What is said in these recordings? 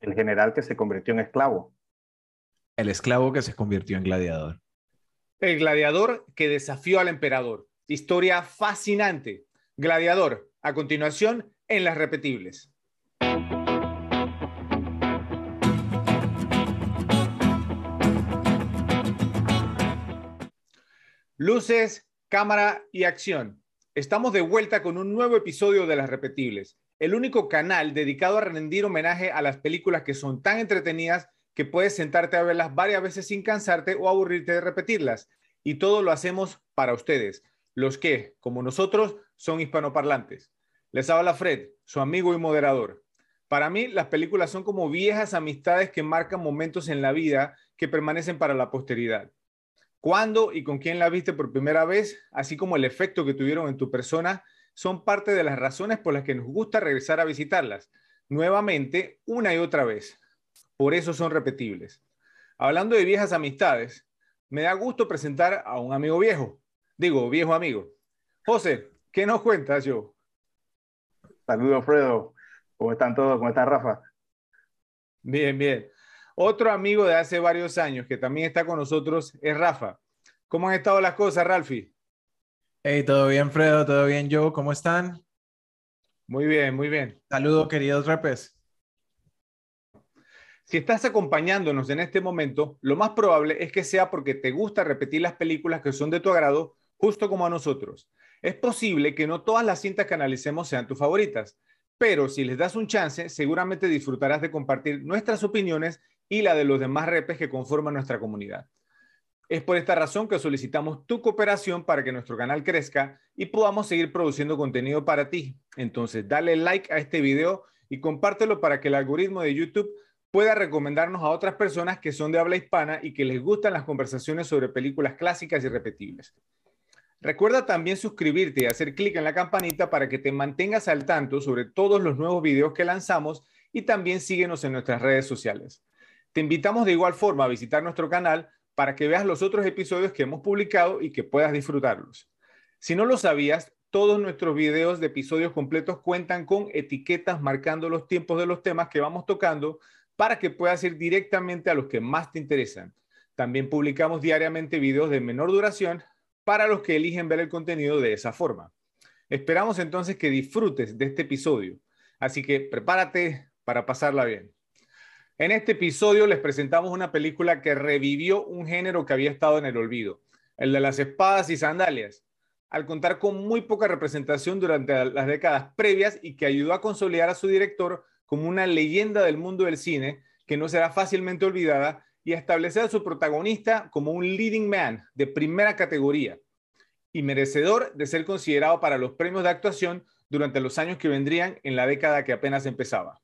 El general que se convirtió en esclavo. El esclavo que se convirtió en gladiador. El gladiador que desafió al emperador. Historia fascinante. Gladiador. A continuación, en las repetibles. Luces, cámara y acción. Estamos de vuelta con un nuevo episodio de Las Repetibles, el único canal dedicado a rendir homenaje a las películas que son tan entretenidas que puedes sentarte a verlas varias veces sin cansarte o aburrirte de repetirlas. Y todo lo hacemos para ustedes, los que, como nosotros, son hispanoparlantes. Les habla Fred, su amigo y moderador. Para mí, las películas son como viejas amistades que marcan momentos en la vida que permanecen para la posteridad. ¿Cuándo y con quién la viste por primera vez, así como el efecto que tuvieron en tu persona, son parte de las razones por las que nos gusta regresar a visitarlas, nuevamente, una y otra vez. Por eso son repetibles. Hablando de viejas amistades, me da gusto presentar a un amigo viejo. Digo, viejo amigo. José, ¿qué nos cuentas yo? Saludos, Fredo. ¿Cómo están todos? ¿Cómo está Rafa? Bien, bien. Otro amigo de hace varios años que también está con nosotros es Rafa. ¿Cómo han estado las cosas, Ralfi? Hey, todo bien, Fredo, todo bien, Joe, ¿cómo están? Muy bien, muy bien. Saludos, queridos repes. Si estás acompañándonos en este momento, lo más probable es que sea porque te gusta repetir las películas que son de tu agrado, justo como a nosotros. Es posible que no todas las cintas que analicemos sean tus favoritas, pero si les das un chance, seguramente disfrutarás de compartir nuestras opiniones y la de los demás repes que conforman nuestra comunidad. Es por esta razón que solicitamos tu cooperación para que nuestro canal crezca y podamos seguir produciendo contenido para ti. Entonces, dale like a este video y compártelo para que el algoritmo de YouTube pueda recomendarnos a otras personas que son de habla hispana y que les gustan las conversaciones sobre películas clásicas y repetibles. Recuerda también suscribirte y hacer clic en la campanita para que te mantengas al tanto sobre todos los nuevos videos que lanzamos y también síguenos en nuestras redes sociales. Te invitamos de igual forma a visitar nuestro canal para que veas los otros episodios que hemos publicado y que puedas disfrutarlos. Si no lo sabías, todos nuestros videos de episodios completos cuentan con etiquetas marcando los tiempos de los temas que vamos tocando para que puedas ir directamente a los que más te interesan. También publicamos diariamente videos de menor duración para los que eligen ver el contenido de esa forma. Esperamos entonces que disfrutes de este episodio, así que prepárate para pasarla bien. En este episodio les presentamos una película que revivió un género que había estado en el olvido, el de las espadas y sandalias, al contar con muy poca representación durante las décadas previas y que ayudó a consolidar a su director como una leyenda del mundo del cine que no será fácilmente olvidada y a establecer a su protagonista como un leading man de primera categoría y merecedor de ser considerado para los premios de actuación durante los años que vendrían en la década que apenas empezaba.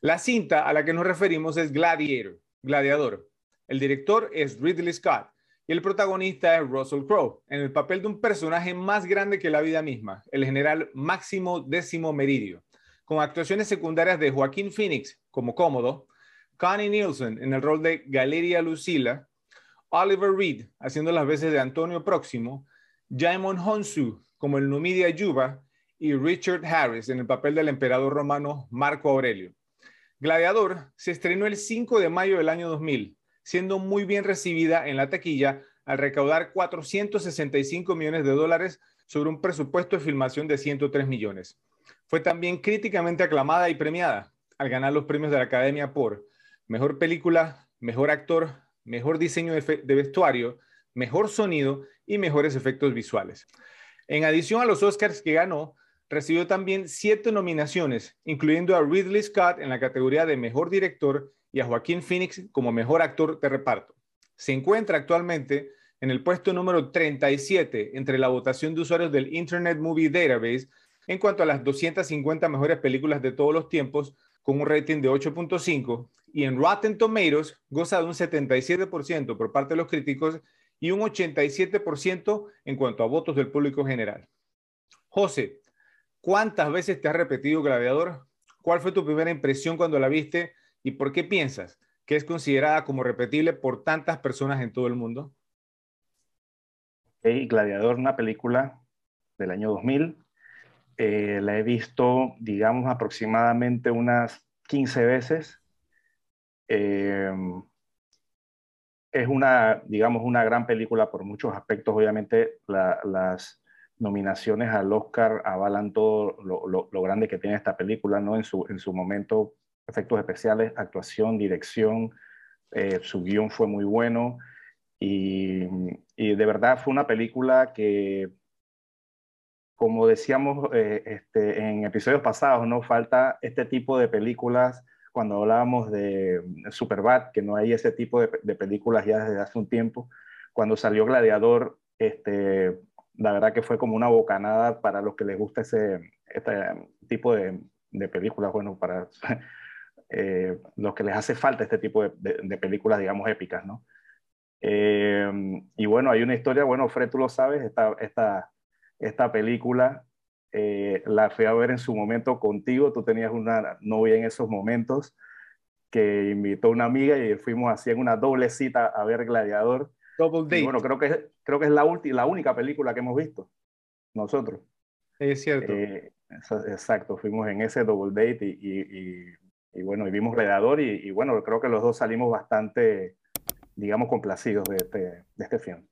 La cinta a la que nos referimos es Gladiator, Gladiador. El director es Ridley Scott y el protagonista es Russell Crowe, en el papel de un personaje más grande que la vida misma, el general Máximo Décimo Meridio, con actuaciones secundarias de Joaquín Phoenix como cómodo, Connie Nielsen en el rol de Galeria Lucila, Oliver Reed haciendo las veces de Antonio Próximo, Jaimon Honsu como el Numidia Yuba y Richard Harris en el papel del emperador romano Marco Aurelio. Gladiador se estrenó el 5 de mayo del año 2000, siendo muy bien recibida en la taquilla al recaudar 465 millones de dólares sobre un presupuesto de filmación de 103 millones. Fue también críticamente aclamada y premiada al ganar los premios de la Academia por Mejor Película, Mejor Actor, Mejor Diseño de, Vestuario, Mejor Sonido y Mejores Efectos Visuales. En adición a los Oscars que ganó, Recibió también siete nominaciones, incluyendo a Ridley Scott en la categoría de Mejor Director y a Joaquín Phoenix como Mejor Actor de Reparto. Se encuentra actualmente en el puesto número 37 entre la votación de usuarios del Internet Movie Database en cuanto a las 250 mejores películas de todos los tiempos, con un rating de 8.5, y en Rotten Tomatoes goza de un 77% por parte de los críticos y un 87% en cuanto a votos del público general. José, ¿Cuántas veces te has repetido Gladiador? ¿Cuál fue tu primera impresión cuando la viste y por qué piensas que es considerada como repetible por tantas personas en todo el mundo? Gladiador, una película del año 2000. Eh, la he visto, digamos, aproximadamente unas 15 veces. Eh, es una, digamos, una gran película por muchos aspectos. Obviamente, las nominaciones al Oscar avalan todo lo, grande que tiene esta película, ¿no? En su, en su momento, efectos especiales, actuación, dirección, eh, su guion fue muy bueno y, y, de verdad fue una película que, como decíamos eh, este, en episodios pasados, no falta este tipo de películas cuando hablábamos de Superbad, que no hay ese tipo de, películas ya desde hace un tiempo. Cuando salió Gladiador, este, la verdad que fue como una bocanada para los que les gusta ese este tipo de, de películas, bueno, para eh, los que les hace falta este tipo de, películas, digamos, épicas, ¿no? Eh, y bueno, hay una historia, bueno, Fred, tú lo sabes, esta, esta, esta película eh, la fui a ver en su momento contigo, tú tenías una novia en esos momentos que invitó a una amiga y fuimos así en una doble cita a ver Gladiador. Double date. bueno, creo que, creo que es la, la única película que hemos visto nosotros. Es cierto. Eh, exacto, fuimos en ese double date y, y, bueno, y vimos Gladiador y, bueno, creo que los dos salimos bastante, digamos, complacidos de este, de este film.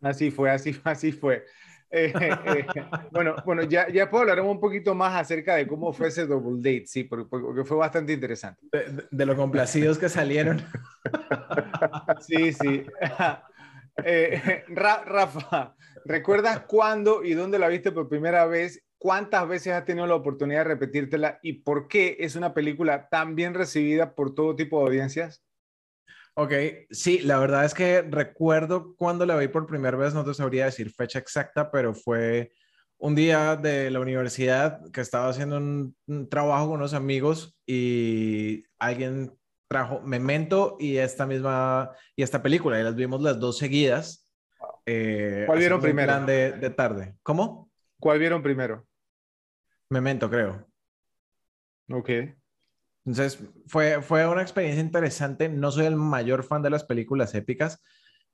Así fue, así, así fue. Eh, eh, bueno, bueno, ya, ya puedo hablar un poquito más acerca de cómo fue ese double date, sí, porque, fue bastante interesante. De, lo complacidos que salieron. Sí, sí. Eh, Rafa, ¿recuerdas cuándo y dónde la viste por primera vez? ¿Cuántas veces has tenido la oportunidad de repetírtela? ¿Y por qué es una película tan bien recibida por todo tipo de audiencias? Ok, sí, la verdad es que recuerdo cuando la vi por primera vez, no te sabría decir fecha exacta, pero fue un día de la universidad que estaba haciendo un, trabajo con unos amigos y alguien trajo Memento y esta misma, y esta película, y las vimos las dos seguidas. Eh, ¿Cuál vieron primero? de, de tarde. ¿Cómo? ¿Cuál vieron primero? Memento, creo. Ok. Entonces, fue, fue una experiencia interesante. No soy el mayor fan de las películas épicas.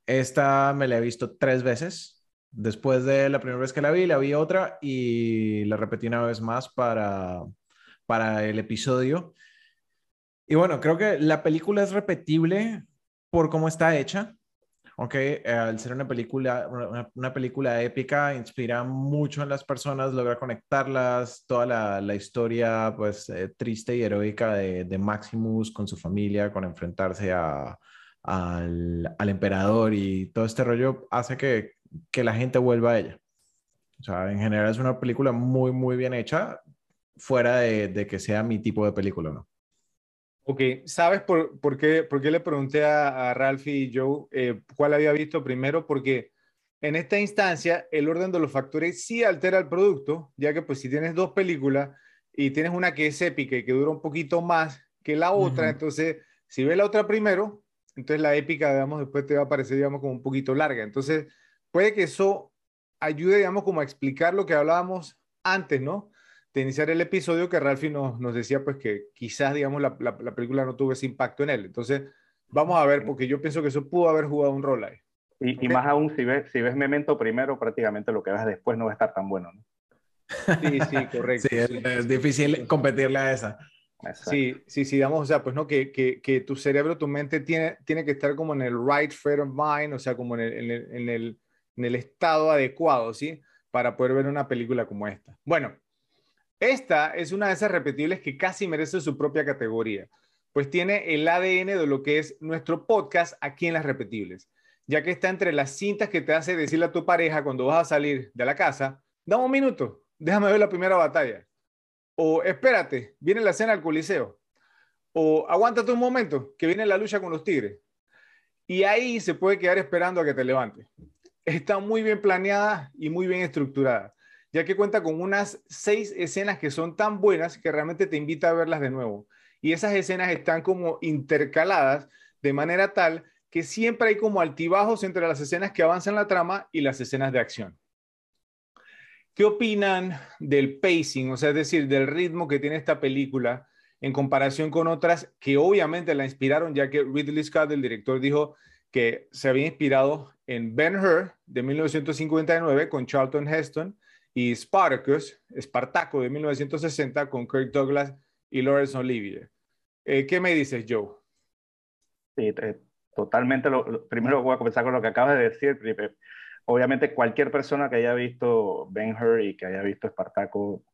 Esta me la he visto tres veces. Después de la primera vez que la vi, la vi otra y la repetí una vez más para, para el episodio. Y bueno, creo que la película es repetible por cómo está hecha. Ok, eh, al ser una película, una, película épica, inspira mucho en las personas, logra conectarlas, toda la, la historia pues eh, triste y heroica de, de, Maximus con su familia, con enfrentarse a, al, al, emperador y todo este rollo hace que, que la gente vuelva a ella. O sea, en general es una película muy, muy bien hecha, fuera de, de que sea mi tipo de película, ¿no? Ok, ¿sabes por, por, qué, por qué, le pregunté a, a Ralph y Joe eh, cuál había visto primero? Porque en esta instancia el orden de los factores sí altera el producto, ya que pues si tienes dos películas y tienes una que es épica y que dura un poquito más que la otra, entonces si ves la otra primero, entonces la épica, digamos, después te va a parecer, digamos, como un poquito larga. Entonces puede que eso ayude, digamos, como a explicar lo que hablábamos antes, ¿no? De iniciar el episodio que Ralphie nos, nos decía pues que quizás, digamos, la, la, película no tuvo ese impacto en él. Entonces, vamos a ver, porque yo pienso que eso pudo haber jugado un rol ahí. Y, y más aún, si ves, si ves Memento primero, prácticamente lo que ves después no va a estar tan bueno, ¿no? Sí, sí, correcto. sí, es, difícil competirle a esa. Sí, sí, sí, digamos, o sea, pues no, que, que, que, tu cerebro, tu mente tiene, tiene que estar como en el right frame of mind, o sea, como en el, en el, en el, en el estado adecuado, ¿sí? Para poder ver una película como esta. Bueno, esta es una de esas repetibles que casi merece su propia categoría, pues tiene el ADN de lo que es nuestro podcast aquí en las repetibles, ya que está entre las cintas que te hace decirle a tu pareja cuando vas a salir de la casa, dame un minuto, déjame ver la primera batalla. O espérate, viene la cena al coliseo. O aguántate un momento, que viene la lucha con los tigres. Y ahí se puede quedar esperando a que te levantes. Está muy bien planeada y muy bien estructurada ya que cuenta con unas seis escenas que son tan buenas que realmente te invita a verlas de nuevo. Y esas escenas están como intercaladas de manera tal que siempre hay como altibajos entre las escenas que avanzan la trama y las escenas de acción. ¿Qué opinan del pacing, o sea, es decir, del ritmo que tiene esta película en comparación con otras que obviamente la inspiraron, ya que Ridley Scott, el director, dijo que se había inspirado en Ben Hur de 1959 con Charlton Heston y Spartacus, Espartaco de 1960 con Kirk Douglas y Laurence Olivier. Eh, ¿Qué me dices, Joe? Sí, totalmente. Lo, primero voy a comenzar con lo que acabas de decir, Obviamente cualquier persona que haya visto Ben Hur y que haya visto Espartaco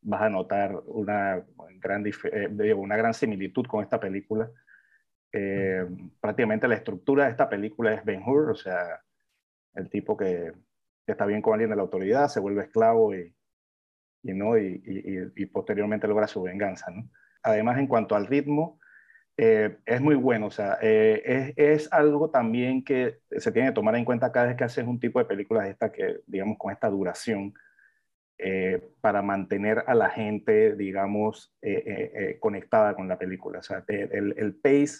vas a notar una gran, eh, una gran similitud con esta película. Eh, prácticamente la estructura de esta película es Ben Hur, o sea, el tipo que, está bien con alguien de la autoridad, se vuelve esclavo y, y ¿no? Y, posteriormente logra su venganza. Además, en cuanto al ritmo, eh, es muy bueno, o sea, es, es, algo también que se tiene que tomar en cuenta cada vez que haces un tipo de películas esta que, digamos, con esta duración, eh, para mantener a la gente, digamos, eh, eh, conectada con la película. O sea, el, el pace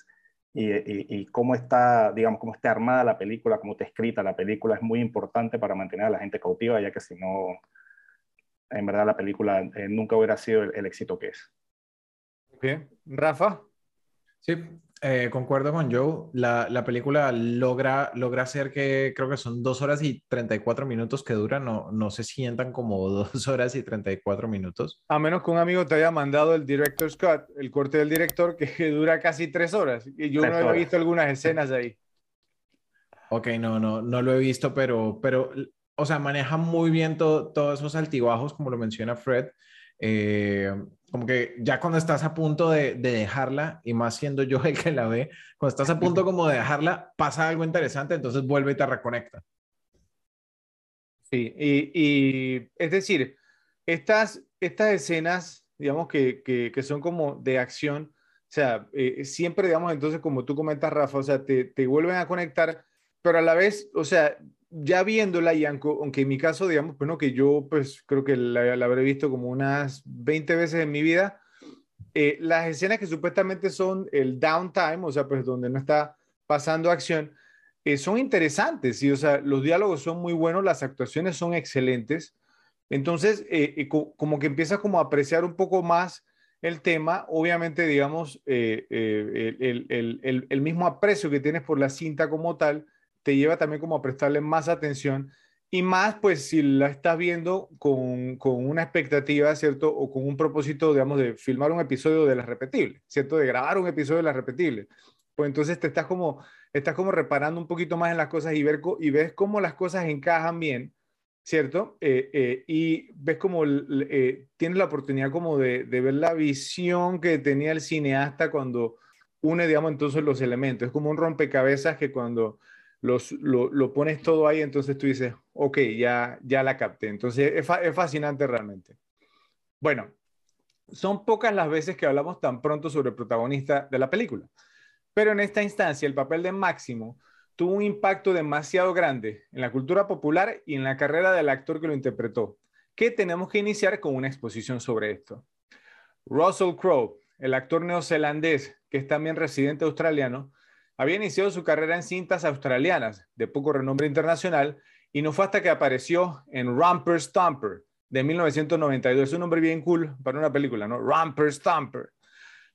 y, y, cómo está, digamos, cómo está armada la película, cómo está escrita la película es muy importante para mantener a la gente cautiva, ya que si no, en verdad la película nunca hubiera sido el, el éxito que es. Bien, Rafa. Sí, eh, concuerdo con Joe. La, la, película logra, logra hacer que creo que son dos horas y 34 minutos que duran, no, no se sientan como dos horas y 34 minutos. A menos que un amigo te haya mandado el director's cut, el corte del director, que, dura casi tres horas. Y yo no he visto algunas escenas ahí. Ok, no, no, no lo he visto, pero, pero o sea, maneja muy bien todos esos altibajos, como lo menciona Fred. Eh, como que ya cuando estás a punto de, dejarla, y más siendo yo el que la ve, cuando estás a punto como de dejarla, pasa algo interesante, entonces vuelve y te reconecta. Sí, y, es decir, estas, estas escenas, digamos que, que, son como de acción, o sea, eh, siempre, digamos, entonces, como tú comentas, Rafa, o sea, te, te vuelven a conectar, pero a la vez, o sea, ya viéndola, y aunque en mi caso, digamos, bueno, que yo pues creo que la, habré visto como unas 20 veces en mi vida, eh, las escenas que supuestamente son el downtime, o sea, pues donde no está pasando acción, eh, son interesantes, y o sea, los diálogos son muy buenos, las actuaciones son excelentes, entonces eh, como que empiezas como a apreciar un poco más el tema, obviamente, digamos, el mismo aprecio que tienes por la cinta como tal, te lleva también como a prestarle más atención y más pues si la estás viendo con, con, una expectativa, ¿cierto? O con un propósito, digamos, de filmar un episodio de las repetibles, ¿cierto? De grabar un episodio de las repetibles. Pues entonces te estás como, estás como reparando un poquito más en las cosas y, ver, y ves cómo las cosas encajan bien, ¿cierto? Eh, eh, y ves como eh, tienes la oportunidad como de, de ver la visión que tenía el cineasta cuando une, digamos, entonces los elementos. Es como un rompecabezas que cuando los, lo, pones todo ahí, entonces tú dices, ok, ya, ya la capté. Entonces es, es fascinante realmente. Bueno, son pocas las veces que hablamos tan pronto sobre el protagonista de la película, pero en esta instancia el papel de Máximo tuvo un impacto demasiado grande en la cultura popular y en la carrera del actor que lo interpretó, que tenemos que iniciar con una exposición sobre esto. Russell Crowe, el actor neozelandés que es también residente australiano, había iniciado su carrera en cintas australianas de poco renombre internacional y no fue hasta que apareció en Romper Stomper de 1992. Es un nombre bien cool para una película, ¿no? Romper Stomper.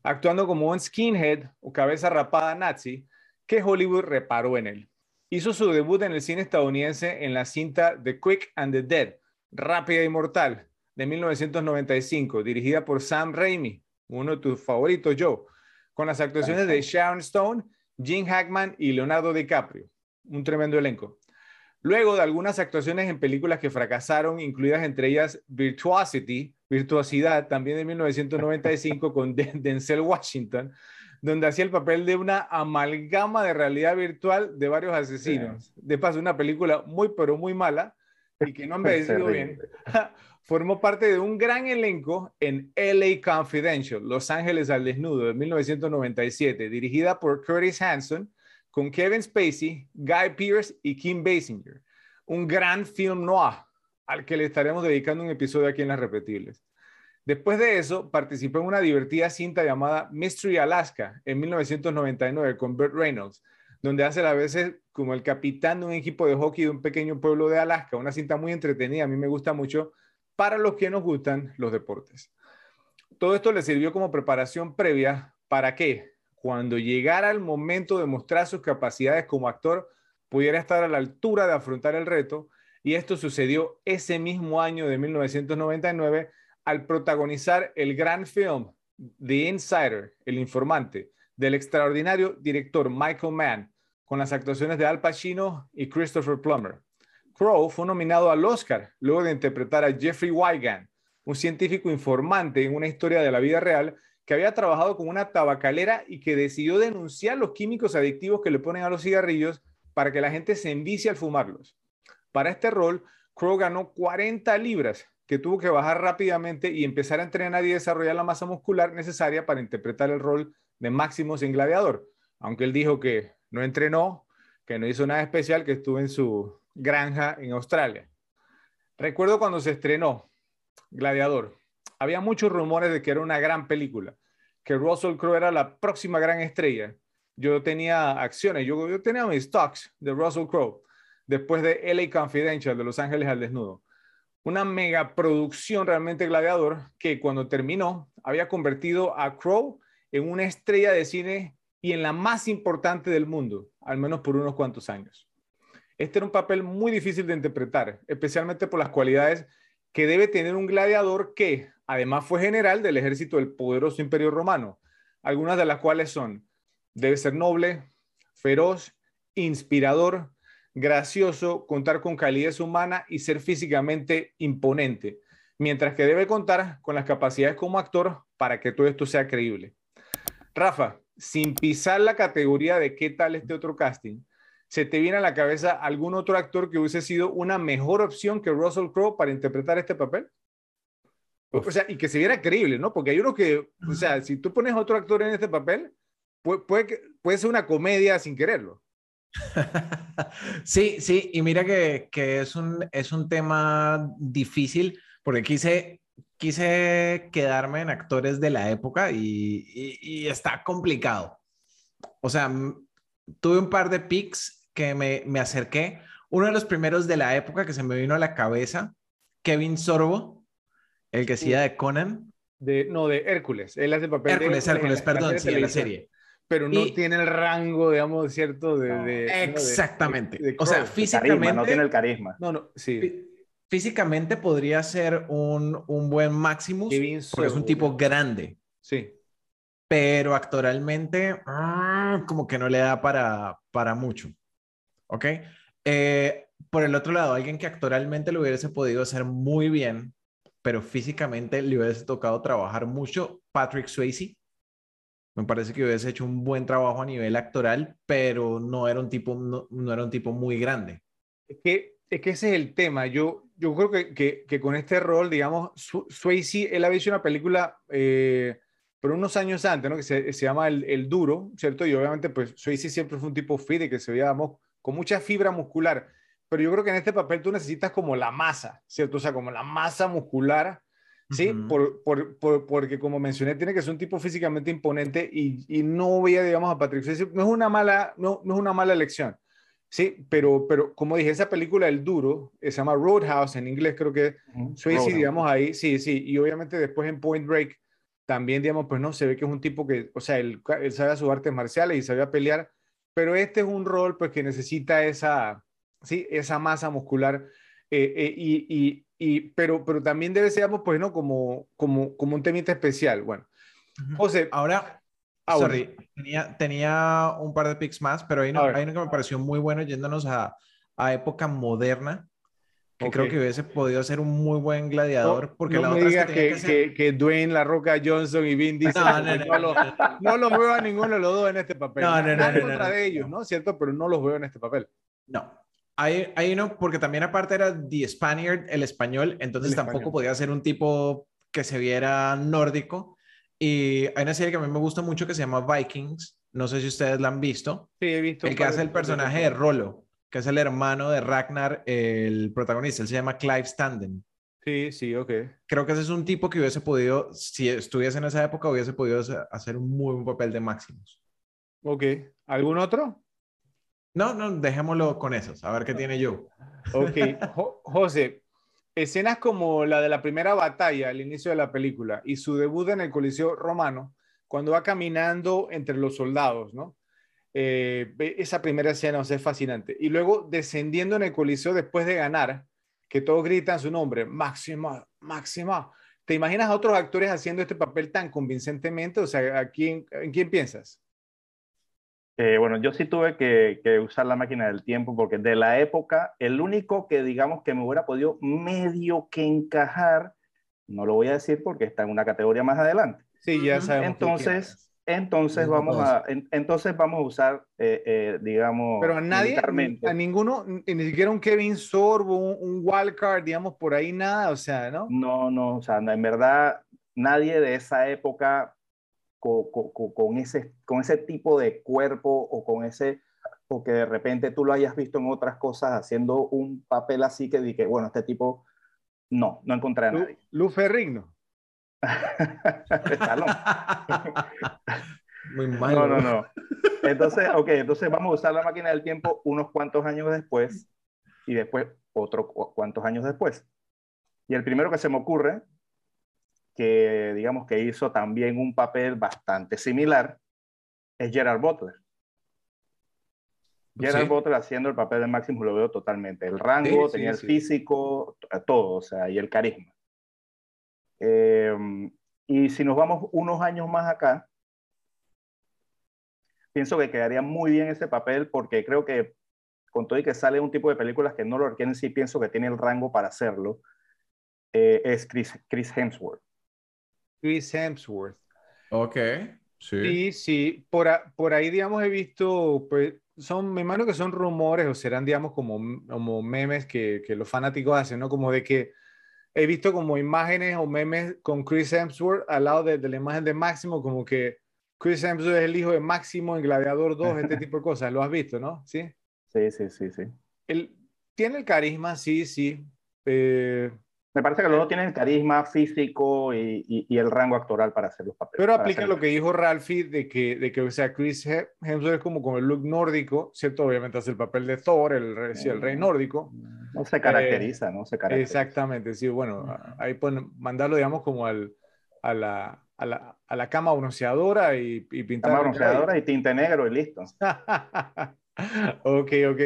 Actuando como un skinhead o cabeza rapada nazi que Hollywood reparó en él. Hizo su debut en el cine estadounidense en la cinta The Quick and the Dead, Rápida y Mortal, de 1995, dirigida por Sam Raimi, uno de tus favoritos, Joe, con las actuaciones de Sharon Stone Jim Hackman y Leonardo DiCaprio. Un tremendo elenco. Luego de algunas actuaciones en películas que fracasaron, incluidas entre ellas Virtuosity, Virtuosidad, también de 1995 con Denzel Washington, donde hacía el papel de una amalgama de realidad virtual de varios asesinos. De paso, una película muy, pero muy mala y que no han envejecido bien. formó parte de un gran elenco en LA Confidential, Los Ángeles al Desnudo, de 1997, dirigida por Curtis Hanson, con Kevin Spacey, Guy Pearce y Kim Basinger. Un gran film noir al que le estaremos dedicando un episodio aquí en Las Repetibles. Después de eso, participó en una divertida cinta llamada Mystery Alaska en 1999 con Burt Reynolds, donde hace a veces como el capitán de un equipo de hockey de un pequeño pueblo de Alaska. Una cinta muy entretenida, a mí me gusta mucho para los que nos gustan los deportes. Todo esto le sirvió como preparación previa para que cuando llegara el momento de mostrar sus capacidades como actor, pudiera estar a la altura de afrontar el reto. Y esto sucedió ese mismo año de 1999 al protagonizar el gran film The Insider, El Informante, del extraordinario director Michael Mann, con las actuaciones de Al Pacino y Christopher Plummer. Crow fue nominado al Oscar luego de interpretar a Jeffrey Wigand, un científico informante en una historia de la vida real que había trabajado con una tabacalera y que decidió denunciar los químicos adictivos que le ponen a los cigarrillos para que la gente se envicie al fumarlos. Para este rol, Crow ganó 40 libras que tuvo que bajar rápidamente y empezar a entrenar y desarrollar la masa muscular necesaria para interpretar el rol de Maximus en Gladiador, aunque él dijo que no entrenó, que no hizo nada especial, que estuvo en su granja en Australia. Recuerdo cuando se estrenó Gladiador, había muchos rumores de que era una gran película, que Russell Crowe era la próxima gran estrella. Yo tenía acciones, yo, yo tenía mis stocks de Russell Crowe después de LA Confidential, de Los Ángeles al Desnudo. Una mega producción realmente gladiador que cuando terminó había convertido a Crowe en una estrella de cine y en la más importante del mundo, al menos por unos cuantos años. Este era un papel muy difícil de interpretar, especialmente por las cualidades que debe tener un gladiador que además fue general del ejército del poderoso imperio romano, algunas de las cuales son, debe ser noble, feroz, inspirador, gracioso, contar con calidez humana y ser físicamente imponente, mientras que debe contar con las capacidades como actor para que todo esto sea creíble. Rafa, sin pisar la categoría de qué tal este otro casting, ¿se te viene a la cabeza algún otro actor que hubiese sido una mejor opción que Russell Crowe para interpretar este papel? O sea, y que se viera creíble, ¿no? Porque hay uno que, o sea, si tú pones otro actor en este papel, puede, puede, puede ser una comedia sin quererlo. sí, sí, y mira que, que, es, un, es un tema difícil porque quise, quise quedarme en actores de la época y, y, y está complicado. O sea, tuve un par de pics que me, me acerqué. Uno de los primeros de la época que se me vino a la cabeza, Kevin Sorbo, el que hacía de Conan. De, no, de Hércules. Él hace el papel Hércules, de Hércules, perdón, sí, en la serie. Pero no y, tiene el rango, digamos, cierto, de... No, de exactamente. de- de o sea, físicamente... Carisma, no tiene el carisma. No, no, sí. fí- Físicamente podría ser un, un buen Maximus, Kevin porque es un Sorbo. tipo grande, Sí. pero actoralmente ah, como que no le da para, para mucho. ¿Ok? Eh, por el otro lado, alguien que actoralmente lo hubiese podido hacer muy bien, pero físicamente le hubiese tocado trabajar mucho, Patrick Swayze. Me parece que hubiese hecho un buen trabajo a nivel actoral, pero no era un tipo, no, no era un tipo muy grande. Es que, es que ese es el tema. Yo, yo creo que, que, que con este rol, digamos, Swayze, él había hecho una película, eh, unos años antes, ¿no? Que se, se llama el, el Duro, ¿cierto? Y obviamente, pues, Swayze siempre fue un tipo fit y que se veía, digamos, con mucha fibra muscular. Pero yo creo que en este papel tú necesitas como la masa, ¿cierto? O sea, como la masa muscular, ¿sí? Por, por, por- porque, como mencioné, tiene que ser un tipo físicamente imponente y, y no veía, digamos, a Patrick Swayze. No es una mala, no, no es una mala elección. Sí, pero, pero como dije, esa película, El Duro, eh, se llama Roadhouse en inglés, creo que. Swayze, Roadhouse. digamos, ahí, sí, sí, y obviamente después en Point Break, también, digamos, pues no, se ve que es un tipo que, o sea, él, él sabe sus artes marciales y sabía pelear, pero este es un rol, pues, que necesita esa, sí, esa masa muscular, eh, eh, y, y, y, pero, pero también debe ser, pues, no, como, como, como un temita especial, bueno. José, Ahora, ah, bueno. sorry, tenía, tenía un par de picks más, pero hay uno, hay uno que me pareció muy bueno yéndonos a, a época moderna, que creo que hubiese podido ser un muy buen gladiador, No, porque no la me otra es digas que que, tenía que ser... que- que Dwayne La Roca Johnson y Vin Diesel, No, no, no, los, no, los veo a ninguno de los dos en este papel. No, no, no, contra no, de ellos, ¿no? ¿Cierto? Pero no los veo en este papel. No. Hay, hay uno, porque también aparte era The Spaniard, el español, entonces El tampoco español. podía ser un tipo que se viera nórdico. Y hay una serie que a mí me gusta mucho que se llama Vikings, no sé si ustedes la han visto, Sí, he visto. el que hace el personaje de Rolo, que es el hermano de Ragnar, el protagonista, él se llama Clive Standen. Sí, sí, ok. Creo que ese es un tipo que hubiese podido, si estuviese en esa época, hubiese podido hacer- un muy buen papel de Maximus. Ok. ¿Algún otro? No, no, dejémoslo con esos, a ver qué tiene yo. Ok. Jo- José, escenas como la de la primera batalla al inicio de la película y su debut en el Coliseo Romano, cuando va caminando entre los soldados, ¿no? Eh, esa primera escena o sea, es fascinante. Y luego descendiendo en el Coliseo después de ganar, que todos gritan su nombre, Máxima, Máxima. ¿Te imaginas a otros actores haciendo este papel tan convincentemente? O sea, ¿a quién, ¿en quién piensas? Eh, bueno, yo sí tuve que, que, usar la máquina del tiempo porque de la época, el único que digamos que me hubiera podido medio que encajar, no lo voy a decir porque está en una categoría más adelante. Sí, ya sabemos. Entonces, entonces vamos, a, entonces vamos a usar, eh, eh, digamos... Pero a nadie, a ninguno, ni siquiera un Kevin Sorbo, un, un wildcard, digamos, por ahí nada, o sea, ¿no? No, no, o sea, en verdad nadie de esa época con, con, con, ese, con ese tipo de cuerpo o con ese, o que de repente tú lo hayas visto en otras cosas haciendo un papel así que dije, bueno, este tipo, no, no encontré a nadie. Lu Ferrigno. Muy mal. No, no, no. Entonces, ok, entonces vamos a usar la máquina del tiempo unos cuantos años después y después otros cuantos años después. Y el primero que se me ocurre, que digamos que hizo también un papel bastante similar, es Gerard Butler. Gerard Butler haciendo el papel de Máximo lo veo totalmente. El rango, tenía el físico, todo, o sea, y el carisma. Em, y si nos vamos unos años más acá, pienso que quedaría muy bien ese papel porque creo que con todo y que sale un tipo de películas que no lo requieren, sí pienso que tiene el rango para hacerlo, eh, es Chris, Chris Hemsworth. Chris Hemsworth. Ok, sí. Sí, sí. Por, por ahí, digamos, he visto, pues, son, me imagino que son rumores o serán, digamos, como, como memes que, que los fanáticos hacen, ¿no? Como de que he visto como imágenes o memes con Chris Hemsworth al lado de, la imagen de Máximo, como que Chris Hemsworth es el hijo de Máximo en Gladiador 2, este tipo de cosas. Lo has visto, ¿no? Sí, sí, sí, sí. sí. Él tiene el carisma, sí, sí. Eh, me parece que los dos tienen el carisma físico y, y, el rango actoral para hacer los papeles. Pero aplica lo que dijo Ralphie de que, de que, o sea, Chris Hemsworth es como con el look nórdico, ¿cierto? Obviamente hace el papel de Thor, el, el rey nórdico. No se caracteriza, ¿no? Se caracteriza. Exactamente, sí, bueno, ahí pueden mandarlo, digamos, como al, a, la, a, la, a la cama bronceadora y, y pintar. Cama bronceadora y tinte negro y listo. ok, ok.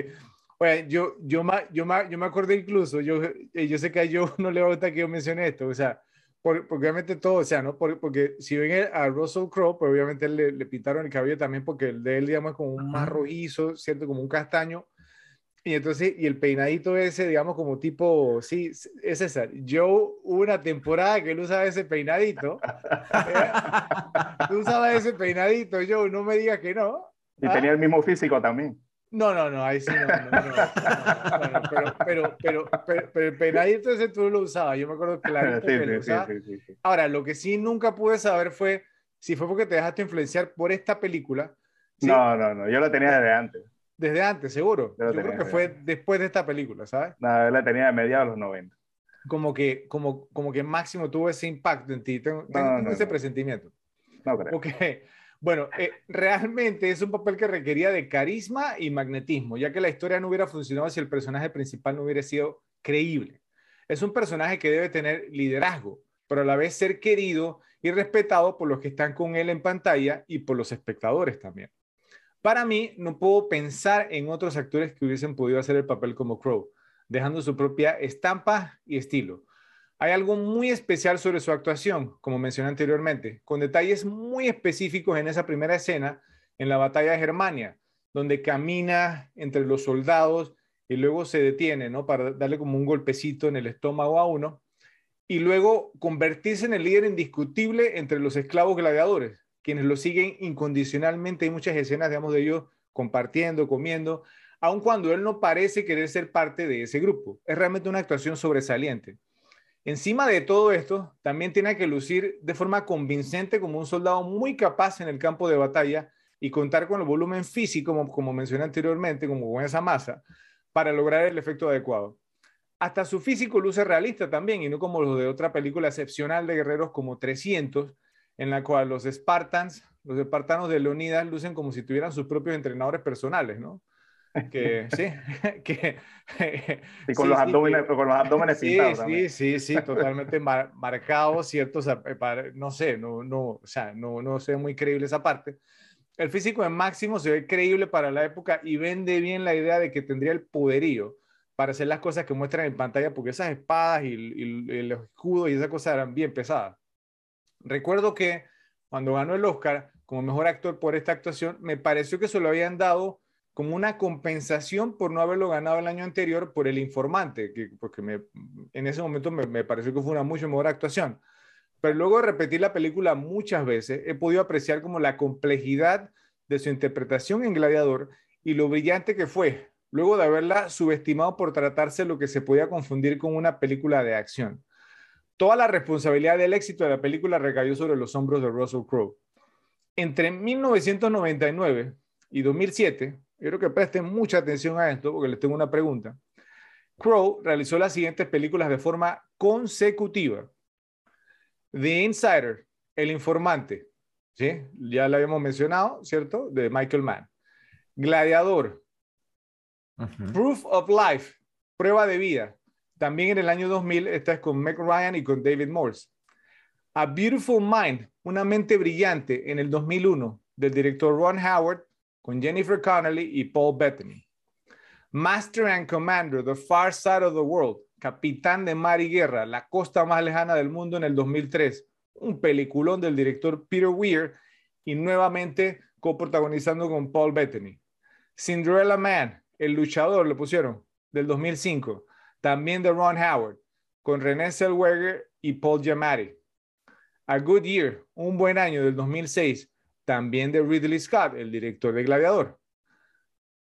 Bueno, yo, yo, yo, yo me acordé incluso, yo, eh, yo sé que a yo no le gusta que yo mencione esto, o sea, porque obviamente todo, o sea, ¿no? Porque, si ven a Russell Crowe, pues obviamente le, le, pintaron el cabello también porque el de él, digamos, es como un más rojizo, ¿cierto? Como un castaño. Y entonces, y el peinadito ese, digamos, como tipo, sí, es César. Yo una temporada que él usaba ese peinadito. Tú usabas ese peinadito, yo no me digas que no. Y tenía el mismo físico también. No, no, no, ahí sí no. no, pero, pero, pero, pero, el peinadito ese tú lo usabas. Yo me acuerdo clarito que lo usaba. Ahora, lo que sí nunca pude saber fue si fue porque te dejaste influenciar por esta película. No, no, no, yo la tenía desde antes. Desde antes, seguro. Yo, creo que fue después de esta película, ¿sabes? No, yo la tenía de mediados de los 90. Como que, como, como que Máximo tuvo ese impacto en ti. Tengo ese presentimiento. No creo. Ok. Bueno, eh, realmente es un papel que requería de carisma y magnetismo, ya que la historia no hubiera funcionado si el personaje principal no hubiera sido creíble. Es un personaje que debe tener liderazgo, pero a la vez ser querido y respetado por los que están con él en pantalla y por los espectadores también. Para mí, no puedo pensar en otros actores que hubiesen podido hacer el papel como Crow, dejando su propia estampa y estilo. Hay algo muy especial sobre su actuación, como mencioné anteriormente, con detalles muy específicos en esa primera escena en la batalla de Germania, donde camina entre los soldados y luego se detiene, ¿no? Para darle como un golpecito en el estómago a uno y luego convertirse en el líder indiscutible entre los esclavos gladiadores, quienes lo siguen incondicionalmente. Hay muchas escenas, digamos, de ellos compartiendo, comiendo, aun cuando él no parece querer ser parte de ese grupo. Es realmente una actuación sobresaliente. Encima de todo esto, también tiene que lucir de forma convincente como un soldado muy capaz en el campo de batalla y contar con el volumen físico, como, mencioné anteriormente, como con esa masa, para lograr el efecto adecuado. Hasta su físico luce realista también, y no como lo de otra película excepcional de guerreros como 300, en la cual los Spartans, los espartanos de Leonidas, lucen como si tuvieran sus propios entrenadores personales, ¿no? Que sí, que... Y con, los, abdómenes, con los abdómenes sí, pintados. Sí, sí, sí, totalmente marcados, ¿cierto? O sea, eh, no sé, no, no, o sea, no, no sé muy creíble esa parte. El físico en máximo se ve creíble para la época y vende bien la idea de que tendría el poderío para hacer las cosas que muestran en pantalla, porque esas espadas y, y los escudos y esas cosas eran bien pesadas. Recuerdo que cuando ganó el Oscar, como mejor actor por esta actuación, me pareció que se lo habían dado como una compensación por no haberlo ganado el año anterior por El Informante, que, porque me, en ese momento me, me pareció que fue una mucho mejor actuación. Pero luego de repetir la película muchas veces, he podido apreciar como la complejidad de su interpretación en Gladiador y lo brillante que fue, luego de haberla subestimado por tratarse lo que se podía confundir con una película de acción. Toda la responsabilidad del éxito de la película recayó sobre los hombros de Russell Crowe. Entre 1999 y 2007, quiero que presten mucha atención a esto porque les tengo una pregunta. Crowe realizó las siguientes películas de forma consecutiva. The Insider, El Informante, ¿sí? ya lo habíamos mencionado, ¿cierto? De Michael Mann. Gladiador, Proof of Life, Prueba de Vida, también en el año 2000, esta es con Meg Ryan y con David Morse. A Beautiful Mind, una mente brillante, en el 2001, del director Ron Howard, con Jennifer Connelly y Paul Bettany. Master and Commander, The Far Side of the World, Capitán de Mar y Guerra, La Costa Más Lejana del Mundo en el 2003, un peliculón del director Peter Weir y nuevamente coprotagonizando con Paul Bettany. Cinderella Man, El Luchador, lo pusieron, del 2005 también de Ron Howard, con René Zellweger y Paul Giamatti. A Good Year, un buen año del 2006, también de Ridley Scott, el director de Gladiador.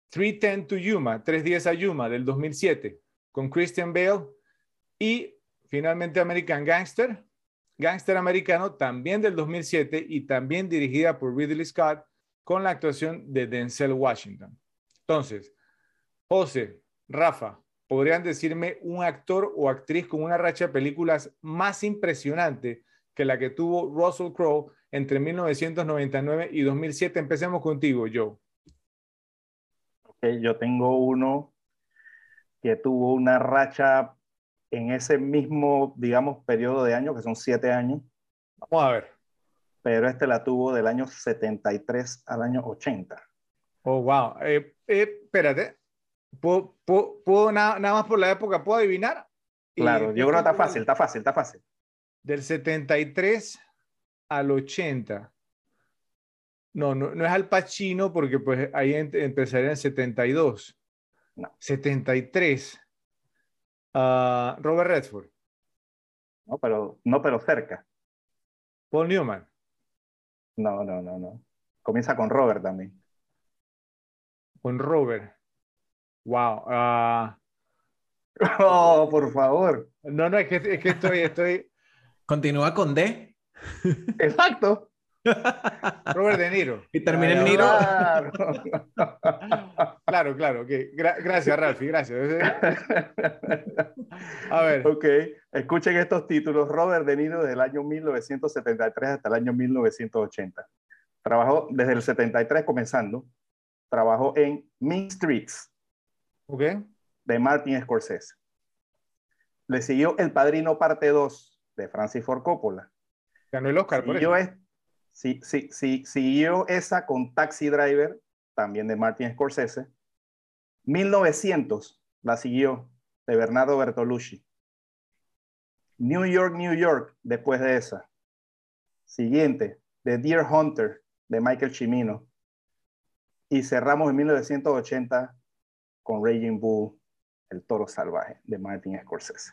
310 to Yuma, 310 a Yuma del 2007, con Christian Bale. Y finalmente American Gangster, Gangster Americano, también del 2007 y también dirigida por Ridley Scott, con la actuación de Denzel Washington. Entonces, José, Rafa, podrían decirme un actor o actriz con una racha de películas más impresionante que la que tuvo Russell Crowe entre 1999 y 2007. Empecemos contigo, Joe. Okay, yo tengo uno que tuvo una racha en ese mismo, digamos, periodo de años, que son siete años. Vamos a ver. Pero este la tuvo del año 73 al año 80. Oh, wow. Eh, eh, espérate, ¿Puedo, nada, más por la época, puedo adivinar? Claro, yo creo que está fácil, está fácil, está fácil. Del 73 al 80. No, no, no es Al Pacino porque pues ahí empezaría en 72. No. 73. Uh, Robert Redford. No, pero, no, pero cerca. Paul Newman. No, no, no, no. Comienza con Robert también. Con Robert. Wow. Uh... Oh, por favor. No, no, es que, es que estoy, estoy. Continúa con D. Exacto. Robert De Niro. Y termina en Niro. Claro, claro. Okay. gracias, Ralphie, gracias. A ver. Ok, escuchen estos títulos. Robert De Niro desde el año 1973 hasta el año 1980. Trabajó desde el 73 comenzando. Trabajó en Mean Streets, de Martin Scorsese. Le siguió El Padrino Parte 2 de Francis Ford Coppola. Ganó el Oscar por eso. sí, sí, sí, siguió esa con Taxi Driver, también de Martin Scorsese. 1900 la siguió de Bernardo Bertolucci. New York, New York, después de esa. Siguiente, The Deer Hunter, de Michael Cimino. Y cerramos en 1980 con Raging Bull, El Toro Salvaje, de Martin Scorsese.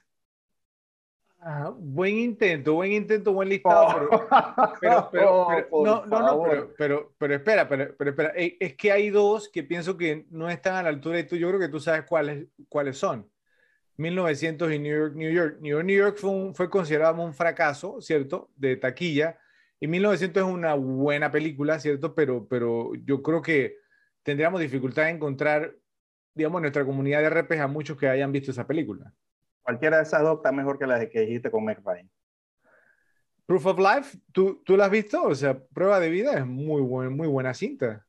Ah, buen intento, buen intento, buen listado. Pero, pero, pero, no, no, no, pero, pero, espera, pero, espera. Es que hay dos que pienso que no están a la altura de tú. Yo creo que tú sabes cuáles, cuáles son. 1900 y New York, New York. New York, New York fue, fue considerado un fracaso, ¿cierto? De taquilla. Y 1900 es una buena película, ¿cierto? Pero, pero yo creo que tendríamos dificultad en encontrar digamos, nuestra comunidad de repes a muchos que hayan visto esa película. Cualquiera de esas dos está mejor que la que dijiste con Meg Proof of Life, ¿tú, ¿tú la has visto? O sea, Prueba de Vida es muy, buen, muy buena cinta.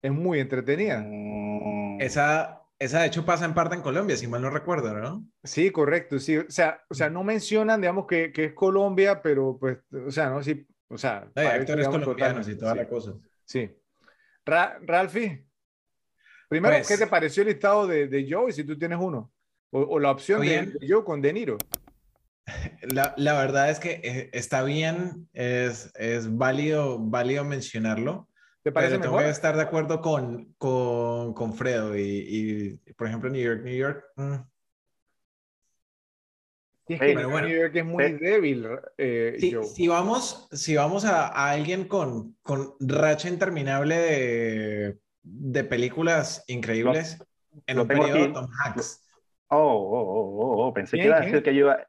Es muy entretenida. Mm. Esa, esa, de hecho, pasa en parte en Colombia, si mal no recuerdo, ¿no? Sí, correcto, sí. O sea, o sea no mencionan, digamos, que, que es Colombia, pero pues, o sea, ¿no? Sí, o sea... Hay actores colombianos y toda la cosa. Sí. Ra Ralphie, Primero, ¿qué pues te pareció el listado de, de Joe? Si tú tienes uno. O, la opción de, Joe con De Niro. La, la, verdad es que eh, está bien, es, es válido, válido mencionarlo. ¿Te parece pero tengo que estar de acuerdo con, con, con Fredo y, y, por ejemplo, New York, New York. Mm. es que New York es muy débil. Eh, si, si, vamos, si vamos a, a, alguien con, con racha interminable de, de películas increíbles lo, en un periodo, aquí. Tom Hanks. Oh, oh, oh, oh, oh. pensé que iba a decir que yo iba,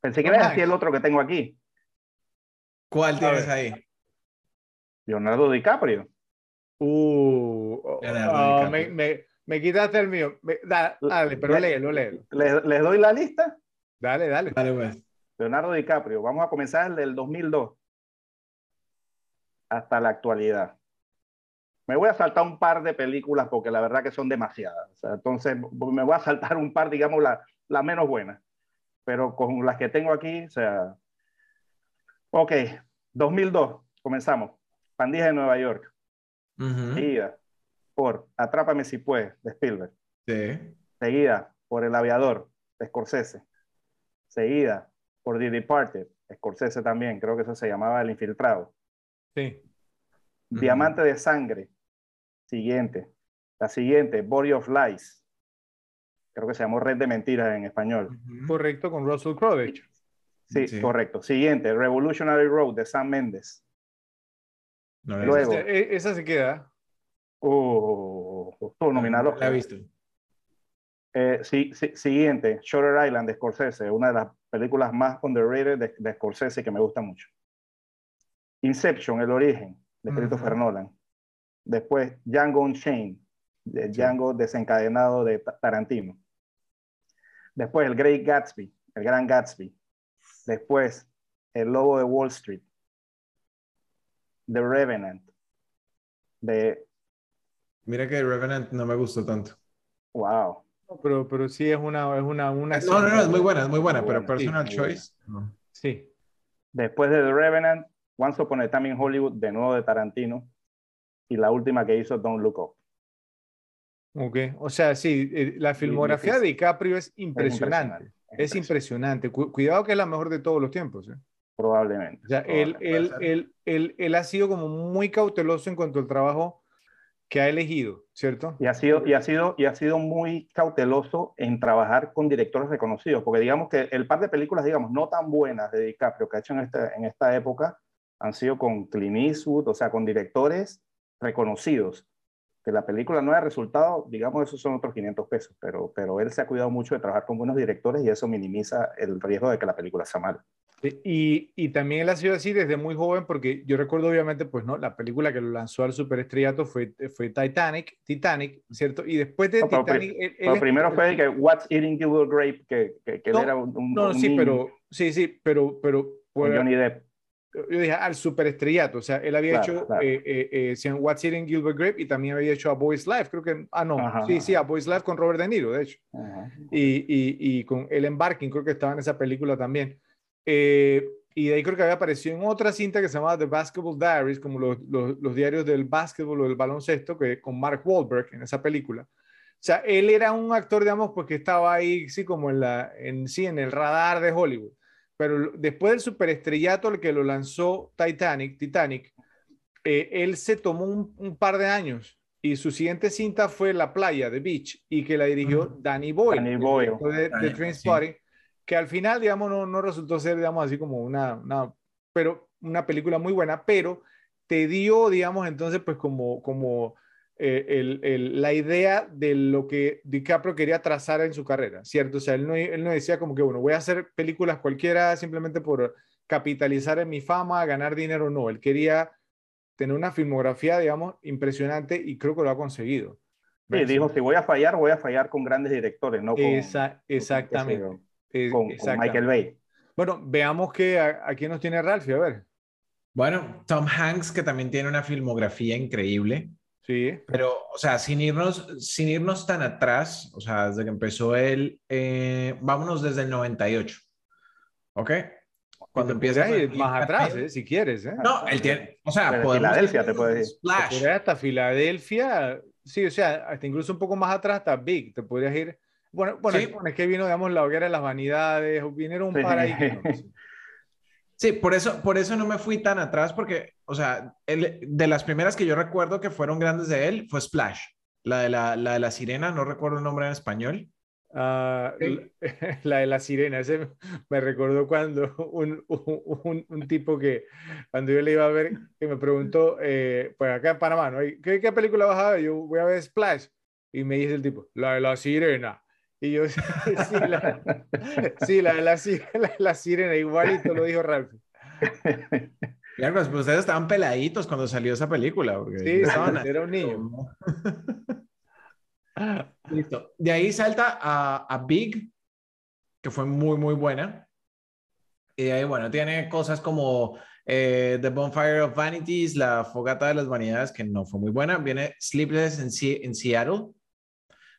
Pensé que era así el otro que tengo aquí. ¿Cuál tienes ahí? Leonardo DiCaprio. Uh, oh, oh, Me, me, me, quitaste el mío. dale, pero léelo, léelo. ¿Les, doy la lista? Dale, dale. Dale, pues. Leonardo DiCaprio. Vamos a comenzar desde el 2002 hasta la actualidad. Me voy a saltar un par de películas porque la verdad que son demasiadas. O sea, entonces me voy a saltar un par, digamos, las la menos buenas pero con las que tengo aquí, o sea, ok, 2002, comenzamos, Pandilla de Nueva York, seguida por Atrápame si puedes, de Spielberg, sí. seguida por El Aviador, de Scorsese, seguida por The Departed, Scorsese también, creo que eso se llamaba El Infiltrado. Sí. Diamante de Sangre, siguiente. La siguiente, Body of Lies, creo que se llamó Red de Mentiras en español. Correcto, con Russell Crowe, Sí, correcto. Siguiente, Revolutionary Road de Sam Mendes. Luego. E, esa, se queda. Oh, nominado. La he visto. Eh, sí, sí, siguiente, Shutter Island de Scorsese, una de las películas más underrated de, de Scorsese que me gusta mucho. Inception, El Origen, de Christopher Nolan. Después, Django Unchained, de Django desencadenado de Tarantino. Después el Great Gatsby, el Gran Gatsby. Después el Lobo de Wall Street. The Revenant. De... Mira que The Revenant no me gustó tanto. Wow. Pero, pero sí es una, es una, una No, no, no, es muy buena, es muy buena, pero personal choice. Sí. Después de The Revenant, Once Upon a Time in Hollywood, de nuevo de Tarantino. Y la última que hizo, Don't Look Up. Ok, o sea, sí, eh, la filmografía de DiCaprio es impresionante. Es impresionante. Cuidado que es la mejor de todos los tiempos. ¿eh? Probablemente. O sea, él, él, él, él, ha sido como muy cauteloso en cuanto al trabajo que ha elegido, ¿cierto? Y ha sido, y ha sido, y ha sido muy cauteloso en trabajar con directores reconocidos, porque digamos que el par de películas, digamos, no tan buenas de DiCaprio que ha hecho en, este, en esta época han sido con Clint Eastwood, o sea, con directores reconocidos que la película no haya resultado, digamos, esos son otros 500 pesos, pero, pero él se ha cuidado mucho de trabajar con buenos directores y eso minimiza el riesgo de que la película sea mala. Y, y, también él ha sido así desde muy joven, porque yo recuerdo obviamente, pues no, la película que lo lanzó al superestrellato fue, fue Titanic, Titanic, ¿cierto? Y después de Titanic... Él, primero fue que What's Eating Gilbert Grape, que, que, que no, era un... No, sí, pero, sí, sí, pero... pero Johnny Depp yo dije al superestrellato, o sea, él había hecho Eh, eh, eh What's Eating Gilbert Grape y también había hecho A Boy's Life, creo que, ah, no, sí, sí, A Boy's Life con Robert De Niro, de hecho, y, y, y, con El Embarking, creo que estaba en esa película también. Eh, y de ahí creo que había aparecido en otra cinta que se llamaba The Basketball Diaries, como los, los, los diarios del básquetbol o del baloncesto, que con Mark Wahlberg en esa película. O sea, él era un actor, digamos, porque estaba ahí, sí, como en, la, en, sí, en el radar de Hollywood pero después del superestrellato al que lo lanzó Titanic, Titanic, eh, él se tomó un, par de años y su siguiente cinta fue La Playa, de Beach, y que la dirigió Danny Boyle, Danny Boyle. de, de que al final, digamos, no, no, resultó ser, digamos, así como una, una, pero una película muy buena, pero te dio, digamos, entonces, pues como, como eh, la idea de lo que DiCaprio quería trazar en su carrera, ¿cierto? O sea, él no, él no decía como que, bueno, voy a hacer películas cualquiera simplemente por capitalizar en mi fama, ganar dinero, no, él quería tener una filmografía, digamos, impresionante y creo que lo ha conseguido. Sí, dijo, si voy a fallar, voy a fallar con grandes directores, no con, exactamente. Con, Michael Bay. Bueno, veamos que aquí nos tiene Ralphie, a ver. Bueno, Tom Hanks, que también tiene una filmografía increíble. Sí. Pero, o sea, sin irnos, sin irnos tan atrás, o sea, desde que empezó él, eh, vámonos desde el 98. ¿Ok? Cuando empieza más atrás, eh, si quieres. ¿eh? No, él tiene, o sea, Filadelfia te puede ir. hasta Filadelfia, sí, o sea, hasta incluso un poco más atrás hasta Big, te podrías ir Bueno, bueno, es que vino, digamos, la hoguera de las vanidades, vinieron un par ahí. Sí, por eso, por eso no me fui tan atrás, porque, o sea, de las primeras que yo recuerdo que fueron grandes de él fue Splash, la de la, la, de la sirena, no recuerdo el nombre en español. Ah, la de la sirena, ese me recordó cuando un, un, un, tipo que, cuando yo le iba a ver, que me preguntó, eh, pues acá en Panamá, ¿no? ¿Qué, ¿Qué, película vas a ver? Yo voy a ver Splash. Y me dice el tipo, la de la sirena. Y yo, sí, la, sí, la, la, la, la sirena, igualito lo dijo Ralph. Claro, pues ustedes estaban peladitos cuando salió esa película. sí, estaban, era un niño. Listo. De ahí salta a, a, Big, que fue muy, muy buena. Y ahí, bueno, tiene cosas como eh, The Bonfire of Vanities, La Fogata de las Vanidades, que no fue muy buena. Viene Sleepless en, en Seattle.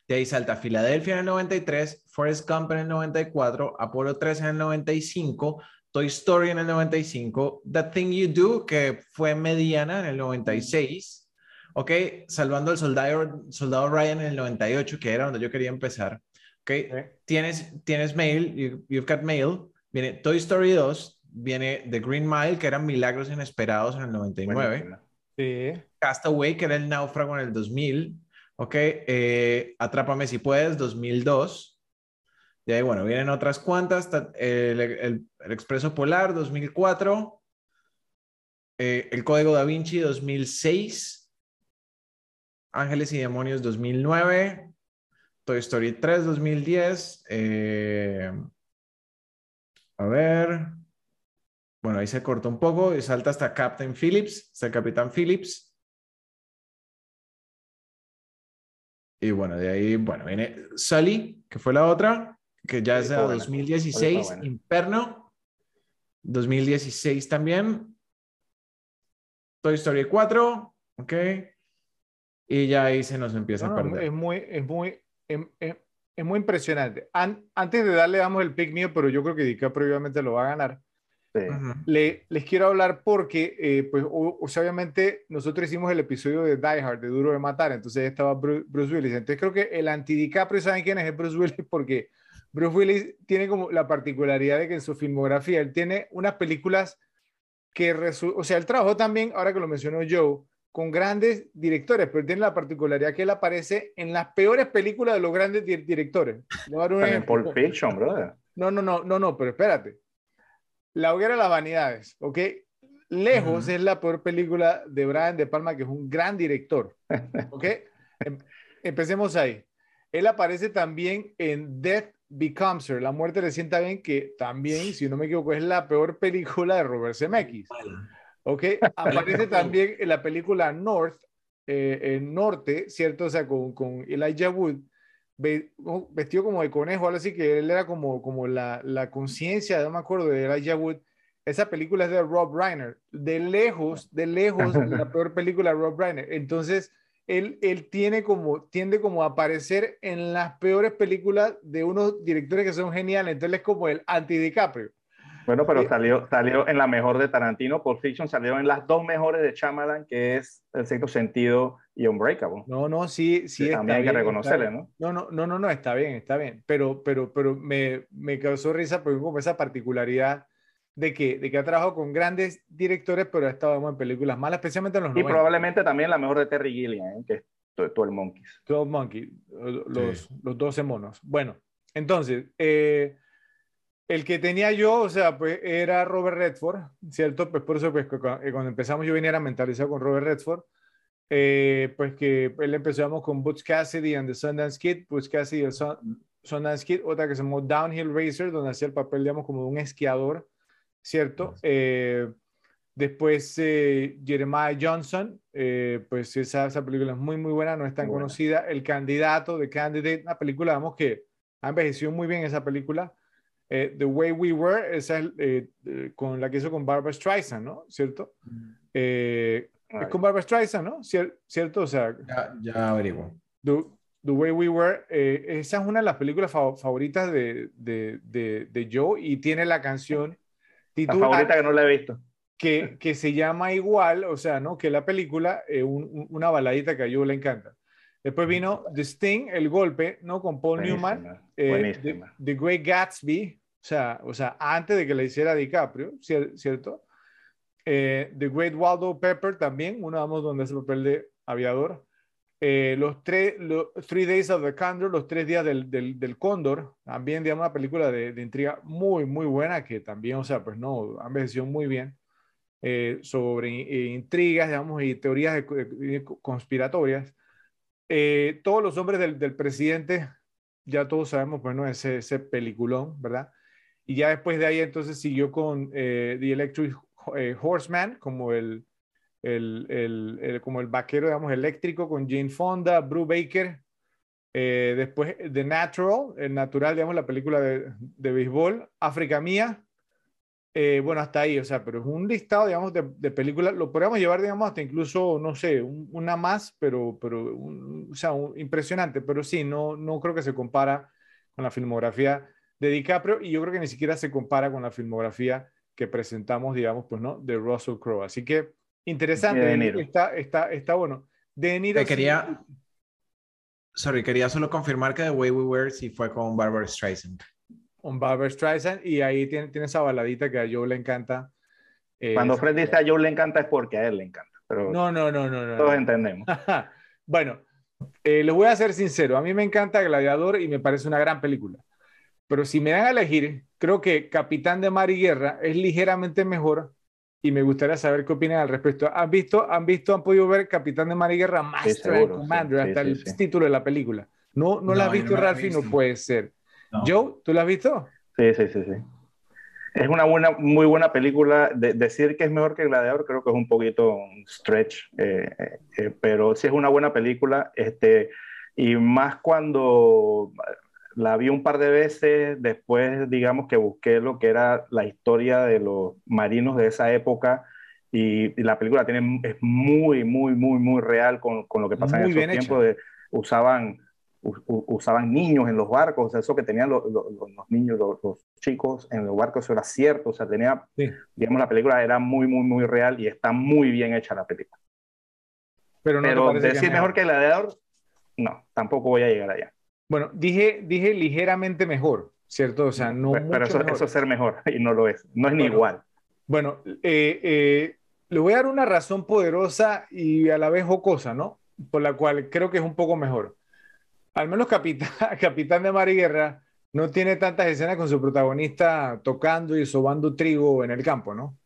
De ahí salta Filadelfia en el 93, Forest Gump en el 94, Apolo 3 en el 95, Toy Story en el 95, The Thing You Do, que fue mediana en el 96, Ok, salvando al soldado, soldado Ryan en el 98, que era donde yo quería empezar. Ok, tienes, tienes Mail, you've got Mail, viene Toy Story 2, viene The Green Mile, que eran Milagros Inesperados en el 99. sí. Castaway, que era el náufrago en el 2000. Ok, eh, Atrápame si puedes, 2002. Y ahí, bueno, vienen otras cuantas. El, el, el Expreso Polar, 2004. Eh, el Código Da Vinci, 2006. Ángeles y Demonios 2009, Toy Story 3 2010, eh, a ver, bueno, ahí se corta un poco y salta hasta Captain Phillips, hasta Capitán Phillips. Y bueno, de ahí, bueno, viene Sully, que fue la otra, que ya es de 2016, Inferno, 2016 también, Toy Story 4, ok, y ya ahí se nos empieza a perder. Es muy, es muy, em, em, es, muy impresionante. antes de darle, damos el pick mío, pero yo creo que DiCaprio obviamente lo va a ganar. Le, les quiero hablar porque, eh, pues, obviamente nosotros hicimos el episodio de Die Hard, de Duro de Matar, entonces estaba Bruce, Willis. Entonces creo que el anti-DiCaprio, ¿saben quién es? Es Bruce Willis porque Bruce Willis tiene como la particularidad de que en su filmografía él tiene unas películas que, o sea, él trabajó también, ahora que lo mencionó Joe, con grandes directores, pero tiene la particularidad que él aparece en las peores películas de los grandes directores. En Pulp Fiction, brother. No, no, no, no, no, pero espérate. La hoguera de las vanidades, ¿ok? Lejos es la peor película de Brian De Palma, que es un gran director, ¿ok? Em, empecemos ahí. Él aparece también en Death Becomes Her, La muerte le sienta bien, que también, si no me equivoco, es la peor película de Robert Zemeckis. ¿ok? Aparece también en la película North, eh, en Norte, ¿cierto? O sea, con, con Elijah Wood, vestido como de conejo, algo así, que él era como, como la, la conciencia, no me acuerdo, de Elijah Wood. Esa película es de Rob Reiner, de lejos, de lejos, la peor película de Rob Reiner. Entonces, él, él tiene como, tiende como a aparecer en las peores películas de unos directores que son geniales. Entonces, es como el anti-DiCaprio. Bueno, pero salió, salió en la mejor de Tarantino, Pulp Fiction salió en las dos mejores de Chamalan, que es El Sexto Sentido y Unbreakable. No, no, sí, sí. también hay que reconocerle, ¿no? No, no, no, no, no, está bien, está bien. Pero, pero, pero me, me causó risa porque como esa particularidad de que, de que ha trabajado con grandes directores, pero ha estado en películas malas, especialmente en los Y probablemente también la mejor de Terry Gilliam, ¿eh? que es 12 Monkeys. 12 Monkeys, los, los 12 monos. Bueno, entonces, eh, el que tenía yo, o sea, pues era Robert Redford, ¿cierto? Pues por eso, pues eh, cuando empezamos yo venía a mentalizar con Robert Redford, eh, pues que él empezamos con Butch Cassidy and the Sundance Kid, Butch Cassidy y el Sundance Kid, otra que se llamó Downhill Racer, donde hacía el papel, digamos, como de un esquiador, ¿cierto? Eh, después Jeremiah Johnson, pues esa, esa película es muy, muy buena, no es tan conocida. El candidato, de Candidate, una película, digamos, que ha envejecido muy bien esa película. Eh, The Way We Were, esa es eh, con la que hizo con Barbara Streisand, ¿no? ¿Cierto? Mm. Eh, es con Barbara Streisand, ¿no? ¿Cierto? O sea, ya, ya averiguo. The, The, Way We Were, esa es una de las películas favoritas de, de, de, de, Joe y tiene la canción titular, la favorita que no la he visto. Que, que se llama igual, o sea, ¿no? Que la película, una baladita que a Joe le encanta. Después vino The Sting, El Golpe, ¿no? Con Paul Newman. Eh, The, Great Gatsby, o sea, o sea, antes de que le hiciera DiCaprio, ¿cierto? Eh, The Great Waldo Pepper también, uno vamos donde es el papel de aviador. Eh, los tres, los Three Days of the Condor, los tres días del, del, del Cóndor, también, digamos, una película de, de, intriga muy, muy buena, que también, o sea, pues no, han envejecido muy bien, eh, sobre intrigas, digamos, y teorías conspiratorias. Todos los hombres del, presidente, ya todos sabemos, pues no, ese, ese peliculón, ¿verdad? Y ya después de ahí entonces siguió con The Electric eh, Horseman, como el, el, el, como el vaquero, digamos, eléctrico con Jane Fonda, Brew Baker. Eh, después The Natural, el natural, digamos, la película de, de béisbol. África Mía. Eh, bueno, hasta ahí, o sea, pero es un listado, digamos, de, de películas. Lo podríamos llevar, digamos, hasta incluso, no sé, una más, pero, pero o sea, impresionante. Pero sí, no, no creo que se compara con la filmografía de DiCaprio y yo creo que ni siquiera se compara con la filmografía que presentamos, digamos, pues, ¿no? De Russell Crowe. Así que interesante, está, está, está bueno. De Niro. quería, sorry, quería solo confirmar que The Way We Were sí fue con Barbara Streisand. Con Barbara Streisand, y ahí tiene, tiene esa baladita que a Joe le encanta. Eh, Cuando Fred dice a Joe le encanta es porque a él le encanta. Pero no, no, no, no. no todos entendemos. bueno, eh, les voy a ser sincero. A mí me encanta Gladiador y me parece una gran película. Pero si me dan a elegir, creo que Capitán de Mar y Guerra es ligeramente mejor y me gustaría saber qué opinan al respecto. ¿Han visto, han visto, han podido ver Capitán de Mar y Guerra, Master and Commander, hasta el título de la película? No, no, la has visto, Ralphie, no puede ser. Joe, ¿tú la has visto? Sí, sí, sí, sí. Es una buena, muy buena película. decir que es mejor que Gladiador creo que es un poquito un stretch, eh, eh, pero sí es una buena película. Este, y más cuando la vi un par de veces, después digamos que busqué lo que era la historia de los marinos de esa época y, la película tiene, es muy, muy, muy, muy real con, con lo que pasa en esos tiempos. De, usaban, usaban niños en los barcos, eso que tenían los, los, niños, los, chicos en los barcos, eso era cierto, o sea, tenía, digamos, la película era muy, muy, muy real y está muy bien hecha la película. Pero, no decir mejor que el gladiador, no, tampoco voy a llegar allá. Bueno, dije, dije ligeramente mejor, ¿cierto? O sea, no. Pero, eso, es ser mejor y no lo es. No es ni igual. Bueno, eh, eh, le voy a dar una razón poderosa y a la vez jocosa, ¿no? Por la cual creo que es un poco mejor. Al menos Capitán, de Mar Guerra no tiene tantas escenas con su protagonista tocando y sobando trigo en el campo, ¿no?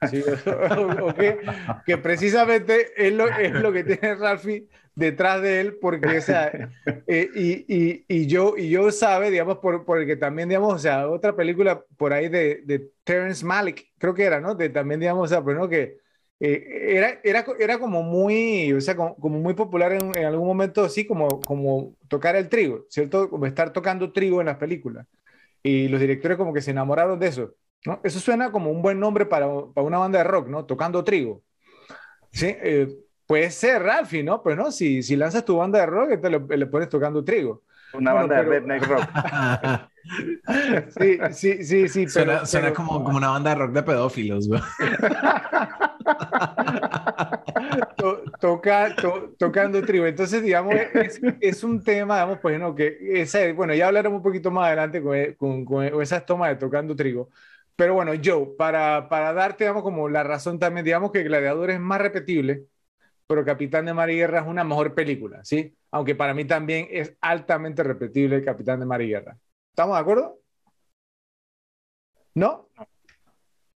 Que precisamente es lo, que tiene Ralphie detrás de él, porque, o sea, eh, y, y, y, yo, y yo sabe, digamos, por, porque también, digamos, o sea, otra película por ahí de, de Terrence Malick, creo que era, ¿no? De, también, digamos, o sea, pero no que eh, era, era, era como muy, o sea, como, muy popular en, en, algún momento, así como, como tocar el trigo, ¿cierto? Como estar tocando trigo en las películas. Y los directores como que se enamoraron de eso, ¿no? Eso suena como un buen nombre para, para una banda de rock, ¿no? Tocando trigo. Sí, eh, Puede ser, Ralphie, ¿no? Pero no, si, si lanzas tu banda de rock, te le pones tocando trigo. Una banda de redneck rock. sí, sí, sí, sí. Suena, suena como, como, una banda de rock de pedófilos, güey. Toca, tocando trigo. Entonces, digamos, es, un tema, digamos, pues, ¿no? Que bueno, ya hablaremos un poquito más adelante con, con, con esas tomas de tocando trigo. Pero bueno, Joe, para, para darte, digamos, como la razón también, digamos que Gladiador es más repetible pero Capitán de Mar y Guerra es una mejor película, ¿sí? Aunque para mí también es altamente repetible Capitán de Mar y Guerra. ¿Estamos de acuerdo? ¿No?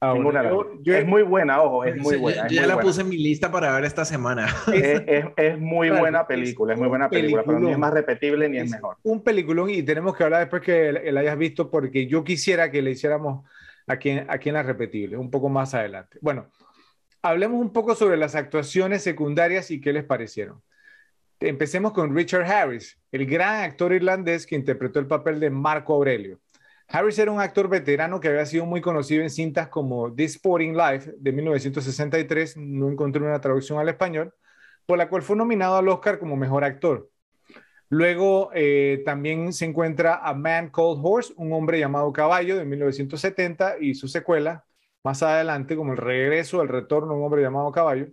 Es muy buena, ojo, es muy buena. Yo, ya la puse en mi lista para ver esta semana. Es, es, es muy buena película, es muy buena película, pero ni es más repetible ni es, mejor. Un peliculón y tenemos que hablar después que la hayas visto porque yo quisiera que le hiciéramos aquí, aquí en la repetible, un poco más adelante. Bueno, hablemos un poco sobre las actuaciones secundarias y qué les parecieron. Empecemos con Richard Harris, el gran actor irlandés que interpretó el papel de Marco Aurelio. Harris era un actor veterano que había sido muy conocido en cintas como This Sporting Life de 1963, no encontré una traducción al español, por la cual fue nominado al Oscar como mejor actor. Luego eh, también se encuentra A Man Called Horse, un hombre llamado Caballo de 1970 y su secuela, más adelante, como el regreso, el retorno un hombre llamado Caballo.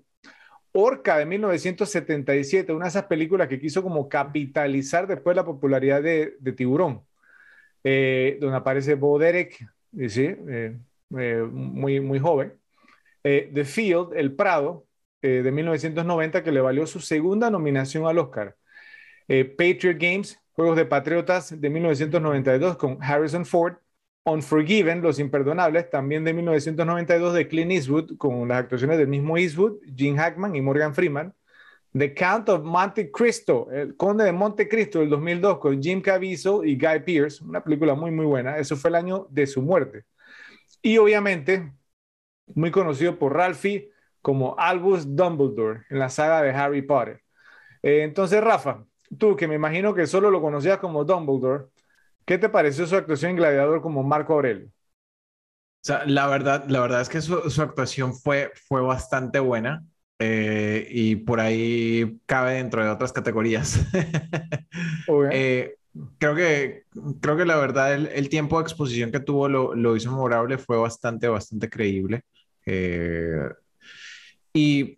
Orca de 1977, una de esas películas que quiso como capitalizar después la popularidad de, Tiburón, eh, donde aparece Bo Derek, ¿sí? Eh, eh, muy, muy joven. The Field, El Prado, de 1990, que le valió su segunda nominación al Oscar. Patriot Games, Juegos de Patriotas de 1992 con Harrison Ford. Unforgiven, Los Imperdonables, también de 1992 de Clint Eastwood, con las actuaciones del mismo Eastwood, Gene Hackman y Morgan Freeman. The Count of Monte Cristo, El Conde de Monte Cristo del 2002 con Jim Caviezel y Guy Pearce, una película muy muy buena. Eso fue el año de su muerte. Y obviamente muy conocido por Ralphie como Albus Dumbledore en la saga de Harry Potter. Eh, entonces, Rafa, tú que me imagino que solo lo conocías como Dumbledore, ¿Qué te pareció su actuación en Gladiador como Marco Aurelio? La verdad, la verdad es que su, actuación fue, fue bastante buena eh, y por ahí cabe dentro de otras categorías. Eh, creo, que, creo que la verdad el, tiempo de exposición que tuvo lo, lo, hizo memorable, fue bastante, bastante creíble. Eh, y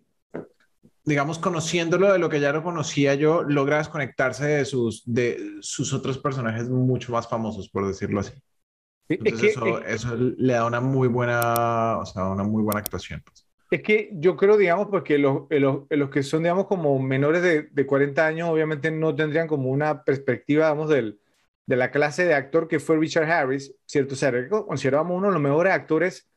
digamos, conociéndolo de lo que ya lo conocía yo, logra desconectarse de sus, de sus otros personajes mucho más famosos, por decirlo así. Entonces eso, eso, le da una muy buena, o sea, una muy buena actuación. Pues. Es que yo creo, digamos, porque los, los, los que son, digamos, como menores de, de, 40 años, obviamente no tendrían como una perspectiva, digamos, del, de la clase de actor que fue Richard Harris, ¿cierto? O sea, considerábamos uno de los mejores actores,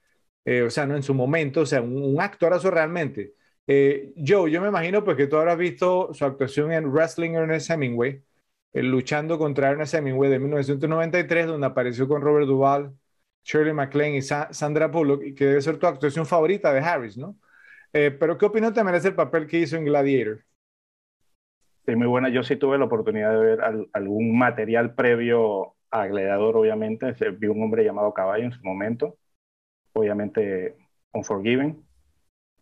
eh, o sea, no en su momento, o sea, un, un actorazo realmente. Eh, yo me imagino pues que tú habrás visto su actuación en Wrestling Ernest Hemingway, eh, luchando contra Ernest Hemingway de 1993, donde apareció con Robert Duvall, Shirley MacLaine y Sandra Bullock, que debe ser tu actuación favorita de Harris, ¿no? Eh, pero ¿qué opinión te merece el papel que hizo en Gladiator? Sí, muy buena. Yo sí tuve la oportunidad de ver algún material previo a Gladiador, obviamente. Vi un hombre llamado Caballo en su momento, obviamente Unforgiven.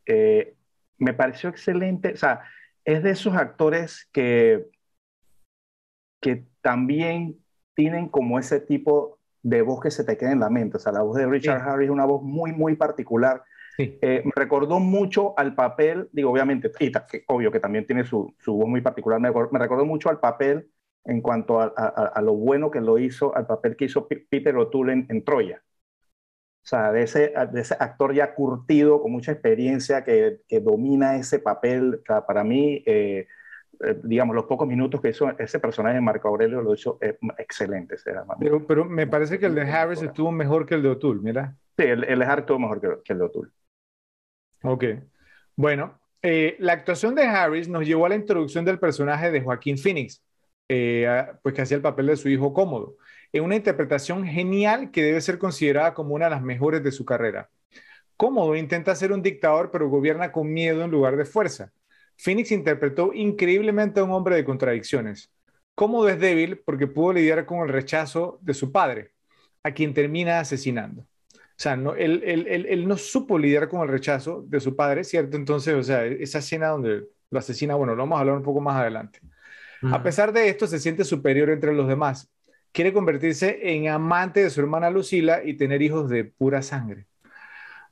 Eh, me pareció excelente. O sea, es de esos actores que, que también tienen como ese tipo de voz que se te queda en la mente. O sea, la voz de Richard Harris es una voz muy, muy particular. Eh, me recordó mucho al papel, digo, obviamente, y obvio que también tiene su, su voz muy particular, me, me, recordó mucho al papel en cuanto a, a, lo bueno que lo hizo, al papel que hizo Peter O'Toole en Troya. O sea, de ese, de ese actor ya curtido, con mucha experiencia, que, que domina ese papel. para mí, eh, eh, digamos, los pocos minutos que hizo ese personaje de Marco Aurelio lo hizo eh, excelente. Pero, pero me parece que el de Harris estuvo mejor que el de O'Toole, mira. Sí, el, el de Harris estuvo mejor que, que el de O'Toole. Ok. Bueno, la actuación de Harris nos llevó a la introducción del personaje de Joaquín Phoenix, pues que hacía el papel de su hijo cómodo en una interpretación genial que debe ser considerada como una de las mejores de su carrera. Cómodo intenta ser un dictador, pero gobierna con miedo en lugar de fuerza. Phoenix interpretó increíblemente a un hombre de contradicciones. Cómodo es débil porque pudo lidiar con el rechazo de su padre, a quien termina asesinando. O sea, no, él, él, no supo lidiar con el rechazo de su padre, ¿cierto? Entonces, o sea, esa escena donde lo asesina, bueno, lo vamos a hablar un poco más adelante. A pesar de esto, se siente superior entre los demás quiere convertirse en amante de su hermana Lucila y tener hijos de pura sangre.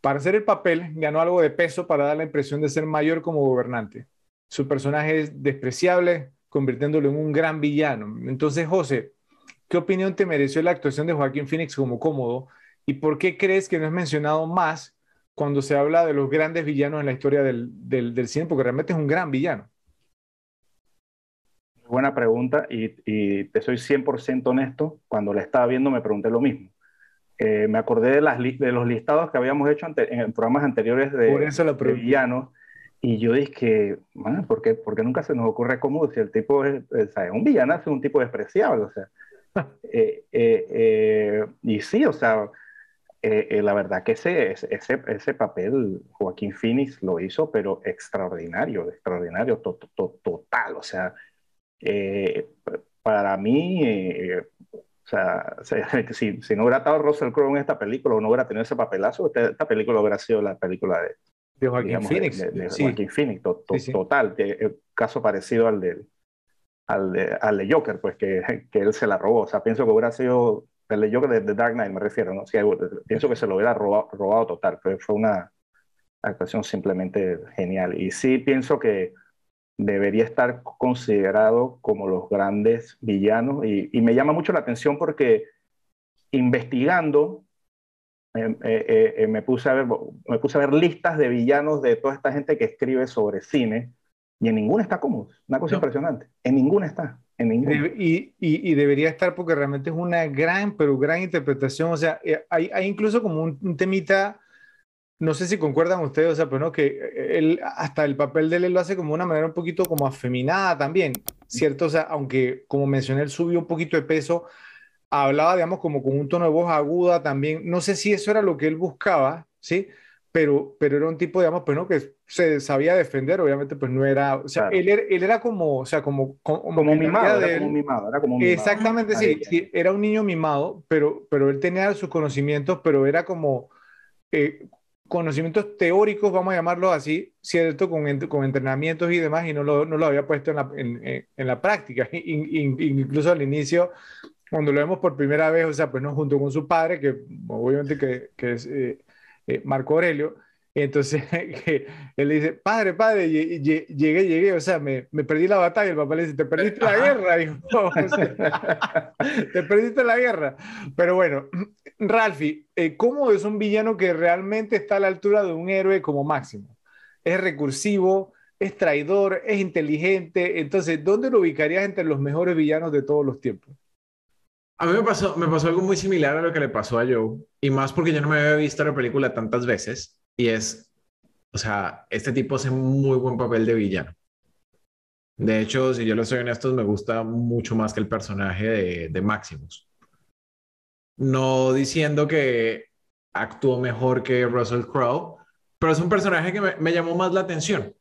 Para hacer el papel, ganó algo de peso para dar la impresión de ser mayor como gobernante. Su personaje es despreciable, convirtiéndolo en un gran villano. Entonces, José, ¿qué opinión te mereció la actuación de Joaquín Phoenix como cómodo? ¿Y por qué crees que no es mencionado más cuando se habla de los grandes villanos en la historia del, del, del cine? Porque realmente es un gran villano. Buena pregunta y, te soy 100% honesto, cuando la estaba viendo me pregunté lo mismo. Eh, me acordé de, las de los listados que habíamos hecho en programas anteriores de, Por villanos y yo dije que, ¿por qué, nunca se nos ocurre cómo si el tipo es, un villano, es un tipo despreciable? O sea, eh, eh, y sí, o sea, la verdad que ese, ese, ese papel Joaquín Phoenix lo hizo, pero extraordinario, extraordinario, total, o sea, eh, para mí, eh, o sea, si, si, no hubiera estado Russell Crowe en esta película o no hubiera tenido ese papelazo, esta, película hubiera sido la película de, de Joaquín Phoenix. De, Joaquín Phoenix, total, caso parecido al de, al de, al de Joker, pues que, que, él se la robó. O sea, pienso que hubiera sido el de Joker de, Dark Knight, me refiero, ¿no? pienso que se lo hubiera robado, robado total, fue, fue una, actuación simplemente genial. Y sí pienso que debería estar considerado como los grandes villanos y, me llama mucho la atención porque investigando eh, eh, eh, me, puse a ver, me puse a ver listas de villanos de toda esta gente que escribe sobre cine y en ninguna está cómodo. Una cosa impresionante. En ninguna está. En ninguna. Y, y, debería estar porque realmente es una gran, pero gran interpretación. O sea, hay, hay incluso como un temita no sé si concuerdan ustedes, o sea, pero no, que eh, él, hasta el papel de él lo hace como una manera un poquito como afeminada también, ¿cierto? O sea, aunque como mencioné, él subió un poquito de peso, hablaba, digamos, como con un tono de voz aguda también. No sé si eso era lo que él buscaba, ¿sí? Pero, pero era un tipo, digamos, pues no, que se sabía defender, obviamente, pues no era, o sea, él, era, él era como, o sea, como... Como, mimado, era como mimado, era como Exactamente, sí, sí, era un niño mimado, pero, pero él tenía sus conocimientos, pero era como... Eh, conocimientos teóricos, vamos a llamarlo así, ¿cierto? Con, con entrenamientos y demás, y no lo, no lo había puesto en la, en, en la práctica. incluso al inicio, cuando lo vemos por primera vez, o sea, pues no junto con su padre, que obviamente que, que es eh, eh, Marco Aurelio, entonces él dice, padre, padre, llegué, llegué, o sea, me, me, perdí la batalla. El papá le dice, te perdiste la guerra, hijo. te perdiste la guerra. Pero bueno, Ralphie, eh, ¿cómo es un villano que realmente está a la altura de un héroe como Máximo? Es recursivo, es traidor, es inteligente. Entonces, ¿dónde lo ubicarías entre los mejores villanos de todos los tiempos? A mí me pasó, me pasó algo muy similar a lo que le pasó a Joe, y más porque yo no me había visto la película tantas veces. Y es, o sea, este tipo hace muy buen papel de villano. De hecho, si yo lo soy honesto, me gusta mucho más que el personaje de, Maximus. No diciendo que actuó mejor que Russell Crowe, pero es un personaje que me, me llamó más la atención.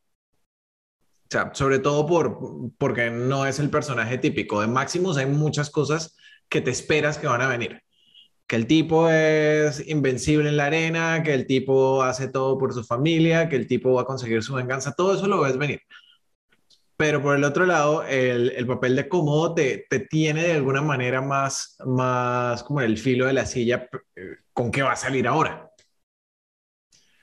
O sea, sobre todo por, porque no es el personaje típico. De Maximus hay muchas cosas que te esperas que van a venir que el tipo es invencible en la arena, que el tipo hace todo por su familia, que el tipo va a conseguir su venganza, todo eso lo ves venir. Pero por el otro lado, el, el papel de cómodo te, te, tiene de alguna manera más, más como el filo de la silla eh, con qué va a salir ahora.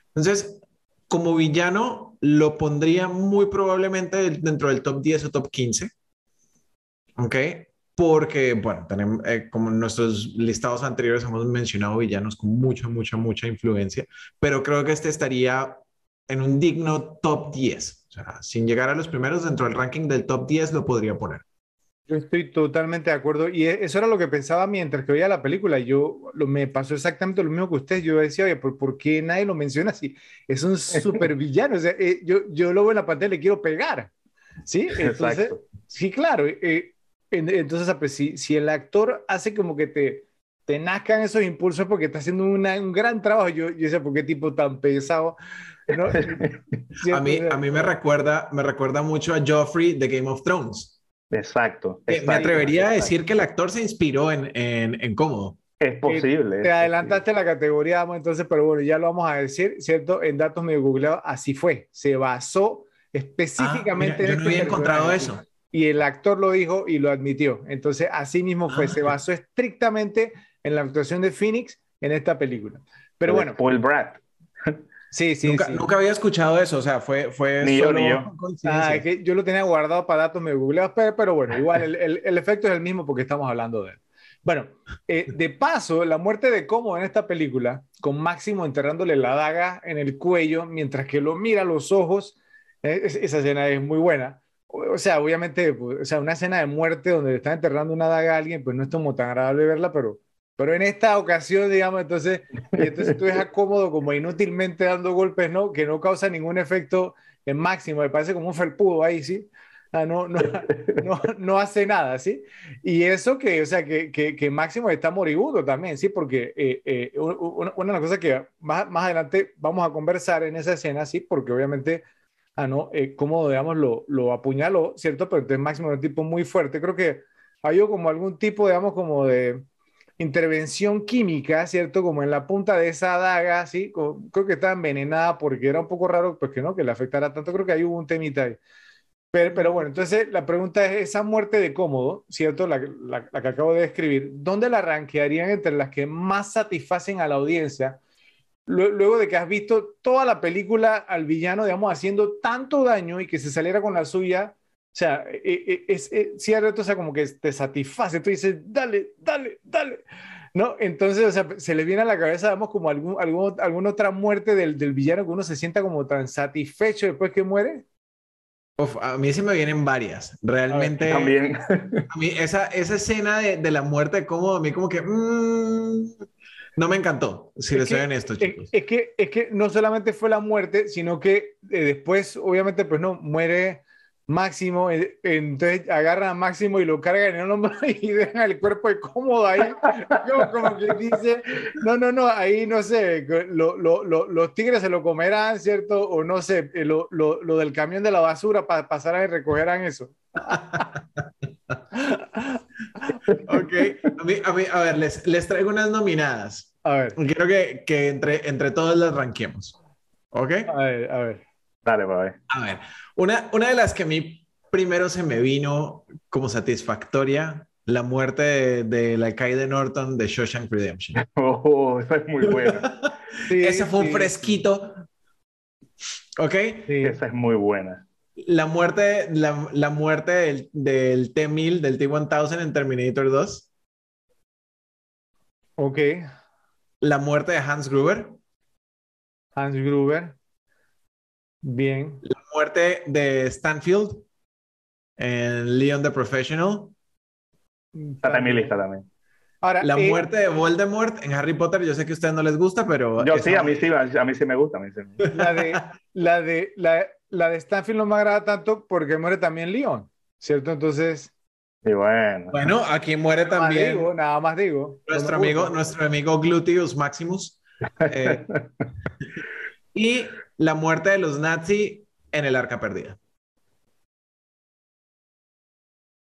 Entonces, como villano, lo pondría muy probablemente dentro del top 10 o top 15. ¿Ok? Porque, bueno, tenemos, eh, como en nuestros listados anteriores hemos mencionado villanos con mucha, mucha, mucha influencia, pero creo que este estaría en un digno top 10. O sea, sin llegar a los primeros, dentro del ranking del top 10 lo podría poner. Yo estoy totalmente de acuerdo y e, eso era lo que pensaba mientras que veía la película. Yo lo, me pasó exactamente lo mismo que usted. Yo decía, oye, ¿por, ¿por qué nadie lo menciona así? Es un súper villano. O sea, eh, yo, yo lo veo en la pantalla y le quiero pegar. ¿Sí? Entonces, sí, claro. Eh, entonces, ah, pues, si, si el actor hace como que te, te nazcan esos impulsos porque está haciendo un gran trabajo, yo, yo sé por qué tipo tan pesado. a, mí, a mí me recuerda, me recuerda mucho a Joffrey de Game of Thrones. Exacto. Me atrevería a decir que el actor se inspiró en, en, en Cómodo. Es posible. Te adelantaste la categoría, entonces, pero bueno, ya lo vamos a decir, ¿cierto? En datos medio googleados, así fue. Se basó ah, específicamente en Yo no este había encontrado eso y el actor lo dijo y lo admitió. Entonces, así mismo fue, se ah. basó estrictamente en la actuación de Phoenix en esta película. Pero bueno. Paul Brad. Sí, sí nunca, sí. nunca, había escuchado eso, o sea, fue, fue ni solo yo, ah, que yo lo tenía guardado para datos me googleados, pero, bueno, igual el, el, el, efecto es el mismo porque estamos hablando de él. Bueno, eh, de paso, la muerte de Como en esta película, con Máximo enterrándole la daga en el cuello mientras que lo mira a los ojos, eh, esa escena es muy buena o sea, obviamente, pues, o sea, una escena de muerte donde le están enterrando una daga a alguien, pues no es como tan agradable verla, pero, pero en esta ocasión, digamos, entonces, entonces tú dejas cómodo como inútilmente dando golpes, ¿no? Que no causa ningún efecto en máximo, me parece como un felpudo ahí, ¿sí? no, no, no, no, hace nada, ¿sí? Y eso que, o sea, que, que, que Máximo está moribundo también, ¿sí? Porque eh, eh, una, de las cosas que más, más adelante vamos a conversar en esa escena, ¿sí? Porque obviamente ah, no, eh, como, digamos, lo, lo apuñaló, ¿cierto? Pero entonces Máximo es un tipo muy fuerte. Creo que hay como algún tipo, digamos, como de intervención química, ¿cierto? Como en la punta de esa daga, ¿sí? creo que estaba envenenada porque era un poco raro, pues que no, que le afectara tanto. Creo que ahí hubo un temita ahí. Pero, pero, bueno, entonces la pregunta es, esa muerte de cómodo, ¿cierto? La, la, la, que acabo de describir, ¿dónde la ranquearían entre las que más satisfacen a la audiencia luego de que has visto toda la película al villano, digamos, haciendo tanto daño y que se saliera con la suya, o sea, e, e, es, es, cierto, o sea, como que te satisface, tú dices, dale, dale, dale. ¿No? Entonces, o sea, se le viene a la cabeza, digamos, como algún, algún, alguna otra muerte del, del villano que uno se sienta como tan satisfecho después que muere. Uf, a mí sí me vienen varias. Realmente. También. A mí esa, esa escena de, de la muerte, como a mí, como que. mmm, no me encantó, si les soy honesto, chicos. Es, es, que, es que no solamente fue la muerte, sino que eh, después, obviamente, pues no, muere Máximo, eh, entonces agarran a Máximo y lo cargan en el hombro y dejan el cuerpo incómodo ahí, como, como, que dice, no, no, no, ahí no sé, lo, lo, lo, los tigres se lo comerán, ¿cierto? O no sé, eh, lo, del camión de la basura para pasar y recogerán eso. ok, a, mí, a, mí, a ver, les, les, traigo unas nominadas. A ver. Quiero que, que entre, entre todos las ranquemos. ¿Ok? A ver, a ver. Dale, para ver. A ver, una, una de las que a mí primero se me vino como satisfactoria, la muerte de, del alcaide Norton de Shawshank Redemption. Oh, esa es muy buena. sí, Ese fue un fresquito. ¿Ok? Sí. Esa es muy buena. La muerte, la, la muerte del, del T-1000, del T-1000 en Terminator 2. Ok. La muerte de Hans Gruber. Hans Gruber. Bien. La muerte de Stanfield en Leon the Professional. Está en mi lista también. Ahora, la eh, muerte de Voldemort en Harry Potter, yo sé que a ustedes no les gusta, pero... Yo sí, a mí sí, a mí sí me gusta. A mí sí me gusta. La, de, la, de, la, la, de Stanfield no me agrada tanto porque muere también Leon, ¿cierto? Entonces... Y bueno. Bueno, aquí muere nada también... Más digo, nada más digo. Nuestro, amigo, nuestro amigo Gluteus Maximus. Eh, y la muerte de los nazis en el arca perdida.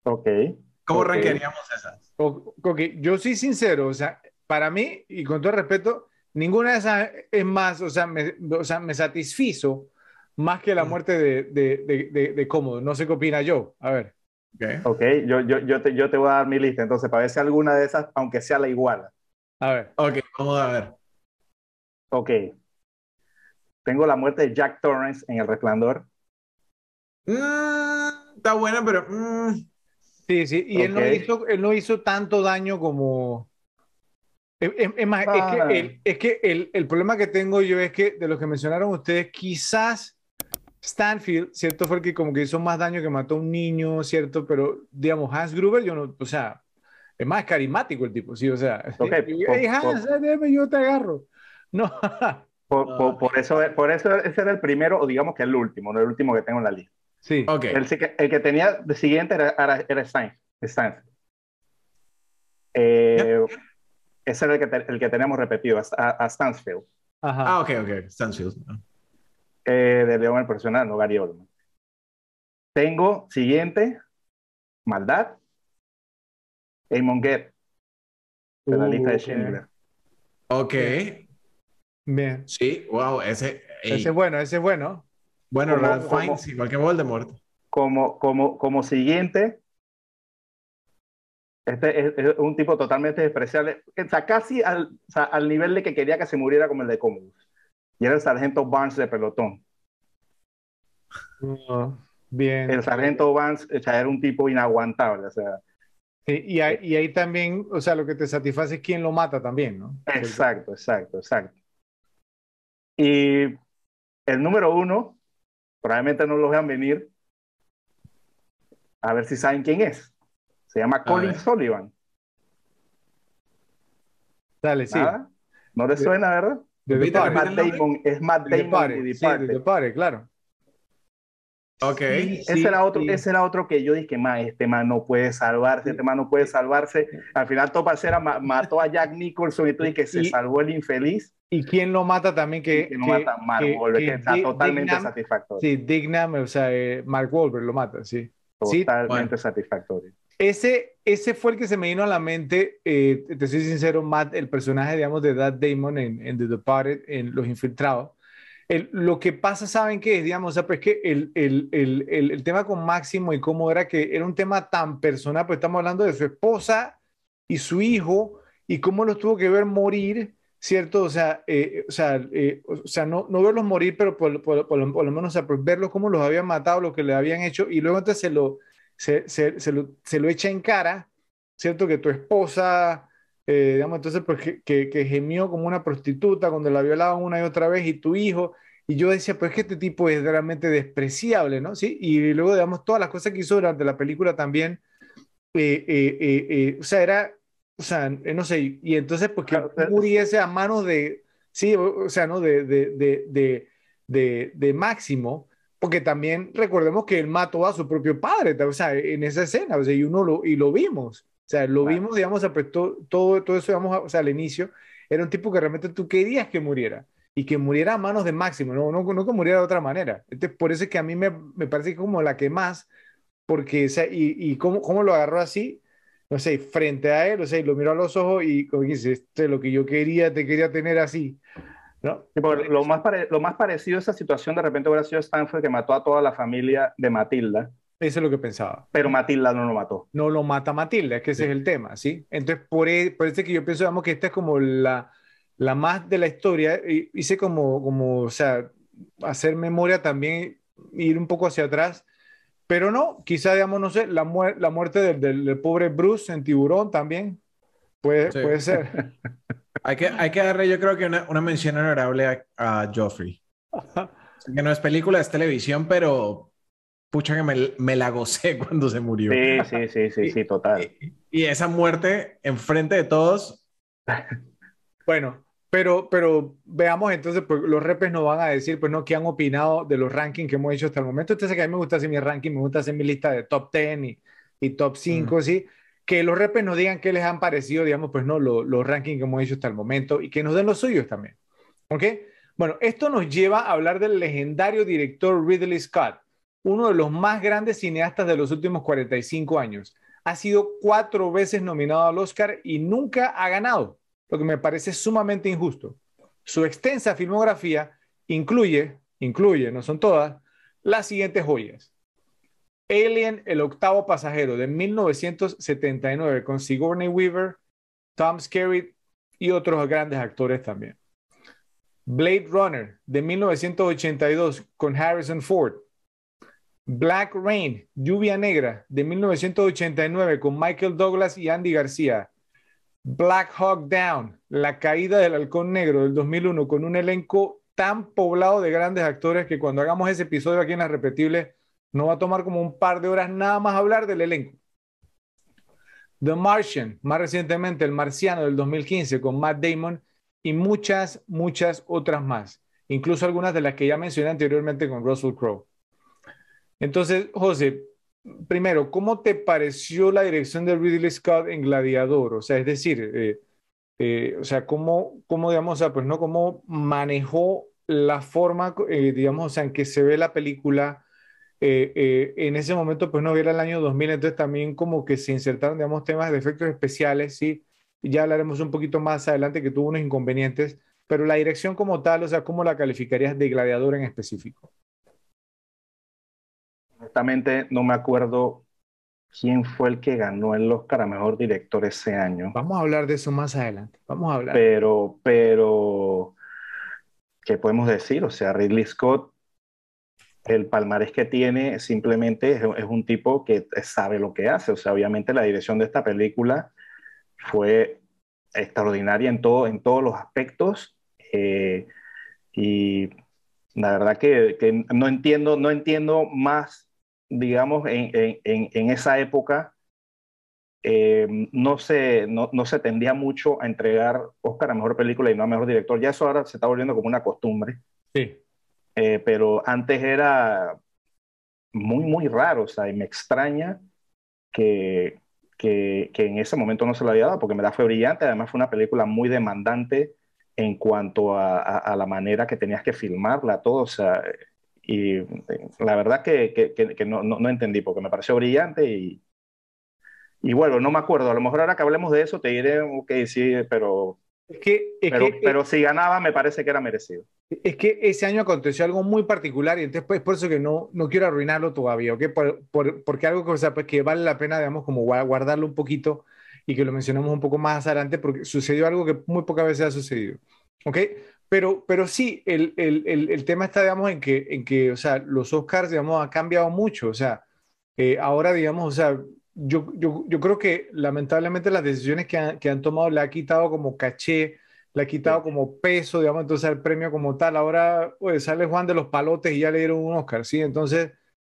Ok. ¿Cómo okay. ranquearíamos esas? Ok, yo soy sincero, o sea, para mí, y con todo respeto, ninguna de esas es más, o sea, me, o sea, me satisfizo más que la muerte de, de, de, de, de Cómodo. No sé qué opina yo. A ver. Okay. Ok, yo, yo, yo, te, yo te voy a dar mi lista, entonces, para ver si alguna de esas, aunque sea la iguala. A ver. Ok, vamos a ver. Ok. Tengo la muerte de Jack Torrance en El Resplandor. Mm, está buena, pero... Mm. Sí, sí, y él, no hizo, él no hizo tanto daño como... Es, es- es más, es que, el, es que el, el problema que tengo yo es que de los que mencionaron ustedes, quizás Stanfield, ¿cierto? Fue el que como que hizo más daño que mató a un niño, ¿cierto? Pero, digamos, Hans Gruber, yo no, o sea, es más carismático el tipo, sí, o sea, Ok, hey, por- Hans, eh, déjame, yo te agarro. No, Por, por, por eso, por eso ese era el primero, o digamos que el último, no el último que tengo en la lista. sí. Ok, El, que- el que tenía de siguiente era, era, Stanfield. Eh, ese era el que, te- el que tenemos repetido, a, a Stansfield, Ajá. ah, ok, ok, Stansfield. Eh, de León el Profesional, no Gary Oldman. Tengo siguiente, Maldad, Eamon Gett, de la Uh, lista de. Schindler. Ok, Bien. sí, wow, ese... ey. Ese es bueno, ese es bueno. Bueno, como- Ralph como- Fiennes, igual que Voldemort. Como, como, como siguiente, este es, es un tipo totalmente despreciable, o sea, casi al, o sea, al nivel de que quería que se muriera como el de Commodus. Y era el sargento Barnes de pelotón. Uh, bien. El sargento Barnes o sea, era un tipo inaguantable. O sea, Sí, y, ahí, y ahí también, o sea, lo que te satisface es quién lo mata también, ¿no? exacto, exacto, exacto. Y el número uno, probablemente no lo vean venir. A ver si saben quién es. Se llama Colin. Sullivan. Dale, sí. ¿Nada? ¿No le suena, verdad? De The Party. Matt. Damon, es Matt Damon Party, de The sí, de Party. Claro. Ok. Sí, ese, era otro, sí. ese era otro que yo dije, ma, este man no puede salvarse, este man no puede salvarse. Al final Topa Cera ma- mató a Jack Nicholson y tú dices que se Y- salvó el infeliz ¿Y quién lo mata también? Que, que que- mata a Mark que- Wahlberg, que, que está totalmente Dignam- satisfactorio. Sí, Dignam, o sea, eh, Mark Wahlberg lo mata, sí. sí, Totalmente bueno. satisfactorio. Ese, ese fue el que se me vino a la mente, eh, te soy sincero, Matt, el personaje, digamos, de Matt Damon en, en The Departed, en Los Infiltrados. El- lo que pasa, ¿saben qué? es? Digamos, o sea, pues que el, el, el, tema con Máximo y cómo era que era un tema tan personal, pues estamos hablando de su esposa y su hijo y cómo los tuvo que ver morir, ¿cierto? O sea, eh, o sea, eh, o sea no, no verlos morir, pero por, por, por, lo menos o sea, pues verlos cómo los habían matado, lo que le habían hecho, y luego entonces se lo, se, se, se lo, se lo echa en cara, ¿cierto? Que tu esposa, eh, digamos, entonces, pues que, que, gemió como una prostituta cuando la violaban una y otra vez, y tu hijo, y yo decía, pues que este tipo es realmente despreciable, ¿no? Sí, y luego, digamos, todas las cosas que hizo durante la película también, o sea, era o sea, eh, no sé, y entonces pues que muriese a manos de, sí, o, sea, ¿no? De, de, de, de, de, Máximo, porque también recordemos que él mató a su propio padre, o sea, en esa escena, o sea, y uno lo, y lo vimos, o sea, lo vimos, digamos, pues, todo, todo, eso, digamos, o sea, al inicio, era un tipo que realmente tú querías que muriera, y que muriera a manos de Máximo, no, no, no que muriera de otra manera. Entonces, por eso es que a mí me, me parece como la que más, porque, o sea, y, y cómo, cómo lo agarró así, no sé, frente a él, o sea, y lo miró a los ojos y como dice, este es lo que yo quería, te quería tener así. ¿No? lo, más lo más parecido a esa situación de repente hubiera sido Stanford que mató a toda la familia de Matilda. Eso es lo que pensaba. Pero Matilda no lo mató. No lo mata Matilda, es que ese es el tema, ¿sí? Entonces, por, e, por eso que yo pienso, digamos, que esta es como la, la más de la historia. Hice como, como, o sea, hacer memoria también, ir un poco hacia atrás pero no, quizá, digamos, no sé, la, la muerte del, del, pobre Bruce en Tiburón también puede, puede ser. hay, que, hay que darle, yo creo que una, una mención honorable a, a Joffrey. Que no es película, es televisión, pero pucha que me, me, la gocé cuando se murió. Sí, sí, sí, sí, sí, total. Y, y esa muerte enfrente de todos. Bueno, pero, pero veamos entonces, pues los repes nos van a decir, pues no, qué han opinado de los rankings que hemos hecho hasta el momento. Entonces, que a mí me gusta hacer mi ranking, me gusta hacer mi lista de top 10 y, y top 5, ¿sí? Que los repes nos digan qué les han parecido, digamos, pues no, los rankings que hemos hecho hasta el momento y que nos den los suyos también. ¿Ok? Bueno, esto nos lleva a hablar del legendario director Ridley Scott, uno de los más grandes cineastas de los últimos 45 años. Ha sido cuatro veces nominado al Oscar y nunca ha ganado lo que me parece sumamente injusto. Su extensa filmografía incluye, incluye, no son todas, las siguientes joyas. Alien, el octavo pasajero de 1979 con Sigourney Weaver, Tom Skerritt y otros grandes actores también. Blade Runner de 1982 con Harrison Ford. Black Rain, Lluvia Negra de 1989 con Michael Douglas y Andy García. Black Hawk Down, La caída del halcón negro del 2001, con un elenco tan poblado de grandes actores que cuando hagamos ese episodio aquí en La Repetible, no va a tomar como un par de horas nada más hablar del elenco. The Martian, más recientemente El Marciano del 2015 con Matt Damon y muchas, muchas otras más, incluso algunas de las que ya mencioné anteriormente con Russell Crowe. Entonces, José, primero, ¿cómo te pareció la dirección de Ridley Scott en Gladiador? O sea, es decir, eh, eh, o sea, ¿cómo, cómo digamos, pues, ¿no? ¿Cómo manejó la forma, eh, digamos, o sea, en que se ve la película? En ese momento, pues no era el año 2000, entonces también como que se insertaron, digamos, temas de efectos especiales, ¿sí? Ya hablaremos un poquito más adelante que tuvo unos inconvenientes, pero la dirección como tal, o sea, ¿cómo la calificarías de Gladiador en específico? Honestamente, no me acuerdo quién fue el que ganó el Oscar a Mejor Director ese año. Vamos a hablar de eso más adelante. Vamos a hablar. Pero, pero, ¿qué podemos decir? O sea, Ridley Scott, el palmarés que tiene simplemente es, un tipo que sabe lo que hace. O sea, obviamente la dirección de esta película fue extraordinaria en, todo, en todos los aspectos. Eh, y la verdad que, no entiendo, no entiendo más digamos, en esa época eh, no, se, no, no, se tendía mucho a entregar Oscar a Mejor Película y no a Mejor Director. Ya eso ahora se está volviendo como una costumbre. Sí. Eh, pero antes era muy, muy raro, o sea, y me extraña que, que, que, en ese momento no se lo había dado, porque me da fue brillante, además fue una película muy demandante en cuanto a, a, a la manera que tenías que filmarla, todo, o sea, y la verdad que, que, que no, no, entendí porque me pareció brillante y, y bueno, no me acuerdo. A lo mejor ahora que hablemos de eso te diré, ok, sí, pero, es que, pero, pero, si ganaba me parece que era merecido. Es que ese año aconteció algo muy particular y entonces pues, por eso que no, no quiero arruinarlo todavía, ¿ok? Por, por, porque algo que, o sea, pues, que vale la pena, digamos, como guardarlo un poquito y que lo mencionamos un poco más adelante porque sucedió algo que muy pocas veces ha sucedido. ¿Ok? Pero, pero sí, el, el, el, tema está, digamos, en que, en que, o sea, los Oscars, digamos, han cambiado mucho. O sea, eh, ahora, digamos, o sea, yo, yo, yo, creo que lamentablemente las decisiones que han, que han, tomado le ha quitado como caché, le ha quitado como peso, digamos, entonces el premio como tal. Ahora, pues, sale Juan de los Palotes y ya le dieron un Oscar, ¿sí? Entonces,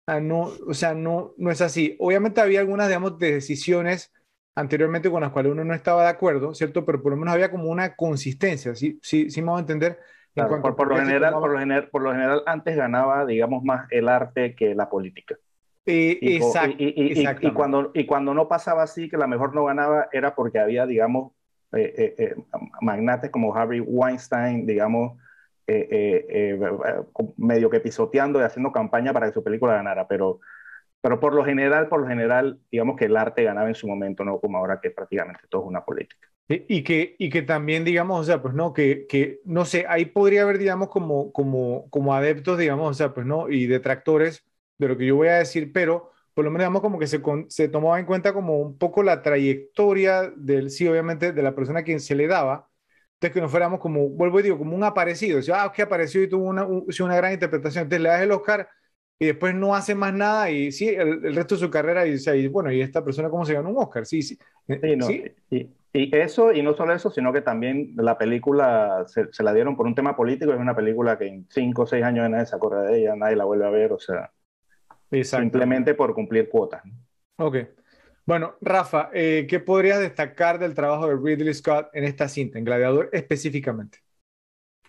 ah, no, o sea, no, no es así. Obviamente había algunas, digamos, decisiones anteriormente con las cuales uno no estaba de acuerdo, ¿cierto? Pero por lo menos había como una consistencia, ¿sí? Sí, sí me a entender. por, lo general, por, lo general, por lo general, antes ganaba, digamos, más el arte que la política. y, exacto, y, cuando, y cuando no pasaba así, que la mejor no ganaba, era porque había, digamos, eh, eh, eh, magnates como Harvey Weinstein, digamos, medio que pisoteando y haciendo campaña para que su película ganara, pero pero por lo general, por lo general, digamos que el arte ganaba en su momento, no como ahora que prácticamente todo es una política. Y que, y que también, digamos, o sea, pues no, que, que, no sé, ahí podría haber, digamos, como, como, como adeptos, digamos, o sea, pues no, y detractores de lo que yo voy a decir, pero por lo menos, digamos, como que se, se tomaba en cuenta como un poco la trayectoria del, sí, obviamente, de la persona a quien se le daba, entonces que no fuéramos como, vuelvo y digo, como un aparecido, o sea, ah, que apareció y tuvo una, una gran interpretación, entonces le das el Oscar y después no hace más nada y sí, el, resto de su carrera y, y, bueno, ¿y esta persona cómo se ganó un Oscar? Sí, sí. sí, Y, y, eso, y no solo eso, sino que también la película se, se, la dieron por un tema político, es una película que en cinco o seis años nadie se acuerda de ella, nadie la vuelve a ver, o sea, simplemente por cumplir cuotas. Ok. Bueno, Rafa, eh, ¿qué podrías destacar del trabajo de Ridley Scott en esta cinta, en Gladiador específicamente?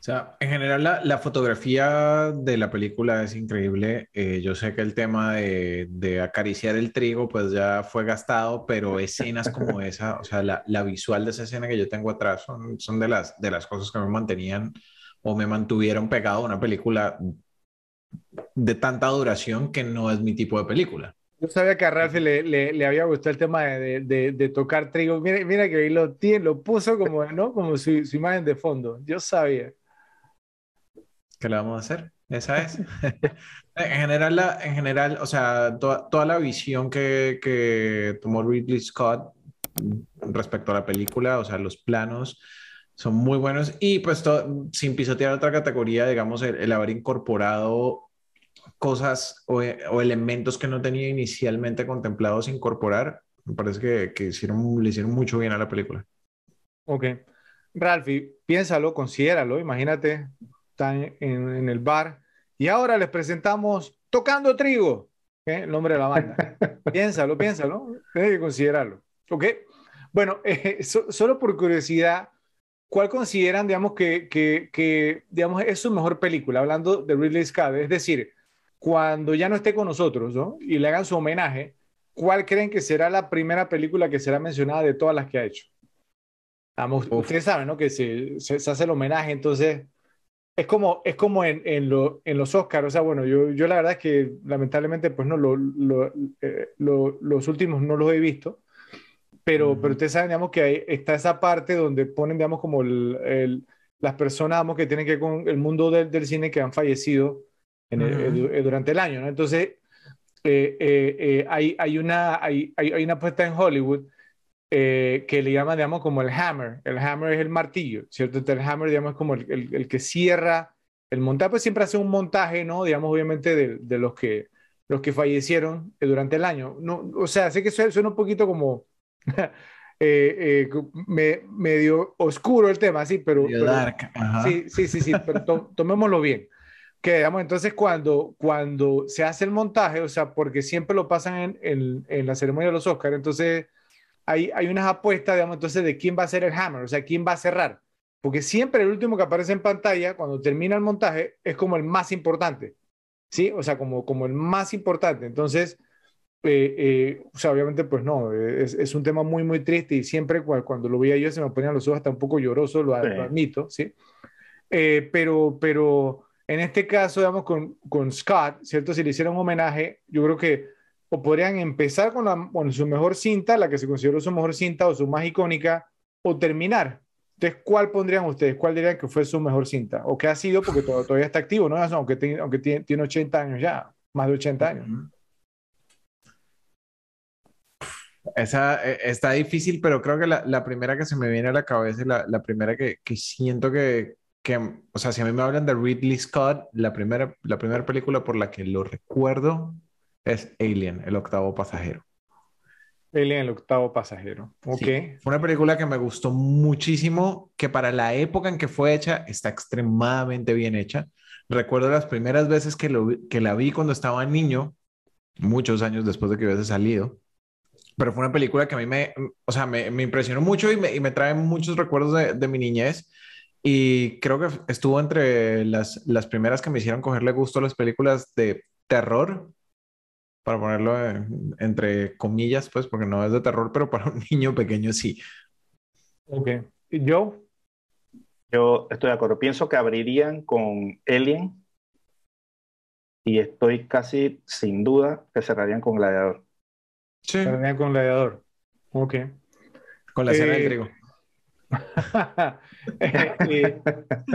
O sea, en general la, la, fotografía de la película es increíble. Eh, yo sé que el tema de, de, acariciar el trigo pues ya fue gastado, pero escenas como esa, o sea, la, la, visual de esa escena que yo tengo atrás son, son de, las, de las cosas que me mantenían o me mantuvieron pegado a una película de tanta duración que no es mi tipo de película. Yo sabía que a Ralph le, le, le había gustado el tema de, de, de, tocar trigo. Mira, mira que ahí lo, tiene, lo puso como, ¿no? como su, su imagen de fondo. Yo sabía. ¿Qué le vamos a hacer? Esa es. en, general, la, en general, o sea, toda la visión que, que tomó Ridley Scott respecto a la película, o sea, los planos son muy buenos y pues sin pisotear otra categoría, digamos, el, haber incorporado cosas o, o, elementos que no tenía inicialmente contemplados incorporar, me parece que, que hicieron, le hicieron mucho bien a la película. Ok. Ralphie, piénsalo, considéralo, imagínate, están en, el bar. Y ahora les presentamos Tocando Trigo, ¿eh? el nombre de la banda. piénsalo, piénsalo, tienes que considerarlo. ¿Ok? Bueno, eh, solo por curiosidad, ¿cuál consideran, digamos, que, que, que, digamos, es su mejor película? Hablando de Ridley Scott, es decir, cuando ya no esté con nosotros, ¿no? Y le hagan su homenaje, ¿cuál creen que será la primera película que será mencionada de todas las que ha hecho? Vamos, ustedes saben, ¿no? Que se, se, se hace el homenaje, entonces es como, es como en, en, lo, en, los Oscars, o sea, bueno, yo, yo la verdad es que lamentablemente, pues no, lo, lo, eh, los últimos no los he visto, pero, pero ustedes saben, digamos, que hay, está esa parte donde ponen, digamos, como el, las personas, digamos, que tienen que ver con el mundo del, del cine que han fallecido en el, durante el año, ¿no? Entonces, eh, eh, hay, hay, una, hay, hay, una puesta en Hollywood eh, que le llaman, digamos, como el hammer. El hammer es el martillo, ¿cierto? Entonces, el hammer, digamos, es como el, el, que cierra el montaje, pues siempre hace un montaje, ¿no? Digamos, obviamente, de, de los, que, los que fallecieron eh, durante el año. No, o sea, sé que suena un poquito como eh, me, medio oscuro el tema, sí, pero... dark. Sí, sí, sí, sí, pero tomémoslo bien. Que, digamos, entonces cuando, cuando se hace el montaje, o sea, porque siempre lo pasan en, en, en la ceremonia de los Oscars, entonces hay, hay unas apuestas, digamos, entonces de quién va a ser el hammer, o sea, quién va a cerrar. Porque siempre el último que aparece en pantalla, cuando termina el montaje, es como el más importante. ¿Sí? O sea, como, como el más importante. Entonces, eh, eh, o sea, obviamente, pues no, es, es, un tema muy, muy triste y siempre cuando, lo veía yo se me ponían los ojos hasta un poco lloroso, lo, admito, ¿sí? Eh, pero, pero en este caso, digamos, con, con Scott, ¿cierto? Si le hicieron un homenaje, yo creo que o podrían empezar con, la, con su mejor cinta, la que se consideró su mejor cinta o su más icónica, o terminar. Entonces, ¿cuál pondrían ustedes? ¿Cuál dirían que fue su mejor cinta? ¿O qué ha sido? Porque todavía está activo, ¿no? Aunque, tiene, aunque tiene, tiene 80 años ya, más de 80 años. Esa eh, está difícil, pero creo que la, la, primera que se me viene a la cabeza y la, la primera que, que siento que, que, o sea, si a mí me hablan de Ridley Scott, la primera, la primera película por la que lo recuerdo es Alien, el octavo pasajero. Alien, el octavo pasajero. Ok. fue una película que me gustó muchísimo, que para la época en que fue hecha está extremadamente bien hecha. Recuerdo las primeras veces que, lo, que la vi cuando estaba niño, muchos años después de que hubiese salido. Pero fue una película que a mí me, o sea, me, me impresionó mucho y me, y me, trae muchos recuerdos de, de, mi niñez. Y creo que estuvo entre las, las primeras que me hicieron cogerle gusto a las películas de terror para ponerlo entre comillas, pues, porque no es de terror, pero para un niño pequeño sí. Ok. ¿Y yo? Yo estoy de acuerdo. Pienso que abrirían con Alien y estoy casi sin duda que cerrarían con Gladiador. Sí. Cerrarían con Gladiador. Ok. Con la escena eh, del trigo. eh,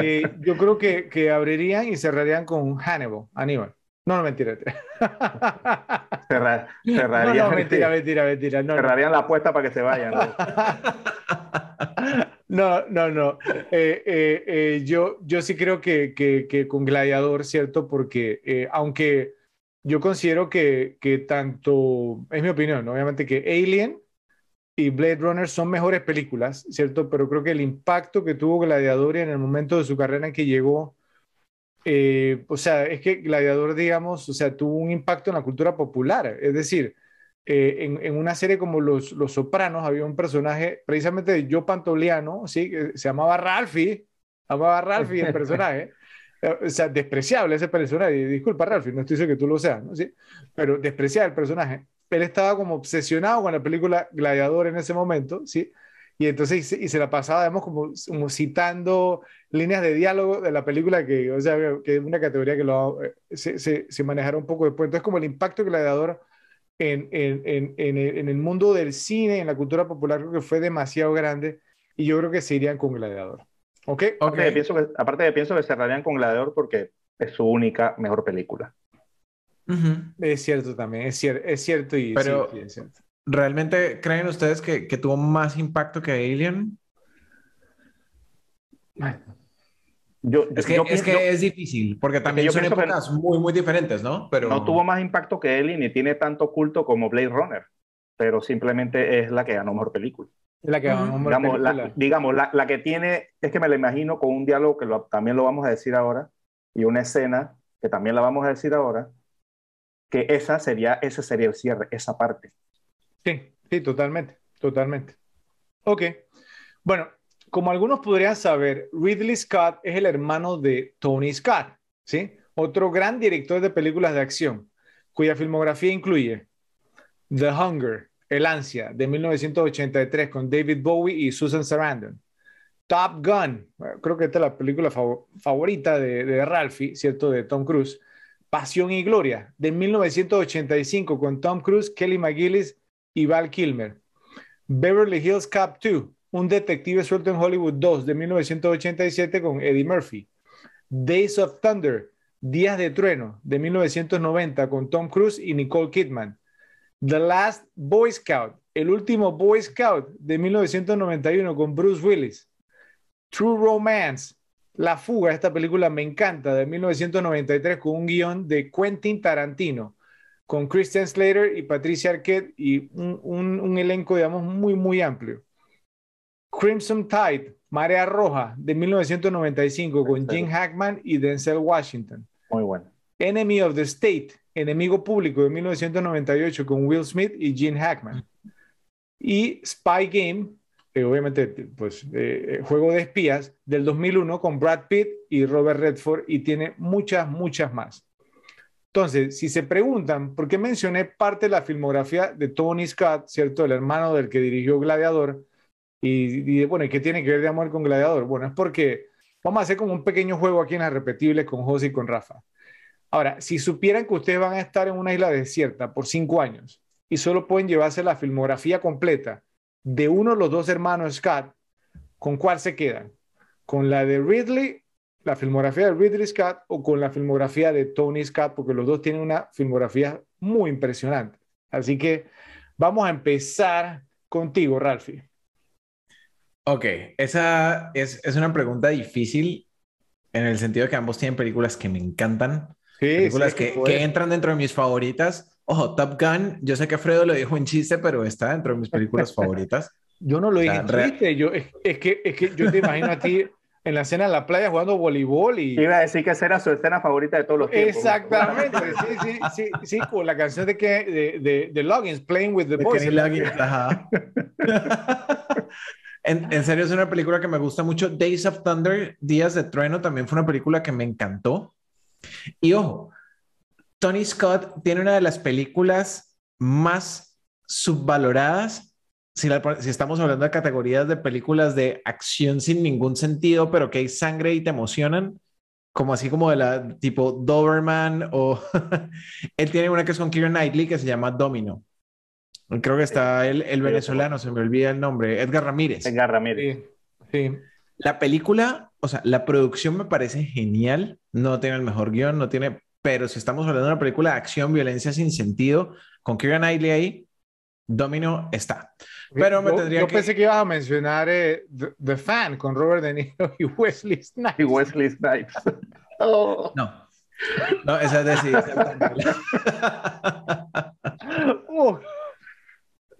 eh, yo creo que, que abrirían y cerrarían con Hannibal, Aníbal. No, no, mentira. Cerrar, cerrarían, no, no, mentira, mentira, mentira. No, cerrarían no. la apuesta para que se vayan. No, no, no. Eh, eh, eh, yo, yo sí creo que, que, que, con Gladiador, ¿cierto? Porque eh, aunque yo considero que, que tanto, es mi opinión, obviamente que Alien y Blade Runner son mejores películas, ¿cierto? Pero creo que el impacto que tuvo Gladiador en el momento de su carrera en que llegó eh, o sea, es que Gladiador, digamos, o sea, tuvo un impacto en la cultura popular. Es decir, eh, en, en, una serie como Los, Los Sopranos había un personaje precisamente de Joe Pantoliano, ¿sí? Que se llamaba Ralphie, llamaba Ralphie el personaje. o sea, despreciable ese personaje. Disculpa, Ralphie, no estoy seguro que tú lo seas, ¿no? ¿Sí? Pero despreciable el personaje. Él estaba como obsesionado con la película Gladiador en ese momento, ¿sí? y entonces y se la pasaba, digamos, como, como, citando líneas de diálogo de la película que, o sea, que es una categoría que lo, eh, se, se, se manejará un poco después. Entonces, como el impacto Gladiador en, en, en, en, el, en el mundo del cine, en la cultura popular, creo que fue demasiado grande y yo creo que se irían con Gladiador. ¿Ok? okay. okay pienso que, aparte de pienso que cerrarían con Gladiador porque es su única mejor película. Uh -huh. Es cierto también, es, cier es cierto y Pero, sí, sí, es cierto. ¿Realmente creen ustedes que, que, tuvo más impacto que Alien? Yo, es que, yo, es, que yo, es, difícil, porque también son épocas muy, muy diferentes, ¿no? Pero... No tuvo más impacto que Alien ni tiene tanto culto como Blade Runner, pero simplemente es la que ganó mejor película. La que ganó mejor digamos, película. La, digamos, la, la, que tiene, es que me la imagino con un diálogo que lo, también lo vamos a decir ahora, y una escena que también la vamos a decir ahora, esa sería, ese sería el cierre, esa parte. Sí, sí, totalmente, totalmente. Ok, bueno, como algunos podrían saber, Ridley Scott es el hermano de Tony Scott, ¿sí? Otro gran director de películas de acción, cuya filmografía incluye The Hunger, El Ansia, de 1983, con David Bowie y Susan Sarandon. Top Gun, creo que esta es la película fav favorita de Ralphie, ¿cierto? De Tom Cruise. Pasión y Gloria, de 1985, con Tom Cruise, Kelly McGillis y Val Kilmer. Beverly Hills Cop 2, un detective suelto en Hollywood 2 de 1987 con Eddie Murphy. Days of Thunder, Días de Trueno de 1990 con Tom Cruise y Nicole Kidman. The Last Boy Scout, el último Boy Scout de 1991 con Bruce Willis. True Romance, La Fuga, esta película me encanta, de 1993 con un guion de Quentin Tarantino con Christian Slater y Patricia Arquette y un, un, un, elenco, digamos, muy, muy amplio. Crimson Tide, Marea Roja, de 1995, con Jim Hackman y Denzel Washington. Muy bueno. Enemy of the State, Enemigo Público, de 1998, con Will Smith y Gene Hackman. Y Spy Game, eh, obviamente, pues, eh, Juego de Espías, del 2001, con Brad Pitt y Robert Redford, y tiene muchas, muchas más. Entonces, si se preguntan por qué mencioné parte de la filmografía de Tony Scott, ¿cierto? El hermano del que dirigió Gladiador, y, y bueno, ¿y qué tiene que ver de amor con Gladiador? Bueno, es porque vamos a hacer como un pequeño juego aquí en las repetibles con José y con Rafa. Ahora, si supieran que ustedes van a estar en una isla desierta por cinco años y solo pueden llevarse la filmografía completa de uno de los dos hermanos Scott, ¿con cuál se quedan? ¿Con la de Ridley la filmografía de Ridley Scott o con la filmografía de Tony Scott, porque los dos tienen una filmografía muy impresionante. Así que Vamos a empezar contigo, Ralphie. Ok, esa es, es una pregunta difícil en el sentido de que ambos tienen películas que me encantan. Sí, películas sí, que, fue- que entran dentro de mis favoritas. Ojo, Top Gun, yo sé que Fredo lo dijo en chiste, pero está dentro de mis películas favoritas. Yo no lo dije en chiste, yo, es, es que, es que yo te imagino a ti en la escena en la playa jugando voleibol y... Iba a decir que esa era su escena favorita de todos los tiempos. Exactamente, sí, sí, sí, sí, con la canción de que de, de, de Loggins, Playing with the De Boys. Kenny Loggins, ajá. en, en serio, es una película que me gusta mucho. Days of Thunder, Días de Trueno, también fue una película que me encantó. Y ojo, Tony Scott tiene una de las películas más subvaloradas. Si, la- si estamos hablando de categorías de películas de acción sin ningún sentido, pero que hay sangre y te emocionan, como así como de la tipo Doberman o él tiene una que es con Keira Knightley que se llama Domino. Creo que está el, el venezolano, se me olvida el nombre, Edgar Ramírez. Edgar Ramírez. Sí, sí. La película, o sea, la producción me parece genial, no tiene el mejor guion, no tiene, pero si estamos hablando de una película de acción, violencia sin sentido, con Keira Knightley ahí, Domino está. Pero me yo, tendría yo que- pensé que ibas a mencionar eh, The, The Fan con Robert De Niro y Wesley Snipes. Y Wesley Snipes. Oh. No. No, esa es decir. Uh,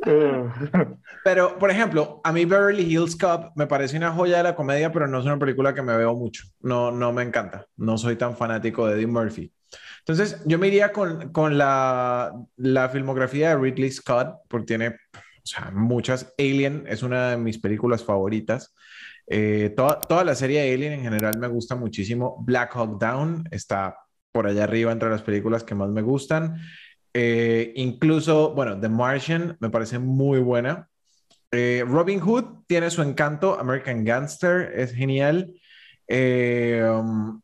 Pero, por ejemplo, a mí Beverly Hills Cop me parece una joya de la comedia, pero no es una película que me veo mucho. No, no me encanta. No soy tan fanático de Eddie Murphy. Entonces, yo me iría con, con la, la filmografía de Ridley Scott, porque tiene o sea, muchas. Alien es una de mis películas favoritas. Eh, toda, toda la serie de Alien en general me gusta muchísimo. Black Hawk Down está por allá arriba entre las películas que más me gustan. Eh, incluso, bueno, The Martian me parece muy buena. Eh, Robin Hood tiene su encanto. American Gangster es genial. Eh, um,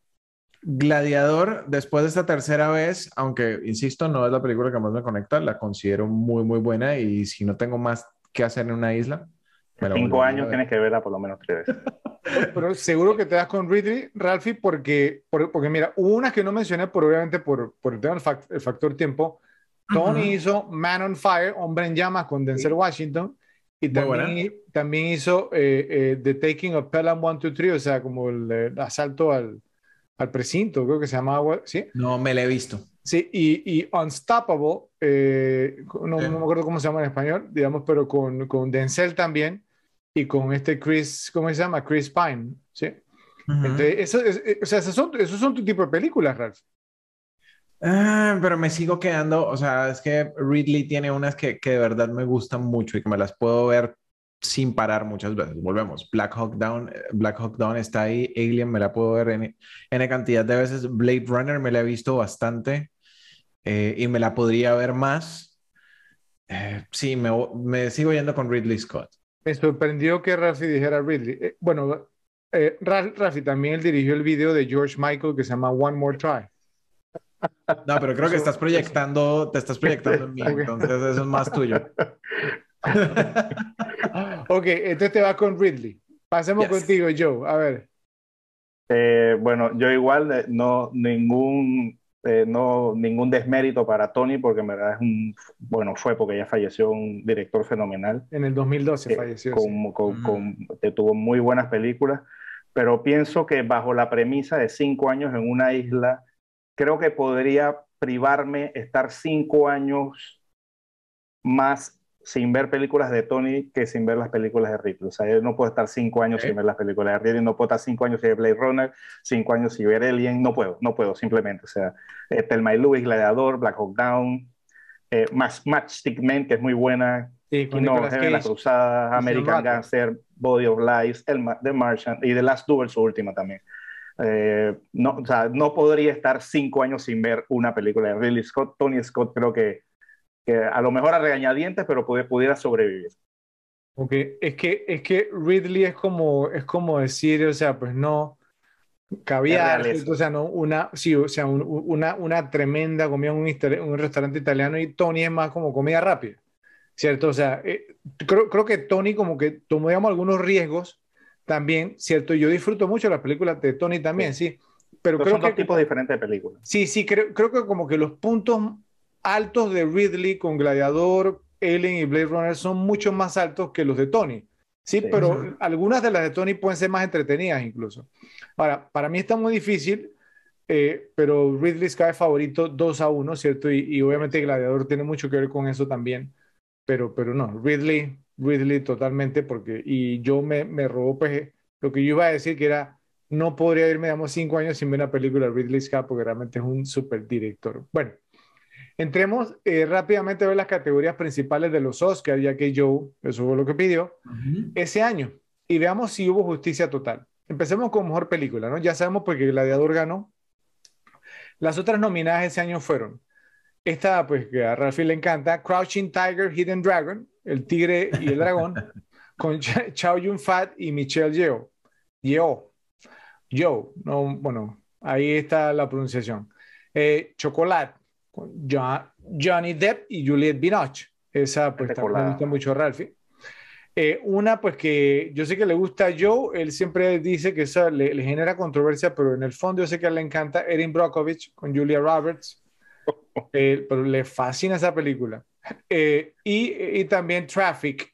Gladiador, después de esta tercera vez, aunque insisto, no es la película que más me conecta, la considero muy, muy buena. Y si no tengo más que hacer en una isla, me la Cinco años tienes que verla por lo menos tres veces. pero seguro que te das con Ridley, Ralphie, porque, por- porque mira, hubo unas que no mencioné, por, obviamente por, por el tema el factor tiempo. Tony Ujú. hizo Man on Fire, Hombre en Llamas con Denzel Washington. Y también, también hizo eh, eh, The Taking of Pelham 123, o sea, como el, eh, asalto al, al precinto, creo que se llamaba, ¿sí? No me la he visto. Sí, y, y Unstoppable, eh, no, Sí. no me acuerdo cómo se llama en español, digamos, pero con, con Denzel también y con este Chris, ¿cómo se llama? Chris Pine, ¿sí? Ujú. Entonces, eso es- eh, o sea, esos son, esos son tu tipo de películas, Ralph. Ah, pero me sigo quedando, o sea, es que Ridley tiene unas que, que de verdad me gustan mucho y que me las puedo ver sin parar muchas veces. Volvemos, Black Hawk Down, eh, Black Hawk Down está ahí, Alien me la puedo ver en, en cantidad de veces, Blade Runner me la he visto bastante eh, y me la podría ver más. Eh, sí, me, me sigo yendo con Ridley Scott. Me sorprendió que Ralphie dijera Ridley. Bueno, Ralphie también dirigió el video de George Michael que se llama One More Try. No, pero creo que estás proyectando, te estás proyectando en mí, entonces eso es más tuyo. Ok, entonces te vas con Ridley. Pasemos Yes. contigo, Joe. A ver. Eh, bueno, yo igual eh, no ningún eh, no ningún desmérito para Tony porque en verdad es un bueno fue porque ya falleció un director fenomenal En el 2012 eh, falleció. sí. con, con- Ujú. con- que tuvo muy buenas películas, pero pienso que bajo la premisa de cinco años en una isla, creo que podría privarme estar cinco años más sin ver películas de Tony que sin ver las películas de Ridley. O sea, yo no puedo estar cinco años sin ver las películas de Ridley, no puedo estar cinco años sin ver Blade Runner, cinco años sin ver Alien, no puedo, no puedo simplemente. O sea, eh, Thelma y Louise, Gladiador, Black Hawk Down, eh, Match- Matchstick Men, que es muy buena, Sí, no, La. Cruzada, American. Gangster, Body of Lies, el, The Martian y The Last Duel, su última también. Eh, no, o sea, no podría estar cinco años sin ver una película de Ridley Scott. Tony Scott creo que, que a lo mejor a regañadientes, pero pude- pudiera sobrevivir. Ok, Es que, es que Ridley es como, es como decir, o sea, pues no, caviar, o sea, no, una, sí, o sea, un- una, una tremenda comida en un, un restaurante italiano y Tony es más como comida rápida, ¿cierto? O sea, eh, creo, creo que Tony como que tomó, digamos, algunos riesgos también, ¿cierto? Yo disfruto mucho las películas de Tony también, sí, pero creo son dos que... tipos diferentes de películas. Sí, sí, creo, creo que como que los puntos altos de Ridley con Gladiador, Alien y Blade Runner son mucho más altos que los de Tony. Sí, pero algunas de las de Tony pueden ser más entretenidas incluso. Ahora, para mí está muy difícil, eh, pero Ridley Scott favorito 2 a 1, ¿cierto? Y, obviamente Gladiador tiene mucho que ver con eso también, pero, pero no, Ridley, Ridley totalmente, porque, y yo me, me robó pues, lo que yo iba a decir que era, no podría irme, digamos, cinco años sin ver una película de Ridley Scott, porque realmente es un super director. Bueno, Entremos eh, rápidamente a ver las categorías principales de los Oscars, ya que Joe, eso fue lo que pidió, ese año. Y veamos si hubo justicia total. Empecemos con mejor película, ¿no? Ya sabemos porque Gladiador ganó. Las otras nominadas ese año fueron esta, pues que a Ralphie le encanta, Crouching Tiger, Hidden Dragon, El Tigre y el Dragón, con Chow Yun Fat y Michelle Yeoh. Yeoh. Yeoh, no, bueno, ahí está la pronunciación. Eh, Chocolate, con Johnny Depp y Juliette Binoche. Esa pues me gusta mucho Ralphie. Eh, una pues que yo sé que le gusta a Joe, él siempre dice que eso le, genera controversia, pero en el fondo yo sé que le encanta Erin Brockovich con Julia Roberts, eh, pero le fascina esa película. Eh, y, y, también Traffic,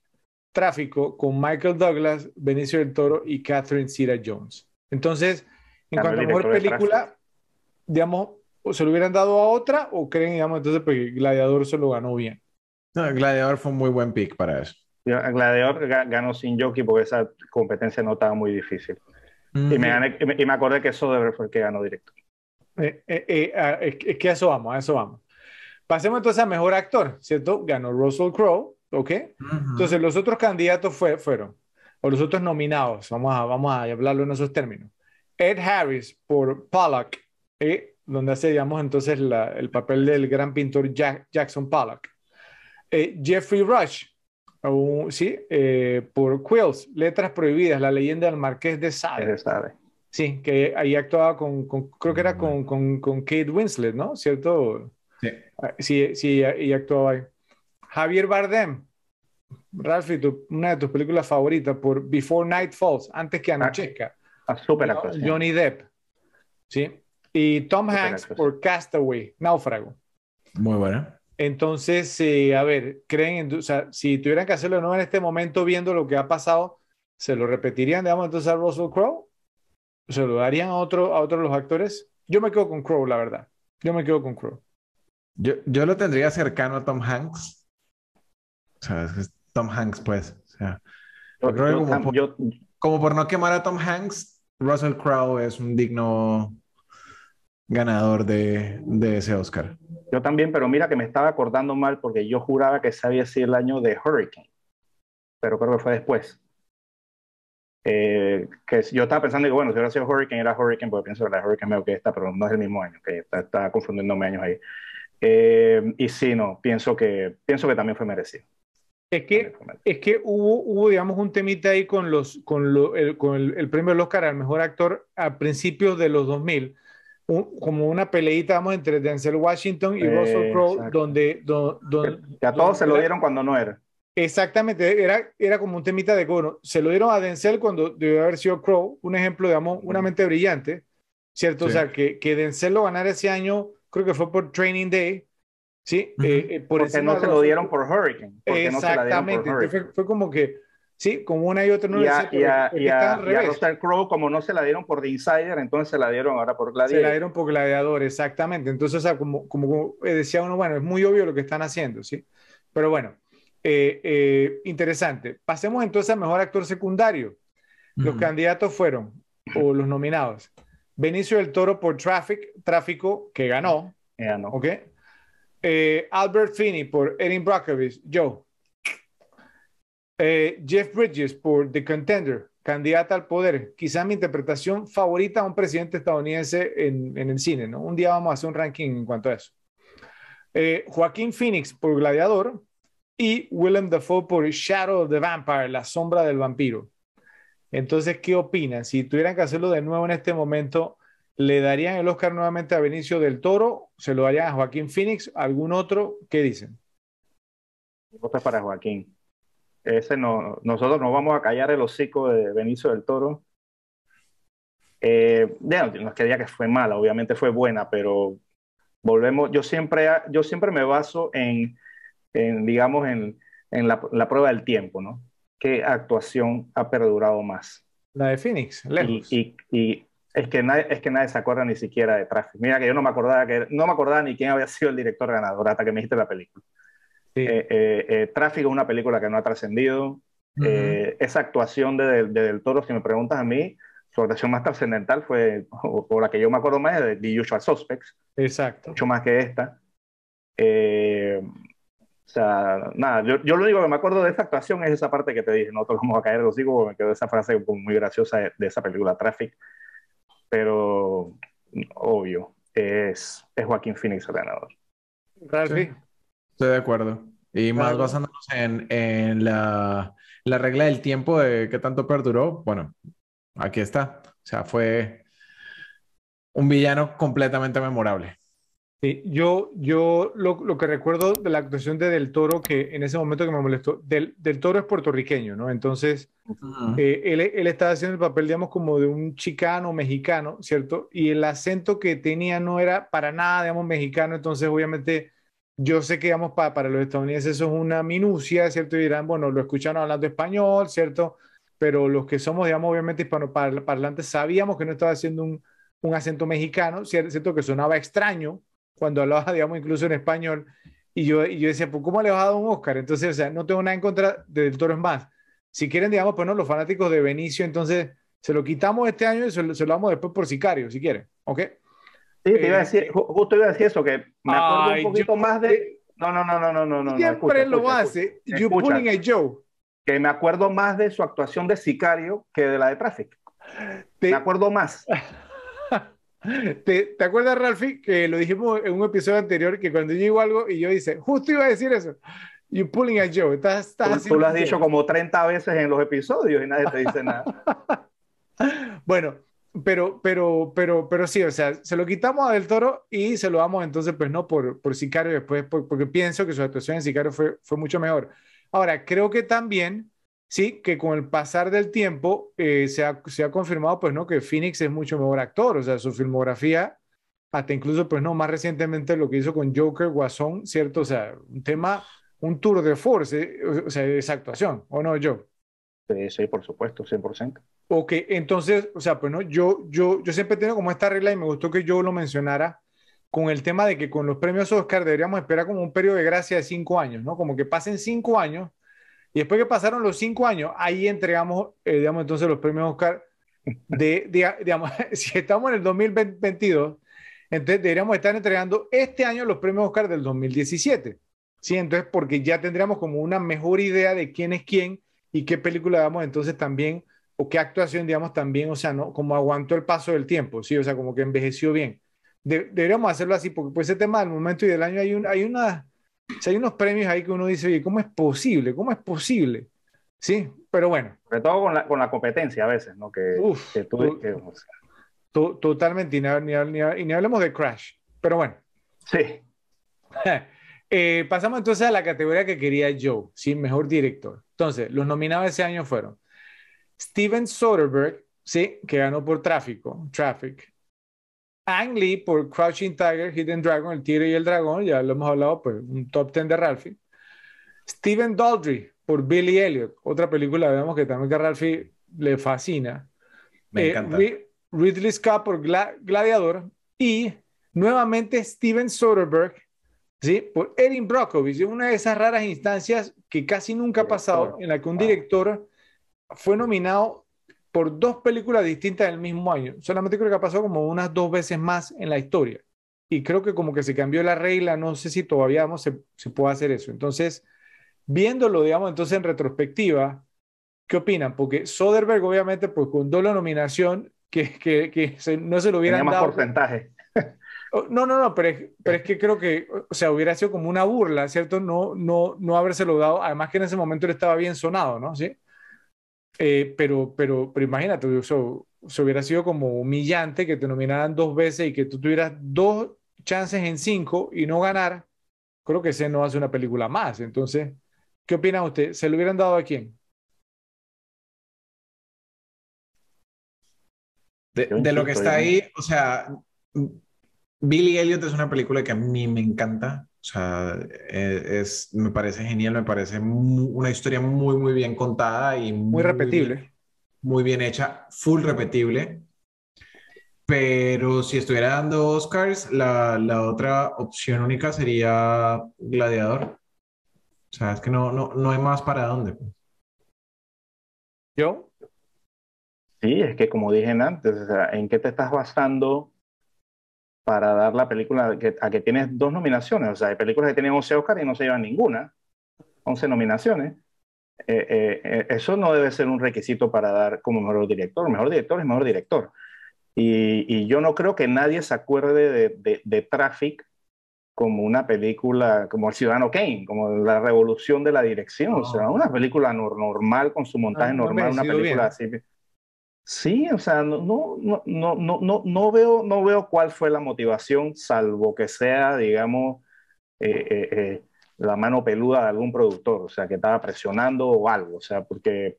Tráfico con Michael Douglas, Benicio del Toro y Catherine Zeta Jones. Entonces, en cuanto a mejor película, digamos, o se lo hubieran dado a otra o creen, digamos, entonces, porque Gladiador se lo ganó bien. No, Gladiador fue un muy buen pick para eso. Gladiador ganó sin jockey porque esa competencia no estaba muy difícil. y, me gané, y, me, acordé que Soderbergh fue el que ganó directo. Eh, eh, eh, ah, es, que a eso vamos, a eso vamos. Pasemos entonces a mejor actor, ¿cierto? Ganó Russell Crowe, ¿ok? Entonces los otros candidatos fue, fueron, o los otros nominados, vamos a, vamos a hablarlo en esos términos. Ed Harris por Pollock, eh, donde hace, digamos, entonces el papel del gran pintor Jackson Pollock. Eh, Jeffrey Rush, sí, eh, por Quills, Letras Prohibidas, la leyenda del Marqués de Sade. Sí, que ahí actuaba con, creo que era con, con, con, Kate Winslet, ¿no? ¿Cierto? Sí. Ah, sí, sí, y actuaba ahí. Javier Bardem, Ralphie, una de tus películas favoritas por Before Night Falls, antes que anochezca. Ah, super Johnny Depp. Sí. Y Tom Hanks por Castaway, Náufrago. Muy buena. Entonces, eh, a ver, creen, o sea, si tuvieran que hacerlo de nuevo en este momento, viendo lo que ha pasado, ¿se lo repetirían, digamos, entonces a Russell Crowe? ¿Se lo darían a otro, a otro de los actores? Yo me quedo con Crowe, la verdad. Yo me quedo con Crowe. Yo, yo lo tendría cercano a Tom Hanks. O sea, es Tom Hanks, pues. O sea, como por no quemar a Tom Hanks, Russell Crowe es un digno ganador de, de, ese Oscar. Yo también, pero mira que me estaba acordando mal porque yo juraba que sabía si el año de Hurricane, pero creo que fue después. Eh, que yo estaba pensando que, bueno, si hubiera sido Hurricane, era Hurricane, porque pienso que la Hurricane me que está, pero no es el mismo año, que está, está confundiéndome años ahí. Eh, y sí, no, pienso que, pienso que también fue merecido. Es que, es que hubo, hubo, digamos, un temita ahí con, los, con, lo, el, con el, el, premio del Oscar al mejor actor a principios de los 2000 como una peleita vamos, entre Denzel Washington y Russell Crowe, donde, a todos se lo dieron cuando no era. Exactamente, era, era como un temita de bueno, se lo dieron a Denzel cuando debió haber sido Crowe, un ejemplo, digamos, una mente brillante, ¿cierto? O sea, que, que Denzel lo ganara ese año, creo que fue por Training Day, ¿sí? Eh, eh, por porque no se lo dieron por Hurricane. Exactamente, fue, fue, como que Sí, como una y otra no y a, y a, y a, Russell Crowe, como no se la dieron por The Insider, entonces se la dieron ahora por Gladiador. Se la dieron por Gladiador, exactamente. Entonces, o sea, como, como decía uno, bueno, es muy obvio lo que están haciendo, ¿sí? Pero bueno, eh, eh, interesante. Pasemos entonces al mejor actor secundario. Los candidatos fueron, o los nominados, Benicio del Toro por Traffic, Tráfico, que ganó. Eh, Albert Finney por Erin Brockovich, Joe. Eh, Jeff Bridges por The Contender, candidata al poder. Quizá mi interpretación favorita a un presidente estadounidense en, el cine, ¿no? Un día vamos a hacer un ranking en cuanto a eso. Eh, Joaquín Phoenix por Gladiador y Willem Dafoe por Shadow of the Vampire, La sombra del vampiro. Entonces, ¿qué opinan? Si tuvieran que hacerlo de nuevo en este momento, ¿le darían el Oscar nuevamente a Benicio del Toro? ¿Se lo darían a Joaquín Phoenix? ¿Algún otro? ¿Qué dicen? Voto para Joaquín. Ese no, nosotros nos vamos a callar el hocico de Benicio del Toro. Eh, no es que fue mala, obviamente fue buena, pero volvemos, yo siempre, yo siempre me baso en digamos, en, la, prueba del tiempo, ¿no? ¿Qué actuación ha perdurado más? La de Phoenix, lejos. Y, y, es, que nadie, es que nadie se acuerda ni siquiera de Traffic. Mira que yo no me acordaba, que, no me acordaba ni quién había sido el director ganador hasta que me dijiste la película. Sí. Eh, eh, eh, Traffic es una película que no ha trascendido. Uh -huh. esa actuación de, de, de, Del Toro, si me preguntas a mí, su actuación más trascendental fue, o, o, la que yo me acuerdo más, de The Usual Suspects. Exacto. Mucho más que esta. Eh, o sea, nada, yo, yo, lo único que me acuerdo de esa actuación es esa parte que te dije, nosotros vamos a caer los hijos, porque me quedó esa frase muy graciosa de, de, esa película Traffic, pero obvio, es, es Joaquín Phoenix el ganador. Sí, estoy de acuerdo. Y más claro. basándonos en, en la, la regla del tiempo de qué tanto perduró, bueno, aquí está. O sea, fue un villano completamente memorable. Sí, yo, yo lo, lo, que recuerdo de la actuación de Del Toro, que en ese momento que me molestó, Del, del Toro es puertorriqueño, ¿no? Entonces, uh -huh. eh, él, él, estaba haciendo el papel, digamos, como de un chicano mexicano, ¿cierto? Y el acento que tenía no era para nada, digamos, mexicano, entonces obviamente yo sé que, digamos, para, para los estadounidenses eso es una minucia, ¿cierto? Y dirán, bueno, lo escucharon hablando español, ¿cierto? Pero los que somos, digamos, obviamente hispanoparlantes, sabíamos que no estaba haciendo un, un acento mexicano, ¿cierto? Que sonaba extraño, cuando hablaba, digamos, incluso en español, y yo, y yo decía, pues, ¿cómo le vas a dar un Oscar? Entonces, o sea, no tengo nada en contra del Toro es más. Si quieren, digamos, pues no, los fanáticos de Benicio, entonces se lo quitamos este año y se lo, se lo damos después por Sicario, si quieren, ¿ok? Sí, te iba a decir, justo iba a decir eso, que me acuerdo Ay, un poquito yo, más de... No, no, no, no, no, no, no. Siempre escucha, lo escucha, hace, escucha, you pulling a Joe. Que me acuerdo más de su actuación de Sicario que de la de Traffic. Te... Me acuerdo más. ¿Te, ¿Te, acuerdas, Ralphie, que lo dijimos en un episodio anterior, que cuando yo digo algo y yo dice, justo iba a decir eso, you pulling a Joe, estás, estás tú, tú, lo has dicho como 30 veces en los episodios y nadie te dice nada. bueno, pero, pero, pero, pero sí, o sea, se lo quitamos a Del Toro y se lo damos entonces, pues no, por, por Sicario después, por, porque pienso que su actuación en Sicario fue, fue mucho mejor. Ahora, creo que también sí, que con el pasar del tiempo eh, se, ha, se, ha, confirmado, pues, ¿no? Que Phoenix es mucho mejor actor, o sea, su filmografía, hasta incluso, pues, no, más recientemente lo que hizo con Joker, Guasón, ¿cierto? O sea, un tema, un tour de force, eh, o sea, esa actuación, ¿o no, Joe? Sí, sí, por supuesto, 100%. Ok, entonces, o sea, pues, ¿no? Yo, yo, yo siempre tengo como esta regla y me gustó que Joe lo mencionara con el tema de que con los premios Oscar deberíamos esperar como un periodo de gracia de cinco años, ¿no? Como que pasen cinco años y después que pasaron los cinco años, ahí entregamos, eh, digamos, entonces los premios Oscar de, digamos, si estamos en el 2022, entonces deberíamos estar entregando este año los premios Oscar del 2017. Sí, entonces porque ya tendríamos como una mejor idea de quién es quién y qué película damos entonces también, o qué actuación, digamos, también, o sea, ¿no? Como aguantó el paso del tiempo, sí, o sea, como que envejeció bien. De, deberíamos hacerlo así, porque pues ese tema del momento y del año hay, un, hay una o sea, hay unos premios ahí que uno dice, oye, ¿cómo es posible? ¿Cómo es posible? Sí, pero bueno. Sobre todo con la, con la competencia a veces, ¿no? Que, Uf, que tú... To, que, o sea. to, totalmente, y ni, ni, ni, y ni hablemos de Crash, pero bueno. Sí. eh, pasamos entonces a la categoría que quería Joe, ¿sí? Mejor director. Entonces, los nominados ese año fueron Steven Soderbergh, ¿sí? Que ganó por Tráfico, Traffic. Ang Lee por Crouching Tiger, Hidden Dragon, El Tigre y el Dragón, ya lo hemos hablado, pues un top 10 de Ralphie. Steven Daldry por Billy Elliot, otra película, vemos que también que a Ralphie le fascina. Me eh, encanta. Ridley Scott por Gla Gladiador y nuevamente Steven Soderbergh, ¿sí? Por Erin Brockovich, una de esas raras instancias que casi nunca ha pasado, en la que un director fue nominado por dos películas distintas del mismo año. Solamente creo que ha pasado como unas dos veces más en la historia. Y creo que como que se cambió la regla, no sé si todavía vamos, se, se puede hacer eso. Entonces, viéndolo, digamos, entonces en retrospectiva, ¿qué opinan? Porque Soderbergh, obviamente, pues con doble nominación, que, que, que se, no se lo hubieran Tenía más dado. porcentaje. No, no, no, pero es, pero es, que creo que, o sea, hubiera sido como una burla, ¿cierto? No, no, no habérselo dado, además que en ese momento él estaba bien sonado, ¿no? ¿Sí? Eh, pero, pero, pero imagínate, eso, eso, hubiera sido como humillante que te nominaran dos veces y que tú tuvieras dos chances en cinco y no ganar. Creo que ese no hace una película más. Entonces, ¿qué opina usted? ¿Se lo hubieran dado a quién? De, de lo que está ahí, o sea, Billy Elliot es una película que a mí me encanta. Sea, e, es, me parece genial, me parece una historia muy, muy bien contada y muy, repetible. muy bien hecha, full repetible. Pero si estuviera dando Oscars, la, la otra opción única sería Gladiador. O sea, es que no, no, no hay más para dónde. Pues. ¿Yo? Sí, es que como dije antes, ¿en qué te estás basando para dar la película a que tienes dos nominaciones? O sea, hay películas que tienen 11 Oscars y no se llevan ninguna. 11 nominaciones. Eh, eh, eh, eso no debe ser un requisito para dar como mejor director. Mejor director es mejor director. Y, yo no creo que nadie se acuerde de, de, de Traffic como una película, como El Ciudadano Kane, como la revolución de la dirección, o sea, una película normal con su montaje normal, una película así. Sí, o sea, no, no, no, no, no, no, veo, no veo cuál fue la motivación, salvo que sea, digamos, eh, eh, eh, la mano peluda de algún productor, o sea, que estaba presionando o algo, o sea, porque,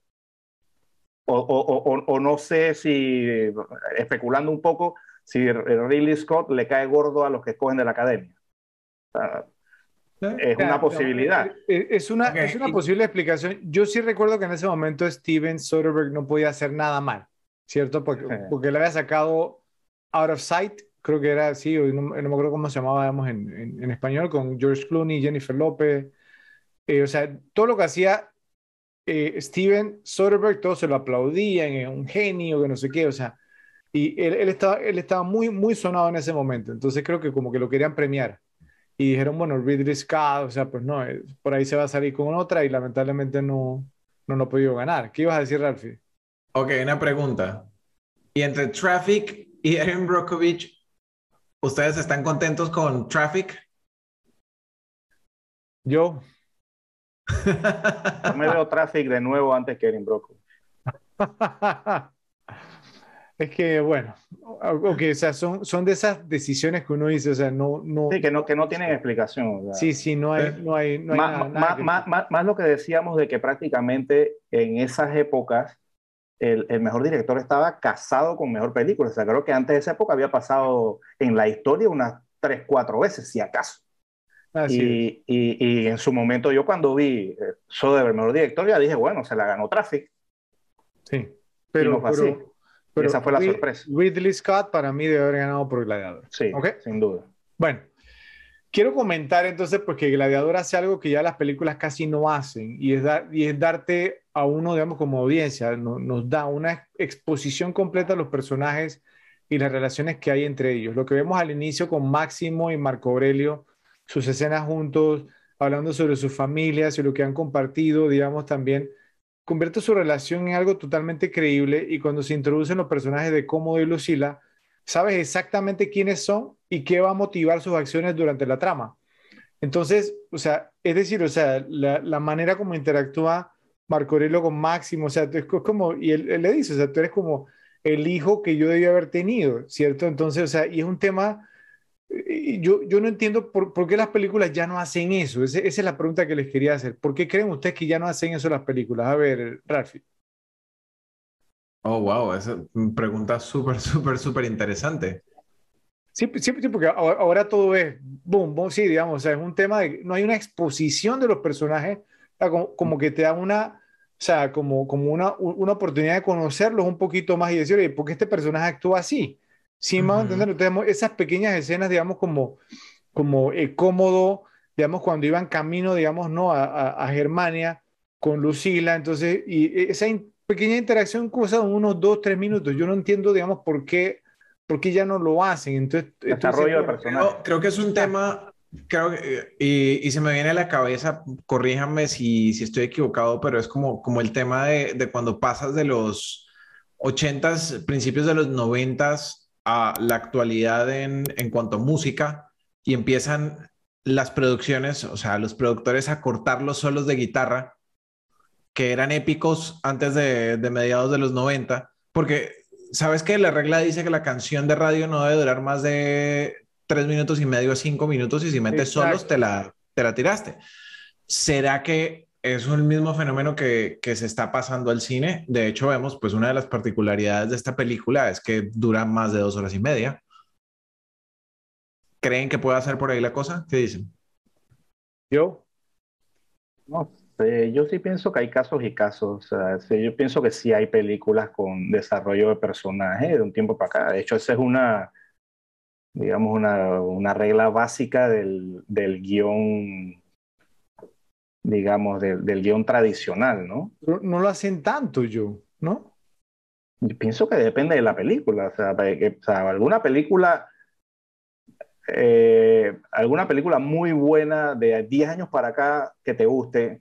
o, o, o, no sé si, especulando un poco, si Ridley Scott le cae gordo a los que escogen de la academia es una posibilidad. Es una, es una posible explicación. Yo sí recuerdo que en ese momento Steven Soderbergh no podía hacer nada mal, ¿cierto? Porque, porque le había sacado Out of Sight, creo que era así, no, no me acuerdo cómo se llamaba digamos, en, en, español, con George Clooney, Jennifer Lopez. Eh, o sea, todo lo que hacía eh, Steven Soderbergh, todos se lo aplaudían, un genio, que no sé qué, o sea, y él, él, estaba, él estaba muy, muy sonado en ese momento, entonces creo que como que lo querían premiar y dijeron, bueno, Ridley Scott, o sea, pues no, eh, por ahí se va a salir con otra y lamentablemente no, no lo ha podido ganar. ¿Qué ibas a decir, Ralphie? Ok, una pregunta. Y entre Traffic y Erin Brockovich, ¿ustedes están contentos con Traffic? Yo. Yo me veo Traffic de nuevo antes que Erin Brockovich. Es que, bueno, ok, o sea, son, son de esas decisiones que uno dice, o sea, no... no sí, que no, que no tienen explicación. sí, sí, no hay, no hay, no hay más, nada, más, más, más, lo que decíamos de que prácticamente en esas épocas el, el, mejor director estaba casado con mejor película. O sea, creo que antes de esa época había pasado en la historia unas tres, cuatro veces, si acaso. y, y, y, en su momento yo cuando vi eh, Soderbergh mejor director ya dije, bueno, se la ganó Traffic. Sí, pero, no pero, pero esa fue la sorpresa. Ridley Scott para mí debe haber ganado por Gladiador. Sí, sin duda. Bueno, quiero comentar entonces porque Gladiador hace algo que ya las películas casi no hacen y es, y es darte a uno, digamos, como audiencia, nos da una exposición completa a los personajes y las relaciones que hay entre ellos. Lo que vemos al inicio con Máximo y Marco Aurelio, sus escenas juntos, hablando sobre sus familias y lo que han compartido, digamos, también convierte su relación en algo totalmente creíble y cuando se introducen los personajes de Cómodo y Lucila, sabes exactamente quiénes son y qué va a motivar sus acciones durante la trama. Entonces, o sea, es decir, o sea, la, manera como interactúa Marco Aurelio con Máximo, o sea, es como, y él, él, le dice, o sea, tú eres como el hijo que yo debía haber tenido, ¿cierto? Entonces, o sea, y es un tema yo, yo no entiendo por, por, qué las películas ya no hacen eso. esa es la pregunta que les quería hacer. ¿Por qué creen ustedes que ya no hacen eso las películas? A ver, Ralphie. Oh, wow, esa pregunta súper, súper, súper interesante. Sí, sí, porque ahora todo es boom, boom, sí, digamos, o sea, es un tema de, no hay una exposición de los personajes, como, como, que te da una, o sea, como, como una, una oportunidad de conocerlos un poquito más y decir, oye, ¿por qué este personaje actúa así? Sí, más entender, tenemos esas pequeñas escenas, digamos, como, como eh, cómodo, digamos, cuando iban camino, digamos, ¿no? A, a, Germania con Lucila, entonces, y esa pequeña interacción cosa unos dos, tres minutos. Yo no entiendo, digamos, por qué, por qué ya no lo hacen. Entonces, desarrollo de personaje. Creo, que es un tema, creo que, y, y, se me viene a la cabeza, corríjame si, si estoy equivocado, pero es como, como el tema de, de cuando pasas de los ochentas, principios de los noventas, a la actualidad en, en cuanto a música y empiezan las producciones, o sea, los productores a cortar los solos de guitarra que eran épicos antes de, de mediados de los 90, porque sabes que la regla dice que la canción de radio no debe durar más de tres minutos y medio a cinco minutos y si metes solos te la, te la tiraste. ¿Será que es un mismo fenómeno que, que, se está pasando al cine. De hecho, vemos, pues una de las particularidades de esta película es que dura más de dos horas y media. ¿Creen que pueda ser por ahí la cosa? ¿Qué dicen? ¿Yo? No sé, yo sí pienso que hay casos y casos. O sea, yo pienso que sí hay películas con desarrollo de personaje de un tiempo para acá. De hecho, esa es una, digamos, una, una regla básica del, del guion, digamos, del, del guion tradicional, ¿no? No, no lo hacen tanto yo, ¿no? Yo pienso que depende de la película. O sea, que, o sea alguna película, eh, alguna película muy buena de 10 años para acá que te guste,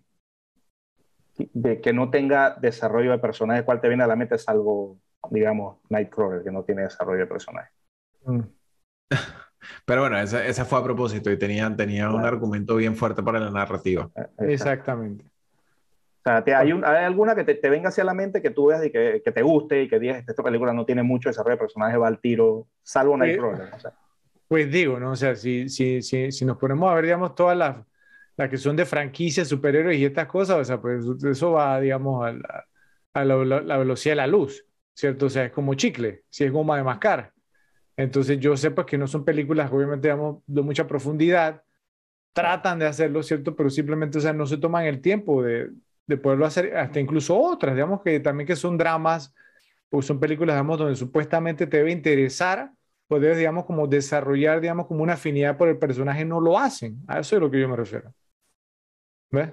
de que no tenga desarrollo de personaje, ¿cuál te viene a la mente? Salvo, digamos, Nightcrawler, que no tiene desarrollo de personaje. Mm. Pero bueno, esa, esa, fue a propósito y tenía, tenía un argumento bien fuerte para la narrativa. Exactamente. O sea, hay, hay, alguna que te, te, venga hacia la mente que tú veas y que, que te guste y que digas, esta película no tiene mucho desarrollo de personaje, va al tiro, salvo Nightcrawler. O sea. Pues digo, ¿no? O sea, si, si, si, si nos ponemos a ver, digamos, todas las, las que son de franquicias, superhéroes y estas cosas, o sea, pues eso va, digamos, a la, a la, la velocidad de la luz, ¿cierto? O sea, es como chicle, si es goma de mascar. Entonces yo sé pues que no son películas, obviamente, digamos, de mucha profundidad, tratan de hacerlo, ¿cierto? Pero simplemente, o sea, no se toman el tiempo de, de poderlo hacer, hasta incluso otras, digamos que también que son dramas, o son películas, digamos, donde supuestamente te debe interesar, o debes, digamos, como desarrollar, digamos, como una afinidad por el personaje, no lo hacen. A eso es lo que yo me refiero. ¿Ves?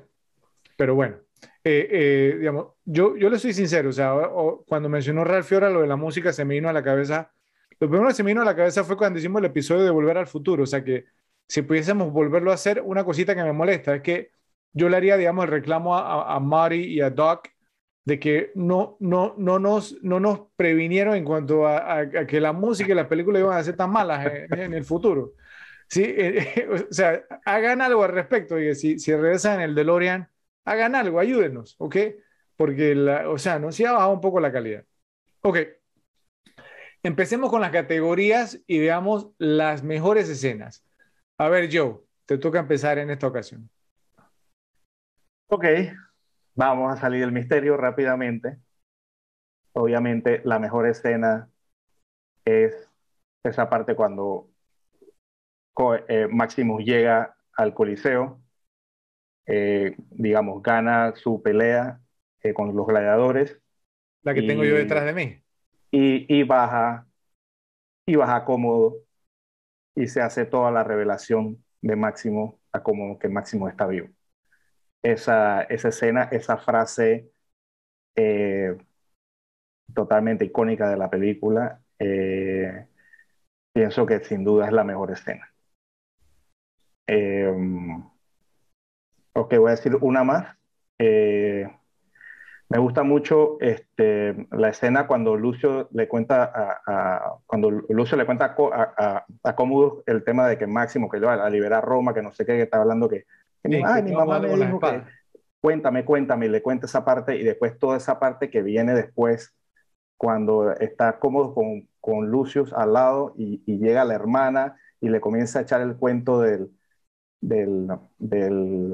Pero bueno, eh, eh, digamos, yo, yo le soy sincero, o sea, cuando mencionó Ralph Fiora lo de la música, se me vino a la cabeza, lo primero que se me vino a la cabeza fue cuando hicimos el episodio de Volver al Futuro, o sea, que si pudiésemos volverlo a hacer, una cosita que me molesta es que yo le haría, digamos, el reclamo a, a Marty y a Doc de que no, no, no, nos, no nos previnieron en cuanto a, que la música y las películas iban a ser tan malas en, el futuro. Sí, o sea, hagan algo al respecto. Y si, si regresan en el DeLorean, hagan algo, ayúdenos, ¿ok? Porque, la, o sea, nos ha bajado un poco la calidad. Ok. Empecemos con las categorías y veamos las mejores escenas. A ver, Joe, te toca empezar en esta ocasión. Ok, vamos a salir del misterio rápidamente. Obviamente, la mejor escena es esa parte cuando eh, Maximus llega al Coliseo, eh, digamos, gana su pelea eh, con los gladiadores. La que tengo yo detrás de mí. Y, y, baja, y baja cómodo, y se hace toda la revelación de Máximo a como que Máximo está vivo esa, esa escena, esa frase eh, totalmente icónica de la película, eh, pienso que sin duda es la mejor escena. Eh, ok, voy a decir una más. Me gusta mucho este, la escena cuando Lucio le cuenta a, cuando Lucio le cuenta a, a, el tema de que Máximo que va a liberar Roma, que no sé qué, que está hablando que Ay, mi mamá me dijo que, cuéntame, cuéntame, y le cuenta esa parte y después toda esa parte que viene después cuando está cómodo con, con Lucius al lado y, llega la hermana y le comienza a echar el cuento del, del, del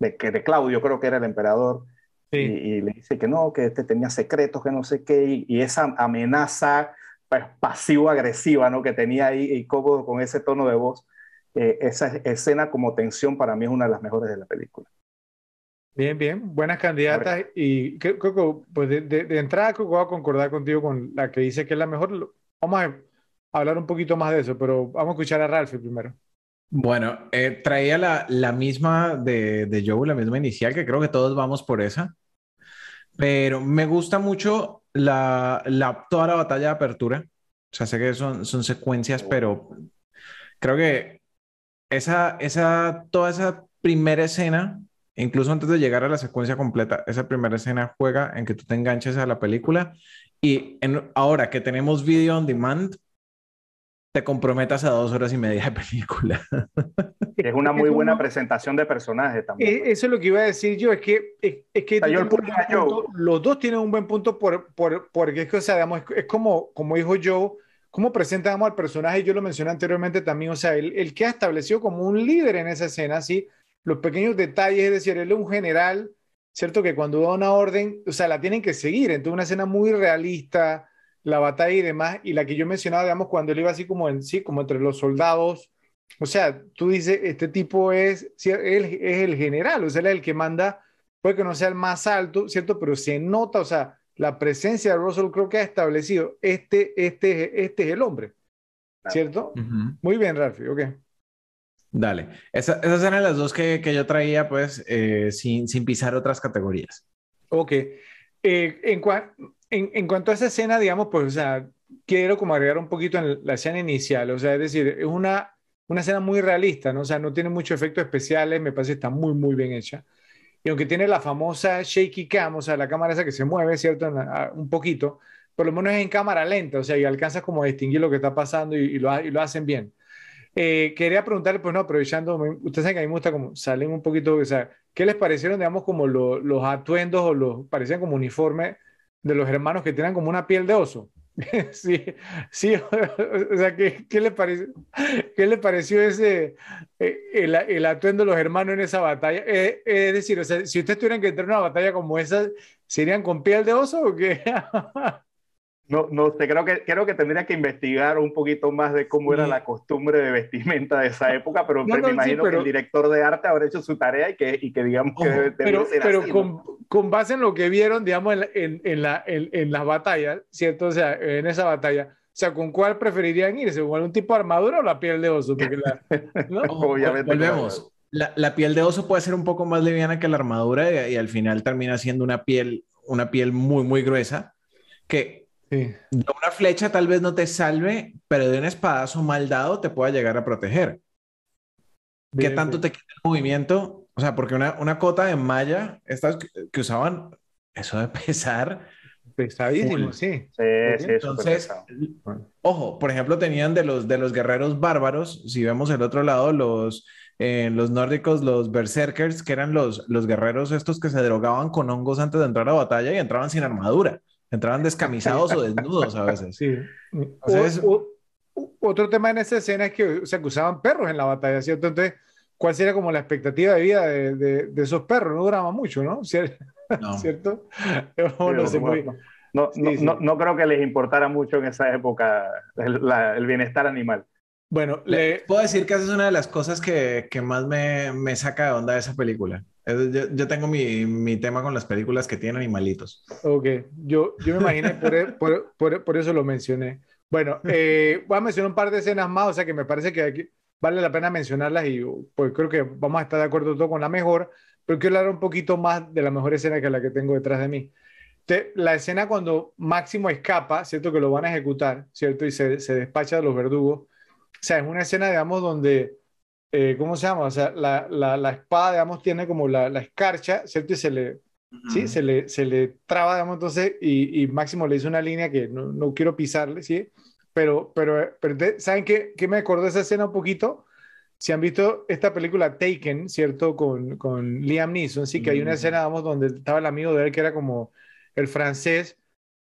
de, que de Claudio, creo que era el emperador, y, le dice que no, que este tenía secretos, que no sé qué, y, esa amenaza pues, pasivo-agresiva ¿no? que tenía ahí y cómodo con ese tono de voz eh, esa escena como tensión para mí es una de las mejores de la película. Bien, bien, buenas candidatas. Y Coco, pues de, de, entrada voy a concordar contigo con la que dice que es la mejor. Vamos a hablar un poquito más de eso, pero vamos a escuchar a Ralph primero. Bueno, eh, traía la, la, misma de, de Joe, la misma inicial, que creo que todos vamos por esa. Pero me gusta mucho la, la, toda la batalla de apertura. O sea, sé que son, son secuencias, pero creo que esa, esa, toda esa primera escena, incluso antes de llegar a la secuencia completa, esa primera escena juega en que tú te enganches a la película y en, ahora que tenemos video on demand, te comprometas a dos horas y media de película. Es una muy buena presentación de personaje también. Eh, eso es lo que iba a decir yo, es que, es, que los dos tienen un buen punto por, por, porque es que, o sea, digamos, es, como, como dijo Joe, cómo presentamos al personaje, yo lo mencioné anteriormente también, o sea, el, que ha establecido como un líder en esa escena, ¿sí? Los pequeños detalles, es decir, él es un general, ¿cierto? Que cuando da una orden, o sea, la tienen que seguir, entonces una escena muy realista, la batalla y demás, y la que yo mencionaba, digamos, cuando él iba así como en sí, como entre los soldados, o sea, tú dices, este tipo es, él es el general, o sea, él es el que manda, puede que no sea el más alto, ¿cierto? Pero se nota, o sea, la presencia de Russell Crowe que ha establecido, este, este, este es el hombre, ¿cierto? Muy bien, Ralphie, ok. Dale. esas eran las dos que, que yo traía, pues, eh, sin, sin, pisar otras categorías. Ok. Eh, en, en, cuanto a esa escena, digamos, pues, o quiero como agregar un poquito en la escena inicial, o sea, es decir, es una, una escena muy realista, ¿no? O sea, no tiene muchos efectos especiales, me parece que está muy, muy bien hecha. Y aunque tiene la famosa shaky cam, o sea, la cámara esa que se mueve, ¿cierto? un poquito, por lo menos es en cámara lenta, o sea, y alcanzas como a distinguir lo que está pasando y, lo, y lo, hacen bien. Eh, quería preguntarle, pues no, aprovechando, ustedes saben que a mí me gusta como salen un poquito, o sea, ¿qué les parecieron, digamos, como los atuendos o los, parecían como uniformes de los hermanos que tienen como una piel de oso? Sí, sí, o sea, ¿qué, qué, le, pareció, qué le pareció ese, eh, el, el, atuendo de los hermanos en esa batalla? Eh, es decir, o sea, si ustedes tuvieran que entrar en una batalla como esa, ¿serían con piel de oso o qué? No, no sé, creo que, creo que tendría que investigar un poquito más de cómo era la costumbre de vestimenta de esa época, pero, me imagino que el director de arte habrá hecho su tarea y que, y que digamos que debe, Pero, pero con, con, base en lo que vieron, digamos, en, en, la, en, las batallas, ¿cierto? O sea, en esa batalla, o sea, ¿con cuál preferirían irse? ¿Con algún tipo de armadura o la piel de oso? Porque la, ¿no? Obviamente. Volvemos. La, la, piel de oso puede ser un poco más liviana que la armadura y, y al final termina siendo una piel, una piel muy, muy gruesa que de una flecha tal vez no te salve, pero de un espadazo mal dado te pueda llegar a proteger. ¿Qué tanto te quita el movimiento? O sea, porque una, una cota de malla, estas que, usaban, eso de pesar. Pesadísimo, sí. Sí, sí, Entonces, ojo, por ejemplo, tenían de los, de los guerreros bárbaros, si vemos el otro lado, los, eh, los nórdicos, los berserkers, que eran los, los guerreros estos que se drogaban con hongos antes de entrar a batalla y entraban sin armadura. Entraban descamisados o desnudos a veces. Sí. otro tema en esa escena es que, o sea, que usaban perros en la batalla, ¿cierto? Entonces, ¿cuál sería como la expectativa de vida de, de, esos perros? No duraban mucho, ¿no? ¿Cierto? No, no, no, creo que les importara mucho en esa época el, bienestar animal. Bueno, le... puedo decir que esa es una de las cosas que, que más me, me, saca de onda de esa película. Yo, yo tengo mi, mi, tema con las películas que tienen animalitos. Ok, yo, yo me imaginé, por, e, por, por, por eso lo mencioné. Bueno, eh, voy a mencionar un par de escenas más, o sea que me parece que aquí vale la pena mencionarlas y pues creo que vamos a estar de acuerdo todo con la mejor, pero quiero hablar un poquito más de la mejor escena que la que tengo detrás de mí. la escena cuando Máximo escapa, ¿cierto? Que lo van a ejecutar, ¿cierto? Y se, se despacha de los verdugos. O sea, es una escena, digamos, donde eh, ¿cómo se llama? O sea, la, la, la, espada, digamos, tiene como la, la escarcha, ¿cierto? Y se le, ¿sí? Se le, se le traba, digamos, entonces, y, y, Máximo le hizo una línea que no, no quiero pisarle, ¿sí? Pero, pero, pero ¿saben qué, qué me acordó de esa escena un poquito? Si han visto esta película Taken, ¿cierto? Con, con Liam Neeson, sí, que hay una escena, digamos, donde estaba el amigo de él que era como el francés,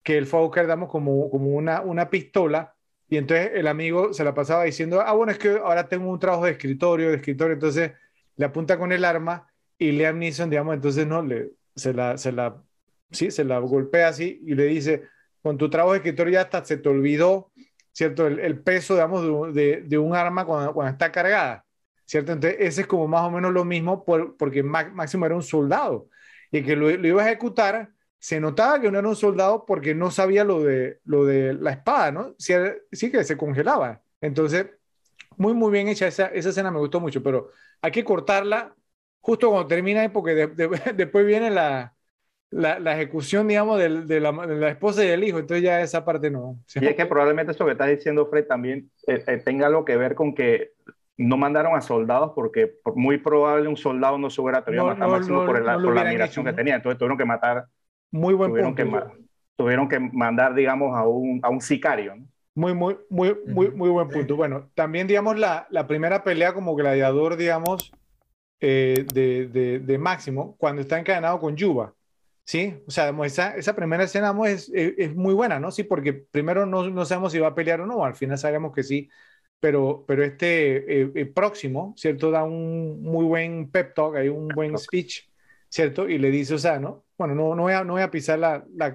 que él fue a buscar, digamos, como, como una, una pistola y entonces el amigo se la pasaba diciendo, ah, bueno, es que ahora tengo un trabajo de escritorio, de escritorio, entonces le apunta con el arma y Liam Neeson, digamos, entonces no, le, se la, se la, sí, se la golpea así y le dice, con tu trabajo de escritorio ya hasta se te olvidó, ¿cierto? El, el peso, digamos, de, de, un arma cuando, cuando, está cargada, ¿cierto? Entonces ese es como más o menos lo mismo por, porque Máximo era un soldado y que lo, lo iba a ejecutar se notaba que no era un soldado porque no sabía lo de, lo de la espada, ¿no? Sí, sí que se congelaba. Entonces, muy, muy bien hecha esa, esa escena, me gustó mucho, pero hay que cortarla justo cuando termina, porque después viene la, la, la, ejecución, digamos, de, de, la, de, la, esposa y del hijo, entonces ya esa parte no. Y es que probablemente esto que está diciendo Fred también eh, eh, tenga algo que ver con que no mandaron a soldados porque muy probable un soldado no se hubiera atrevido a matar máximo por, por la admiración que tenía, entonces tuvieron que matar muy buen tuvieron punto. Que, tuvieron que mandar, digamos, a un, a un sicario. Muy, muy, muy, muy, muy buen punto. Bueno, también, digamos, la, la primera pelea como gladiador, digamos, eh, de, de, de, Máximo, cuando está encadenado con Yuba. ¿Sí? O sea, esa, esa primera escena es, es, muy buena, ¿no? Sí, porque primero no, no, sabemos si va a pelear o no, al final sabemos que sí, pero, pero este eh, eh, próximo, ¿cierto? Da un muy buen pep talk, hay un buen speech, ¿cierto? Y le dice, o sea, ¿no? Bueno, no, no, voy, a, no voy a pisar la, la,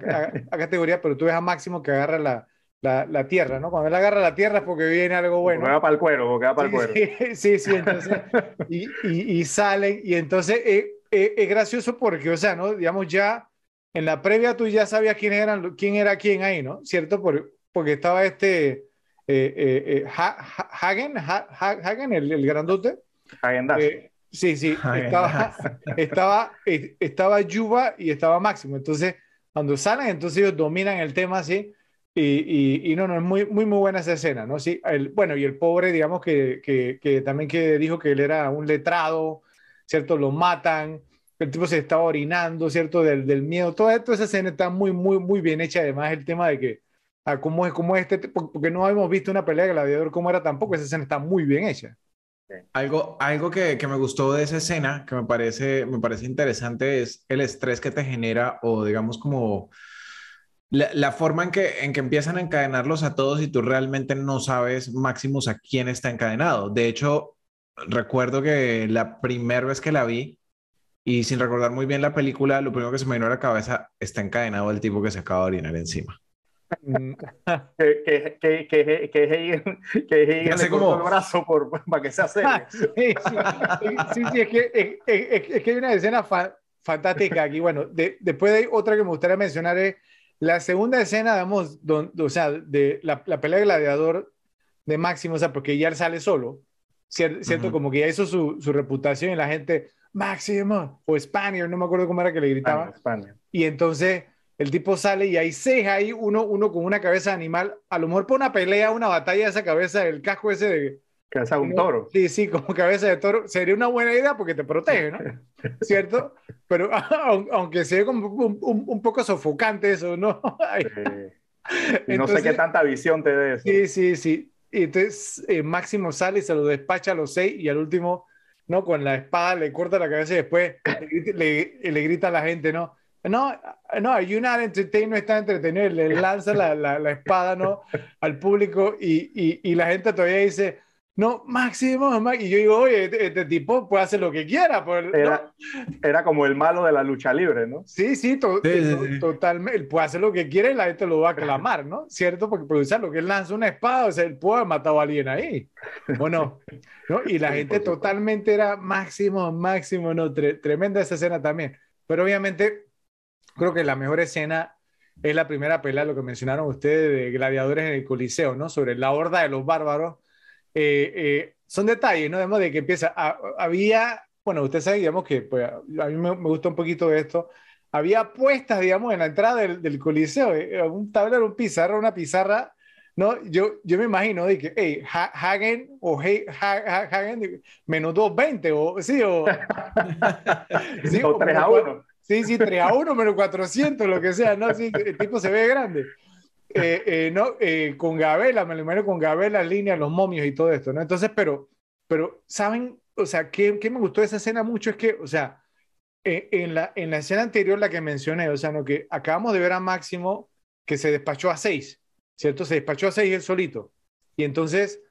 categoría, pero tú ves a Máximo que agarra la, la, la, tierra, ¿no? Cuando él agarra la tierra es porque viene algo bueno. Porque va para el cuero, porque va para el cuero. Sí, sí, entonces, y, y, y, salen, y entonces eh, eh, es gracioso porque, o sea, ¿no? Digamos, ya en la previa tú ya sabías quién, eran, quién era quién ahí, ¿no? ¿Cierto? Por, porque estaba este eh, Hagen, Hagen, el, el grandote. Hagen Sí, sí, estaba, estaba, estaba Yuba y estaba Máximo. Entonces, cuando salen, entonces ellos dominan el tema así. Y, y, no, no, es muy, muy, muy buena esa escena, ¿no? Sí, el, bueno, y el pobre, digamos que, que, que, también que dijo que él era un letrado, ¿cierto? Lo matan, el tipo se estaba orinando, ¿cierto? Del, del miedo. Toda, toda esa escena está muy, muy, muy bien hecha. Además, el tema de que, a ah, cómo es, cómo este, porque no hemos visto una pelea de gladiador como era tampoco, esa escena está muy bien hecha. Algo, algo que, que, me gustó de esa escena, que me parece, me parece interesante, es el estrés que te genera o digamos como la, forma en que, en que empiezan a encadenarlos a todos y tú realmente no sabes máximos a quién está encadenado. De hecho, recuerdo que la primera vez que la vi y sin recordar muy bien la película, lo primero que se me vino a la cabeza está encadenado el tipo que se acaba de orinar encima. que, que, que, que, que, que, que como... el brazo por, para que se hace. sí, sí, sí, sí, es que, es, que hay una escena fantástica aquí. Bueno, de, después hay otra que me gustaría mencionar es la segunda escena, digamos, o sea, de la, la, pelea de gladiador de Máximo, o sea, porque ya él sale solo, ¿cierto? Como que ya hizo su, su, reputación y la gente, Máximo, o Spaniard, no me acuerdo cómo era que le gritaban. Y entonces el tipo sale y hay ceja ahí, uno, uno con una cabeza de animal, a lo mejor por una pelea, una batalla, esa cabeza, el casco ese de... Cabeza de un toro. Sí, sí, como cabeza de toro. Sería una buena idea porque te protege, ¿no? ¿Cierto? Pero aunque sea como un, un, poco sofocante eso, ¿no? y no sé qué tanta visión te dé eso. Sí, sí, sí. Y entonces eh, Máximo sale y se lo despacha a los seis y al último, ¿no? Con la espada le corta la cabeza y después le, le, le grita a la gente, ¿no? No, no, United Entertainment está entretenido, le lanza la, la, la espada ¿no? al público y, y, y, la gente todavía dice, no, Máximo, y yo digo, oye, este, este, tipo puede hacer lo que quiera. Pues, era, era, como el malo de la lucha libre, ¿no? Sí, sí, totalmente, él puede hacer lo que quiere y la gente lo va a aclamar, ¿no? ¿Cierto? Porque por lo que él lanza una espada, o sea, él puede haber matado a alguien ahí. Bueno, ¿no? Y la gente totalmente era Máximo, Máximo, ¿no? tremenda esa escena también. Pero obviamente creo que la mejor escena es la primera pelea, lo que mencionaron ustedes, de gladiadores en el Coliseo, ¿no? Sobre la horda de los bárbaros. Eh, eh, son detalles, ¿no? Digamos, de que empieza, había, bueno, usted sabe, digamos que pues, a mí me, gusta un poquito esto, había puestas, digamos, en la entrada del, Coliseo, eh, un tablero, un pizarra, una pizarra, ¿no? Yo, yo me imagino de que, hey, Hagen o hey, Hagen, menos 220, o sí, o... sí, o 3 a 1. Sí, sí, 3 a 1 menos 400, lo que sea, ¿no? Sí, el tipo se ve grande. Eh, eh, no, eh, con Gabela, me lo imagino con Gabela, línea, los momios y todo esto, ¿no? Entonces, pero, pero, ¿saben? O sea, ¿qué, qué me gustó de esa escena mucho? Es que, o sea, en, la, en la escena anterior, la que mencioné, o sea, no, que acabamos de ver a Máximo que se despachó a 6, ¿cierto? Se despachó a 6 él solito. Y entonces,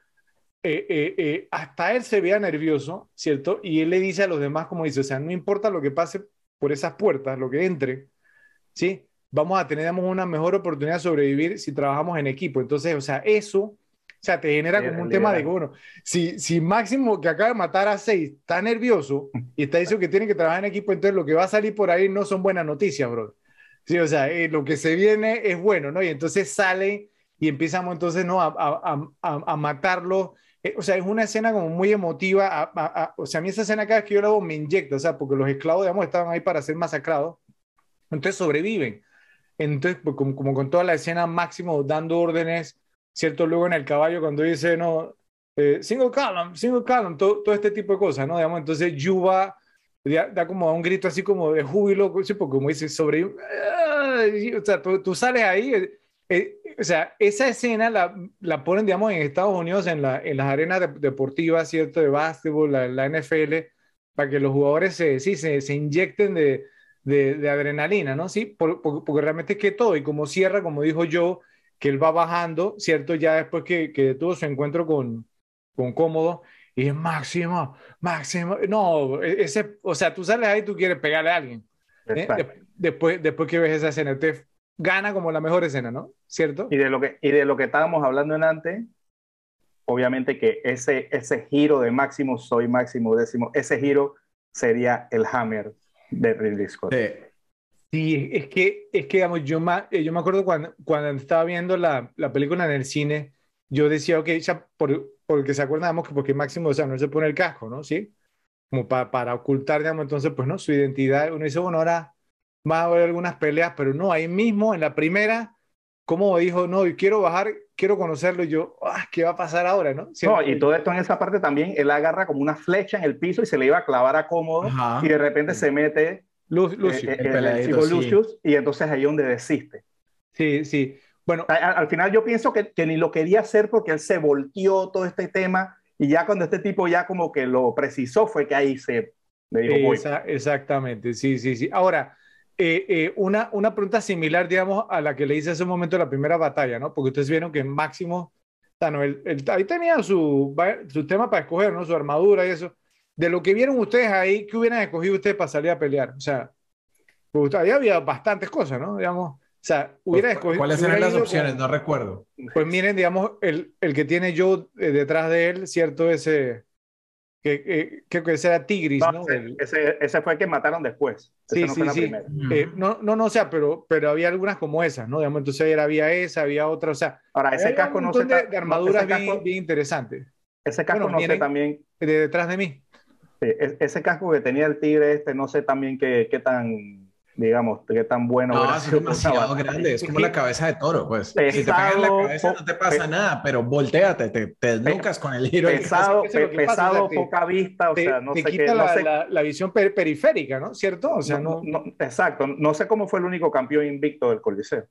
hasta él se veía nervioso, ¿cierto? Y él le dice a los demás, como dice, o sea, no importa lo que pase por esas puertas, lo que entre, ¿sí? Vamos a tener una mejor oportunidad de sobrevivir si trabajamos en equipo. Entonces, o sea, eso, o sea, te genera como un tema de bueno, si, si Máximo, que acaba de matar a seis, está nervioso y está diciendo que tiene que trabajar en equipo, entonces lo que va a salir por ahí no son buenas noticias, bro. Sí, o sea, eh, lo que se viene es bueno, ¿no? Y entonces sale y empezamos entonces, ¿no? A, a, a, a matarlo eh, o sea, es una escena como muy emotiva. o sea, a mí esa escena cada vez que yo la hago me inyecta, o sea, porque los esclavos, digamos, estaban ahí para ser masacrados. Entonces sobreviven. Entonces, pues, como, como, con toda la escena máximo dando órdenes, ¿cierto? Luego en el caballo cuando dice, no, eh, single column, single column, todo, todo, este tipo de cosas, ¿no? Digamos, entonces Yuba da, da, como un grito así como de júbilo, ¿sí? porque como dice, sobre... O sea, tú, tú sales ahí eh, o sea, esa escena la, la, ponen, digamos, en Estados Unidos en, la, en las arenas deportivas, ¿cierto? De básquetbol, la, la, NFL, para que los jugadores se, sí, se, se inyecten de, de, adrenalina, ¿no? Sí, porque realmente es que todo, y como cierra, como dijo yo, que él va bajando, ¿cierto? Ya después que, que tuvo su encuentro con, con Cómodo, y es máximo, máximo, no, e, ese, o sea, tú sales ahí y tú quieres pegarle a alguien. ¿eh? después, después que ves esa escena, gana como la mejor escena, ¿no? ¿Cierto? Y de lo que, y de lo que estábamos hablando en antes, obviamente que ese, ese giro de máximo, soy máximo décimo, ese giro sería el hammer de Ridley Scott. Sí. Sí, es que, es que digamos, yo, eh, yo me acuerdo cuando, cuando estaba viendo la, la película en el cine, yo decía, ok, ya por, porque se acuerdan, que porque Máximo, o sea, no se pone el casco, ¿no? ¿Sí? Como para, para ocultar, digamos, entonces, pues, ¿no? Su identidad. Uno dice, bueno, ahora va a haber algunas peleas, pero no, ahí mismo, en la primera, como dijo, no, y quiero bajar, quiero conocerlo, y yo, ah, ¿qué va a pasar ahora, no? no, y todo esto en esa parte también, él agarra como una flecha en el piso y se le iba a clavar a cómodo, y de repente se mete Lucius, eh, eh, el, Lucius, y entonces ahí es donde desiste. Sí, sí. Bueno, al, final yo pienso que, que, ni lo quería hacer porque él se volteó todo este tema y ya cuando este tipo ya como que lo precisó fue que ahí se le dijo Exactamente, sí, sí, sí. Ahora, eh, una, una pregunta similar, digamos, a la que le hice hace un momento de la primera batalla, ¿no? Porque ustedes vieron que Máximo, bueno, él, ahí tenía su, su tema para escoger, ¿no? Su armadura y eso de lo que vieron ustedes ahí, ¿qué hubieran escogido ustedes para salir a pelear? O sea, pues, ahí había bastantes cosas, ¿no? Digamos, o sea, hubiera pues, escogido. ¿Cuáles eran las opciones? No recuerdo. Pues miren, digamos, el, el que tiene yo eh, detrás de él, ¿cierto? Ese. Que, que, que ese era Tigris, ¿no? Ese, ese, fue el que mataron después. Sí, sí, sí. Eh, no, no, no, o sea, pero, pero había algunas como esas, ¿no? Digamos, entonces había esa, había otra, o sea. Ahora, ese casco un no se. De, de armaduras bien, bien interesantes. Ese casco no sé también. De detrás de mí. E-, ese casco que tenía el tigre este, no sé también qué, qué tan, digamos, qué tan bueno. No, es demasiado grande, es como la cabeza de toro, pues. si te pegas en la cabeza no te pasa nada, pero volteate, te, te desnucas con el giro. Pesado, pesado poca vista, o sea, no te sé quita qué, la, sé, la, la, visión periférica, ¿no? ¿Cierto? O sea, no, no, Exacto, no sé cómo fue el único campeón invicto del Coliseo.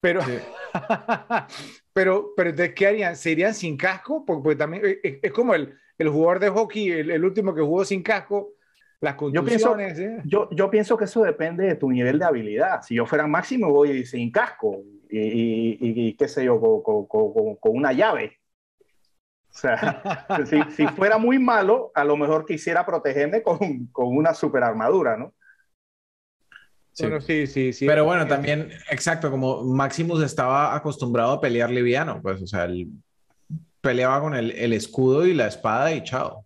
Pero, sí. pero, pero, ¿de qué harían? ¿Serían sin casco? Porque, porque también es, eh, es como el, el jugador de hockey, el, el, último que jugó sin casco, las. Yo pienso, ¿eh? yo, yo pienso, que eso depende de tu nivel de habilidad. Si yo fuera máximo, voy sin casco y, y, y qué sé yo, con, con, con, con, una llave. O sea, si, si, fuera muy malo, a lo mejor quisiera protegerme con, con una super armadura, ¿no? Sí. Bueno, sí, sí, sí. Pero bueno, también, exacto, como Maximus estaba acostumbrado a pelear liviano, pues, o sea, el, peleaba con el, el, escudo y la espada y chao.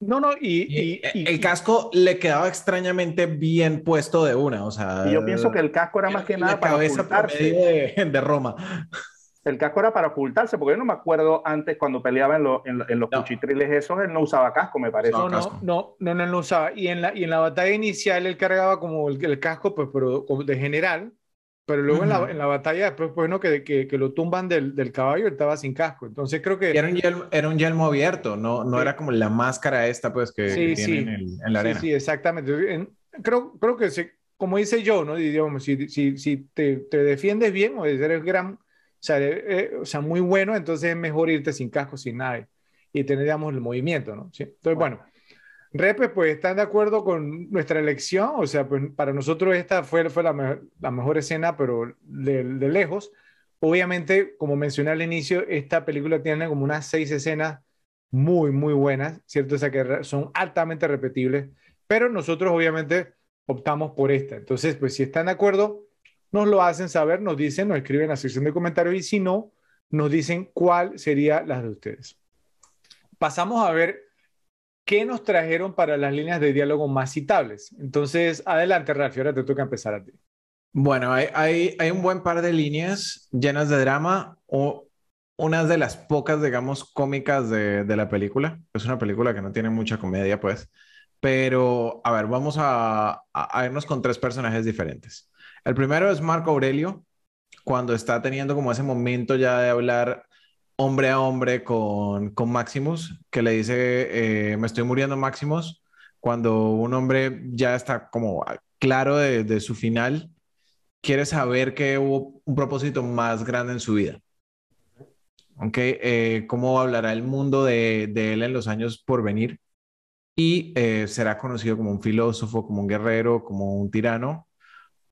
No, no, y, y, y el casco le quedaba extrañamente bien puesto de una, o sea. yo pienso que el casco era más que nada para ocultarse. De, de, Roma. El casco era para ocultarse, porque yo no me acuerdo antes cuando peleaba en, lo, en, en los no. cuchitriles esos, él no usaba casco, me parece. No, no, no, no, no, no usaba. Y en la, y en la batalla inicial él cargaba como el, el casco, pues, pero de general, pero luego uh -huh. en, la, en, la, batalla después, pues, ¿no? que, que, que, lo tumban del, del, caballo, él estaba sin casco. Entonces creo que... Era un yelmo, era un yelmo abierto, no, no sí. era como la máscara esta, pues, que, sí, que sí. tienen en, en, la arena. Sí, sí, exactamente. En, creo, creo que, se, como dice yo, ¿no? Digamos, si, si, si te, te, defiendes bien o eres gran, o sea, eh, o sea, muy bueno, entonces es mejor irte sin casco, sin nada y tener, digamos, el movimiento, ¿no? ¿Sí? Entonces, bueno. bueno Repes, pues, ¿están de acuerdo con nuestra elección? O sea, pues para nosotros esta fue, fue la, me la mejor escena, pero de, de, lejos. Obviamente, como mencioné al inicio, esta película tiene como unas seis escenas muy, muy buenas, ¿cierto? O sea, que son altamente repetibles, pero nosotros obviamente optamos por esta. Entonces, pues si están de acuerdo, nos lo hacen saber, nos dicen, nos escriben en la sección de comentarios y si no, nos dicen cuál sería la de ustedes. Pasamos a ver ¿qué nos trajeron para las líneas de diálogo más citables? Entonces, adelante, Rafi, ahora te toca empezar a ti. Bueno, hay, un buen par de líneas llenas de drama o unas de las pocas, digamos, cómicas de, de, la película. Es una película que no tiene mucha comedia, pues. Pero, a ver, vamos a, a, a irnos con tres personajes diferentes. El primero es Marco Aurelio, cuando está teniendo como ese momento ya de hablar hombre a hombre con, con Maximus, que le dice, eh, me estoy muriendo Maximus, cuando un hombre ya está como claro de, su final, quiere saber que hubo un propósito más grande en su vida. Okay, eh, ¿Cómo hablará el mundo de, de, él en los años por venir? Y eh, será conocido como un filósofo, como un guerrero, como un tirano,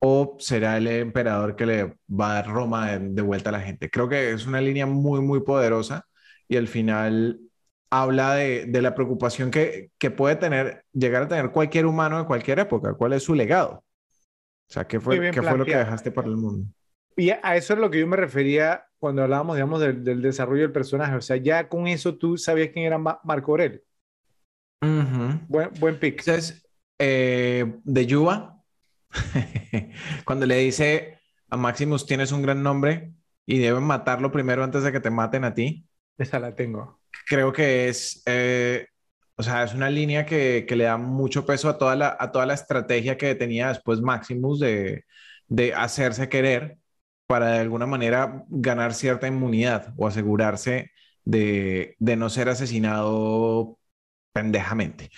o será el emperador que le va a dar Roma de, de, vuelta a la gente. Creo que es una línea muy, muy poderosa y al final habla de, de la preocupación que, que, puede tener, llegar a tener cualquier humano de cualquier época. ¿Cuál es su legado? O sea, ¿qué fue, ¿qué fue lo que dejaste para el mundo? Y a eso es lo que yo me refería cuando hablábamos, digamos, del, del desarrollo del personaje. O sea, ya con eso tú sabías quién era Marco Aurelio. buen, buen pick. Entonces, eh, de Yuba, cuando le dice a Maximus, tienes un gran nombre y deben matarlo primero antes de que te maten a ti. Esa la tengo. Creo que es, eh, o sea, es una línea que, que, le da mucho peso a toda la, a toda la estrategia que tenía después Maximus de, de hacerse querer para de alguna manera ganar cierta inmunidad o asegurarse de, de no ser asesinado pendejamente.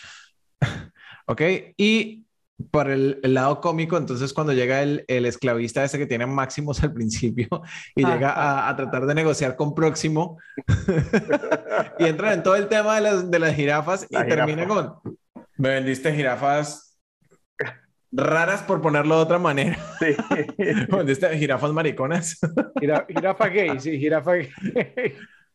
¿Ok? Y por el, lado cómico, entonces cuando llega el, el, esclavista ese que tiene Máximos al principio y llega a, tratar de negociar con Próximo y entra en todo el tema de las, de las jirafas y termina con, me vendiste jirafas raras por ponerlo de otra manera. Sí. me vendiste jirafas mariconas. jirafa gay, sí, jirafa gay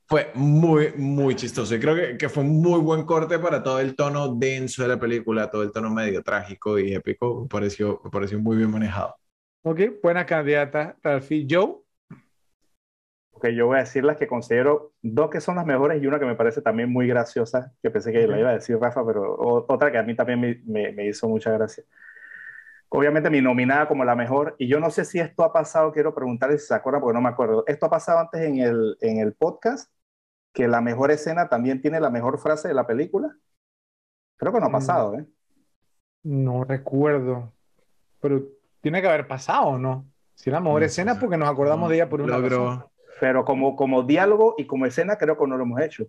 fue muy, muy chistoso. Y creo que, que, fue un muy buen corte para todo el tono denso de la película, todo el tono medio trágico y épico. Me pareció, me pareció muy bien manejado. Ok, buena candidata, Ralphie. Joe. Ok, yo voy a decir las que considero dos que son las mejores y una que me parece también muy graciosa, que pensé que la iba a decir Rafa, pero otra que a mí también me, me, me hizo mucha gracia obviamente mi nominada como la mejor, y yo no sé si esto ha pasado, quiero preguntarle si se acuerda, porque no me acuerdo. ¿Esto ha pasado antes en el, en el podcast? Que la mejor escena también tiene la mejor frase de la película? Creo que no ha mm. pasado, ¿eh? No recuerdo, pero tiene que haber pasado, ¿no? Si la mejor escena porque nos acordamos de ella por un logro. Pero como, como diálogo y como escena creo que no lo hemos hecho.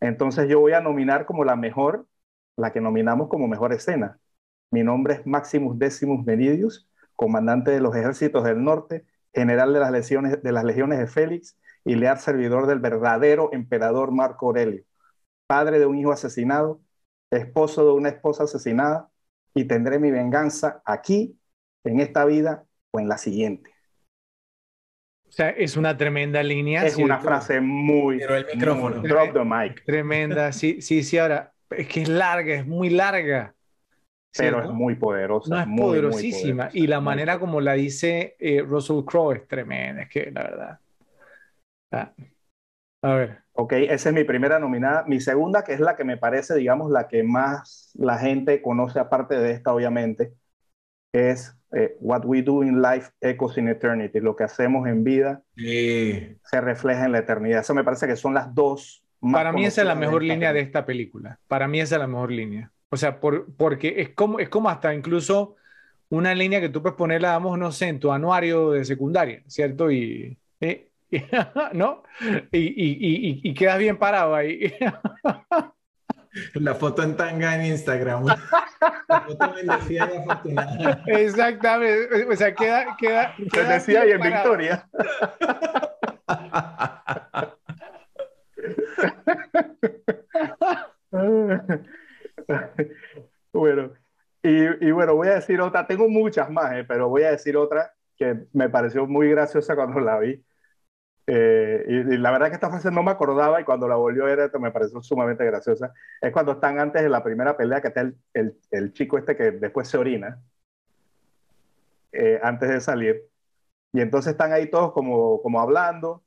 Entonces yo voy a nominar como la mejor, la que nominamos como mejor escena. Mi nombre es Maximus Decimus Meridius, comandante de los ejércitos del norte, general de las, legiones, de las legiones de Félix y leal servidor del verdadero emperador Marco Aurelio, padre de un hijo asesinado, esposo de una esposa asesinada, y tendré mi venganza aquí, en esta vida o en la siguiente. O sea, es una tremenda línea. Es una frase muy... Pero el micrófono. drop the mic. Tremenda, sí, sí, sí, ahora, es que es larga, es muy larga. Pero es muy poderosa. No, es muy, poderosísima. y la manera como la dice eh, Russell Crowe es tremenda, es que la verdad. Ah, a ver. Ok, esa es mi primera nominada. Mi segunda, que es la que me parece, digamos, la que más la gente conoce aparte de esta, obviamente, es eh, What We Do in Life Echoes in Eternity. Lo que hacemos en vida se refleja en la eternidad. Eso me parece que son las dos. Más Para mí esa es la mejor línea de esta película. Para mí esa es la mejor línea. O sea, por, porque es como, es como hasta incluso una línea que tú puedes ponerla, vamos, no sé, en tu anuario de secundaria, ¿cierto? Y, eh, ¿no? Y, y, y, quedas bien parado ahí. La foto en tanga en Instagram. La foto bendecida y afortunada. Exactamente. O sea, queda. queda, queda decía y en victoria. bueno, y, y, bueno, voy a decir otra. Tengo muchas más, eh, pero voy a decir otra que me pareció muy graciosa cuando la vi eh, y, la verdad que esta frase no me acordaba y cuando la volvió a ver me pareció sumamente graciosa. Es cuando están antes de la primera pelea que está el, el, el chico este que después se orina eh, antes de salir. Y entonces están ahí todos como, como hablando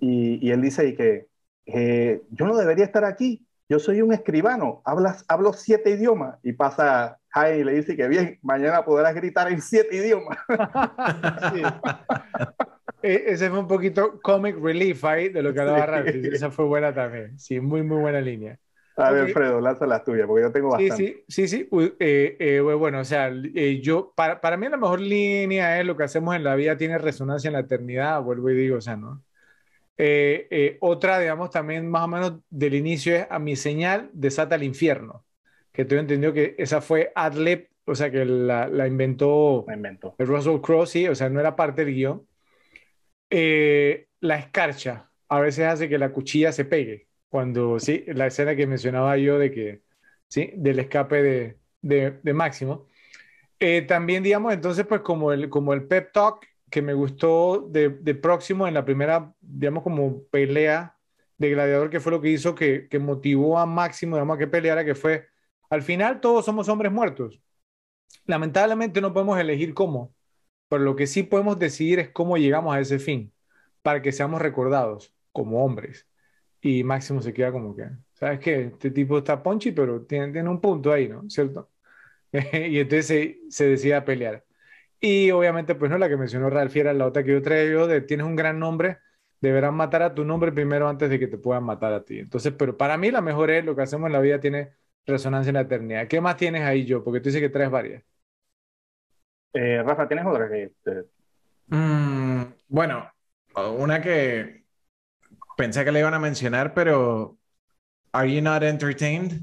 y, y él dice y que eh, yo no debería estar aquí. Yo soy un escribano, hablas, hablo siete idiomas y pasa Jaime y le dice que bien, mañana podrás gritar en siete idiomas. sí. E, ese fue un poquito comic relief ahí de lo que hablaba Ramsey. Esa fue buena también. Sí, muy, muy buena línea. A ver, Alfredo, lanza las tuyas, porque yo tengo bastante. Sí, sí, sí. sí. Eh, eh, bueno, o sea, eh, yo, para, para mí la mejor línea es lo que hacemos en la vida tiene resonancia en la eternidad, vuelvo y digo, o sea, ¿no? otra, digamos, también más o menos del inicio es a mi señal desata el infierno, que tú entendido que esa fue Adlib, o sea, que la, la inventó, la inventó. el Russell Crowe, sí, o sea, no era parte del guion. Eh, la escarcha a veces hace que la cuchilla se pegue. Cuando, sí, la escena que mencionaba yo de que, sí, del escape de, de, Máximo. Eh, también, digamos, entonces, pues como el, como el pep talk que me gustó de, de, Próximo en la primera, digamos, como pelea de Gladiador, que fue lo que hizo que, que motivó a Máximo, digamos, a que peleara, que fue, al final todos somos hombres muertos. Lamentablemente no podemos elegir cómo, pero lo que sí podemos decidir es cómo llegamos a ese fin, para que seamos recordados como hombres. Y Máximo se queda como que, ¿sabes qué? Este tipo está ponchi, pero tiene, tiene un punto ahí, ¿no? ¿Cierto? y entonces se, se decide a pelear. Y obviamente, pues no, la que mencionó Ralph era la otra que yo traigo de tienes un gran nombre, deberán matar a tu nombre primero antes de que te puedan matar a ti. Entonces, pero para mí la mejor es lo que hacemos en la vida tiene resonancia en la eternidad. ¿Qué más tienes ahí, yo? Porque tú dices que traes varias. Eh, Rafa, ¿tienes otra que... Mm, bueno, una que pensé que le iban a mencionar, pero ¿Are you not entertained?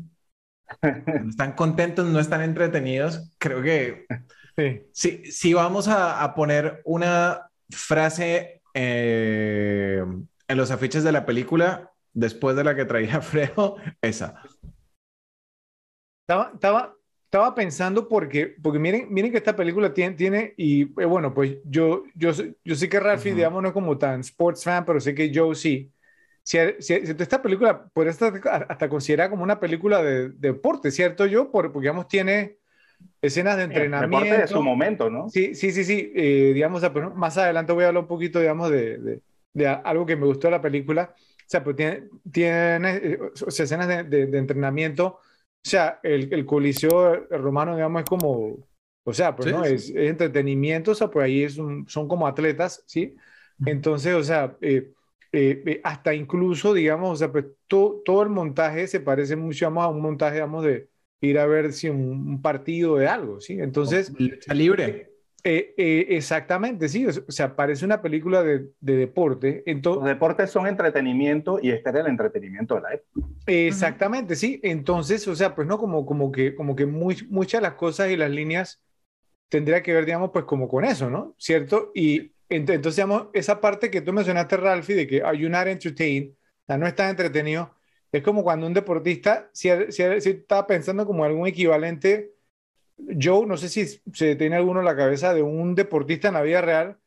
¿Están contentos? ¿No están entretenidos? Creo que sí. si, vamos a, poner una frase eh, en los afiches de la película, después de la que traía Fredo, esa. Estaba, estaba, estaba pensando porque, porque miren, miren que esta película tiene, tiene y eh, bueno, pues yo, yo, yo sé que Ralphie, digamos, no es como tan sports fan, pero sé que Joe sí. Si, si, esta película puede estar hasta considerada como una película de, deporte, ¿cierto? Yo, por, porque, digamos, tiene escenas de entrenamiento. Deporte de su momento, ¿no? Sí, sí, sí, sí. Eh, digamos, más adelante voy a hablar un poquito, digamos, de, de, de algo que me gustó de la película. O sea, pues tiene, tiene eh, o sea, escenas de, de, entrenamiento. O sea, el, el coliseo romano, digamos, es como, o sea, pues no, Es, entretenimiento, o sea, pues ahí es son como atletas, ¿sí? Entonces, o sea, eh, eh, eh, hasta incluso, digamos, o sea, pues todo el montaje se parece mucho a un montaje, digamos, de ir a ver si un, partido de algo, ¿sí? Entonces... Lucha libre. Eh, exactamente, sí, o sea, parece una película de, de deporte. Entonces, Los deportes son entretenimiento y este era el entretenimiento de la época. Exactamente, sí. Entonces, o sea, pues no como, como que, como que muy, muchas de las cosas y las líneas tendría que ver, digamos, pues como con eso, ¿no? ¿Cierto? Y, entonces, digamos, esa parte que tú mencionaste, Ralphie, de que are you not entertained, o sea, no estás entretenido, es como cuando un deportista, si, si, está pensando como algún equivalente, Joe, no sé si se tiene alguno en la cabeza de un deportista en la vida real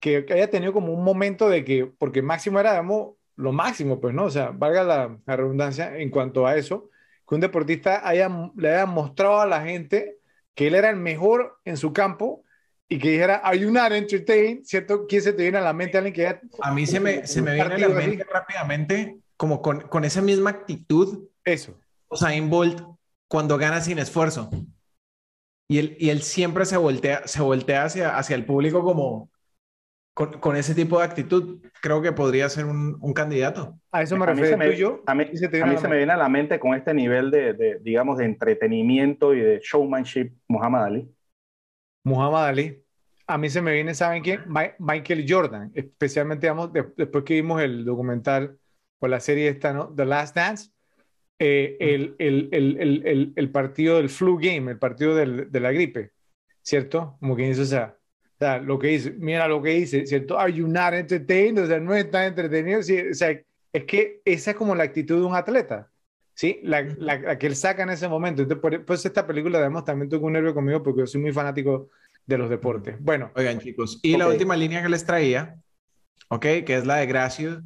que, haya tenido como un momento de que, porque máximo era, digamos, lo máximo, pues, ¿no? O sea, valga la, la redundancia en cuanto a eso, que un deportista haya, le haya mostrado a la gente que él era el mejor en su campo y que dijera, are you not entertained? ¿Cierto? ¿Quién se te viene a la mente? Alguien que ya... A mí se me, se me viene a la mente rápidamente, como con, con, esa misma actitud. Eso. O sea, Bolt, cuando gana sin esfuerzo. Y él, y él siempre se voltea, se voltea hacia, hacia el público como con, con ese tipo de actitud. Creo que podría ser un, un candidato. A eso me refiero yo. A mí, se, a mí se me viene a la mente con este nivel de, de, digamos, de entretenimiento y de showmanship Muhammad Ali. Muhammad Ali. A mí se me viene, ¿saben quién? Michael Jordan, especialmente, digamos, después que vimos el documental o la serie esta, ¿no? The Last Dance, eh, el, el, el, el, partido del flu game, el partido del, de la gripe, ¿cierto? Como que dice, o sea, o sea, lo que dice, mira lo que dice, ¿cierto? Are you not entertained? O sea, no está entretenido. Sí, o sea, es que esa es como la actitud de un atleta. ¿sí? La, la, que él saca en ese momento. Entonces, por, esta película, además, también tuvo un nervio conmigo porque yo soy muy fanático de los deportes. Bueno. Oigan, chicos, y la última línea que les traía, ¿ok? Que es la de Gracio,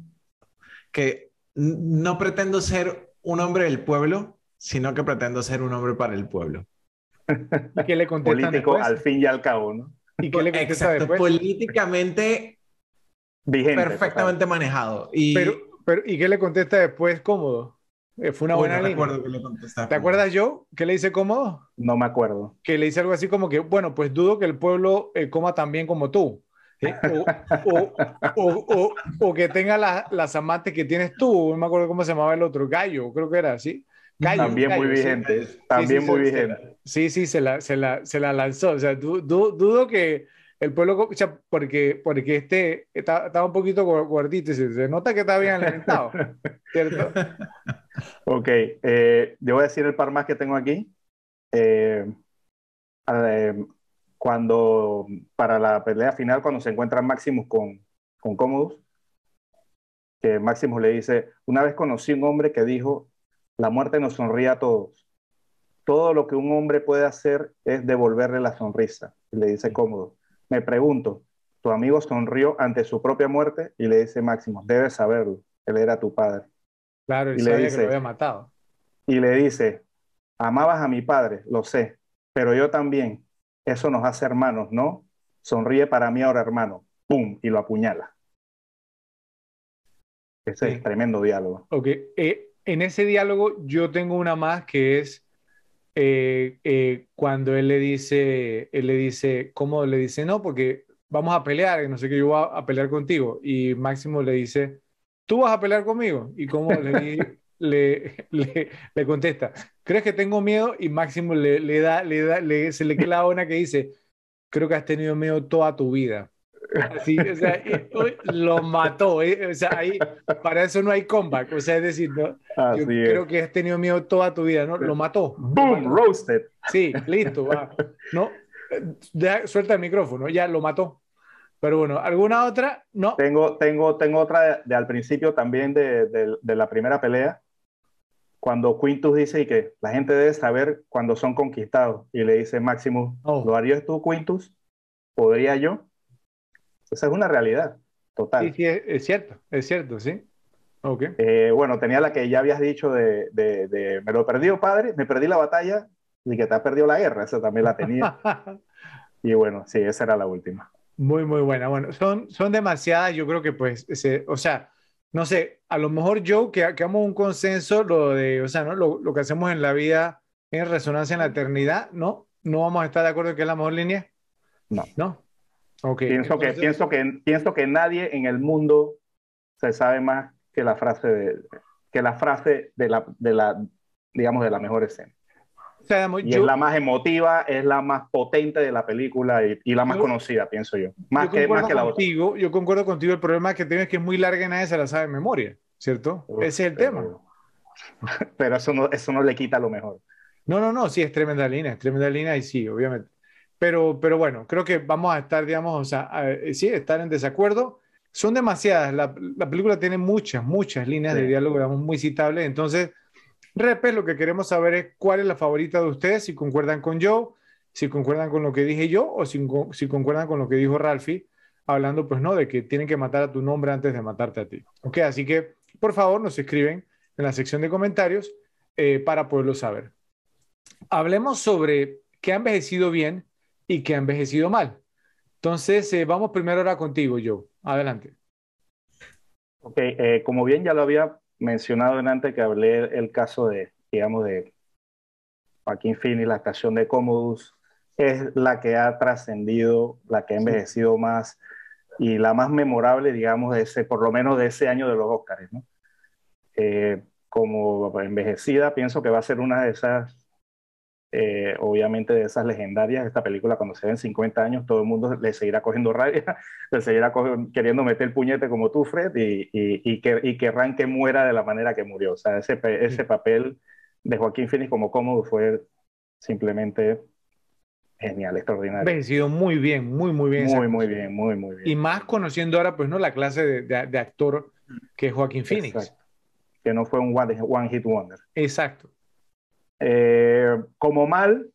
que no pretendo ser un hombre del pueblo, sino que pretendo ser un hombre para el pueblo. ¿Y qué le contesta Político al fin y al cabo, ¿no? ¿Y qué le contesta Exacto, políticamente Vigente, perfectamente manejado. Y... Pero, pero, ¿Y qué le contesta después cómodo? Eh, fue una buena línea. ¿Te acuerdas yo? ¿Qué le dice cómodo? No me acuerdo. Que le dice algo así como que, bueno, pues dudo que el pueblo eh, coma tan bien como tú. O, que tenga las amantes que tienes tú. No me acuerdo cómo se llamaba el otro. Gallo, creo que era así. Gallo, también muy vigente. también muy vigente. Sí, sí, se la, se la, se la lanzó. O sea, dudo que el pueblo, o sea, porque, porque este estaba, un poquito gordito y se, nota que está bien alimentado, ¿cierto? Ok, eh, yo voy a decir el par más que tengo aquí. Eh, eh, cuando, para la pelea final, cuando se encuentran Maximus con, con Commodus, que Maximus le dice, una vez conocí un hombre que dijo, la muerte nos sonríe a todos. Todo lo que un hombre puede hacer es devolverle la sonrisa. Y le dice Commodus, me pregunto, tu amigo sonrió ante su propia muerte y le dice Máximo, debes saberlo, él era tu padre. Claro, y, le dice, que lo había matado. Y le dice, amabas a mi padre, lo sé, pero yo también. Eso nos hace hermanos, ¿no? sonríe para mí ahora, hermano, ¡pum! y lo apuñala. Ese es tremendo diálogo. Ok, eh, en ese diálogo yo tengo una más que es eh, eh, cuando él le dice, él le dice, ¿cómo le dice? No, porque vamos a pelear, no sé qué, yo voy a, pelear contigo. Y Máximo le dice, ¿tú vas a pelear conmigo? Y como le, le, le, contesta, ¿crees que tengo miedo? Y Máximo le, le da, le da, le, se le clava una que dice, creo que has tenido miedo toda tu vida. Así, o sea, lo mató. Eh, o sea, ahí, para eso no hay comeback. O sea, es decir, no, yo creo que has tenido miedo toda tu vida, ¿no? Lo mató. Boom, roasted. Sí, listo, va. No, suelta el micrófono, ya lo mató. Pero bueno, ¿alguna otra? No. Tengo, tengo, tengo otra de, al principio también de, de, la primera pelea, cuando Quintus dice que la gente debe saber cuando son conquistados. Y le dice Máximo, oh. ¿lo harías tú, Quintus? ¿Podría yo? Esa es una realidad total. Sí, sí, es, cierto, es cierto, sí. Okay. Eh, bueno, tenía la que ya habías dicho de, de, me lo perdí, padre, me perdí la batalla y que te has perdido la guerra, esa también la tenía. y bueno, sí, esa era la última. Muy, muy buena. Bueno, son, son demasiadas, yo creo que pues, o sea, no sé, a lo mejor yo que, que un consenso, lo de, o sea, ¿no? Lo, lo, que hacemos en la vida en resonancia en la eternidad, ¿no? No vamos a estar de acuerdo en que es la mejor línea. No. No. Okay. Pienso, que, pienso, que, pienso que nadie en el mundo se sabe más que la frase de, que la frase de la, de la digamos, de la mejor escena y es la más emotiva, es la más potente de la película y, la más conocida, pienso yo. Más, que, más que la contigo, otra. Yo concuerdo contigo, el problema que tienes es que es muy larga y nadie se la sabe de memoria, ¿cierto? Ese es el tema. Pero eso no, eso no le quita lo mejor. No, no, no, sí, es tremenda línea, es tremenda línea y sí, obviamente. Pero, pero bueno, creo que vamos a estar, digamos, o sea, sí, estar en desacuerdo. Son demasiadas, la, la película tiene muchas, muchas líneas de diálogo, digamos, muy citables, entonces Repes, lo que queremos saber es cuál es la favorita de ustedes, si concuerdan con yo, si concuerdan con lo que dije yo o si, concuerdan con lo que dijo Ralphie, hablando pues no, de que tienen que matar a tu nombre antes de matarte a ti. Ok, así que por favor nos escriben en la sección de comentarios eh, para poderlo saber. Hablemos sobre qué ha envejecido bien y qué ha envejecido mal. Entonces, eh, vamos primero ahora contigo, yo. Adelante. Ok, eh, como bien ya lo había mencionado antes que hablé el caso de, digamos, de Joaquín Phoenix, la estación de Commodus, es la que ha trascendido, la que ha envejecido más y la más memorable, digamos, de ese, por lo menos de ese año de los Oscars, ¿no? Eh, como envejecida, pienso que va a ser una de esas eh, obviamente de esas legendarias, esta película cuando se den 50 años, todo el mundo le seguirá cogiendo rabia, le seguirá queriendo meter el puñete como tú, Fred, y, y, que, y querrán que muera de la manera que murió. O sea, ese, ese papel de Joaquín Phoenix como cómodo fue simplemente genial, extraordinario. sido muy bien, muy, muy bien. Muy, muy bien, muy, muy bien. Y más conociendo ahora, pues, ¿no? La clase de, de, actor que es Joaquín Phoenix. Que no fue un one, one hit wonder. Exacto. Eh, como mal,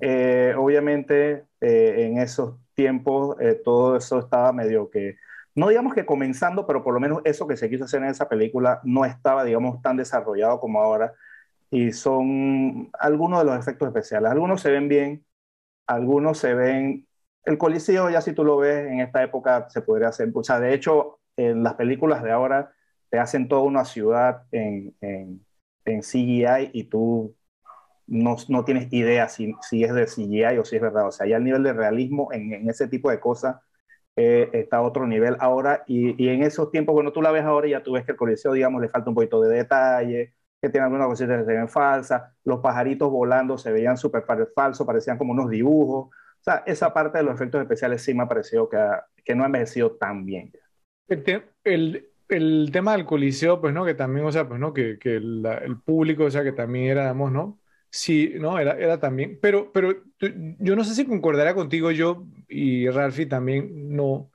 eh, obviamente eh, en esos tiempos todo eso estaba medio que, no digamos que comenzando, pero por lo menos eso que se quiso hacer en esa película no estaba, digamos, tan desarrollado como ahora. Y son algunos de los efectos especiales. Algunos se ven bien, algunos se ven... El Coliseo, ya si tú lo ves en esta época, se podría hacer. O sea, de hecho, en las películas de ahora te hacen toda una ciudad en en CGI y tú no, no tienes idea si, si, es de CGI o si es verdad. O sea, ya el nivel de realismo en, en ese tipo de cosas eh, está a otro nivel ahora. Y, y, en esos tiempos, bueno, tú la ves ahora y ya tú ves que el coliseo, digamos, le falta un poquito de detalle, que tiene algunas cositas que se ven falsas, los pajaritos volando se veían súper falsos, parecían como unos dibujos. O sea, esa parte de los efectos especiales sí me ha parecido que, que no ha envejecido tan bien. El, el tema del coliseo, pues, ¿no? Que también, o sea, pues, ¿no? Que, que el público, o sea, que también éramos, ¿no? Sí, no, era, era también, pero, pero yo no sé si concordará contigo yo y Ralphie también, no,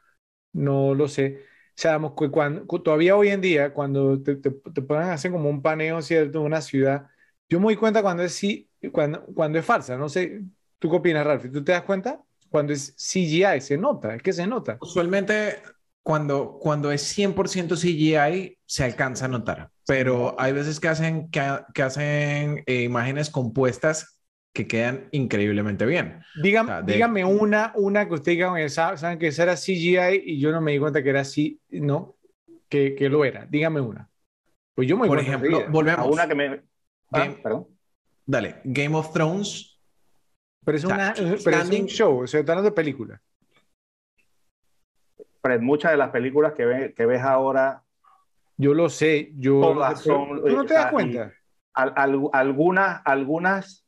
no lo sé. O sea, cuando, todavía hoy en día, cuando te, te, ponen a hacer como un paneo, ¿cierto? De una ciudad, yo me doy cuenta cuando es, sí, cuando, cuando es falsa, no sé, ¿tú qué opinas, Ralphie? ¿Tú te das cuenta? Cuando es CGI, se nota, es que se nota. Usualmente cuando, cuando es 100% CGI se alcanza a notar, pero hay veces que hacen, que, hacen eh, imágenes compuestas que quedan increíblemente bien. Dígame, O sea, de- dígame una, una que usted diga, "Oye, sa- saben que esa era CGI y yo no me di cuenta que era así, no, que, que lo era. Dígame una. Pues yo me Por ejemplo, enseguida. A volvemos. una que me... Ah, Game- perdón. Dale, Game of Thrones. pero es, o sea, una, pero es un show, o sea, está hablando de película. Fred, muchas de las películas que, ve- que ves ahora, Yo lo sé, yo Todas son, ¿Tú no eh, te das cuenta? al- al- algunas, algunas,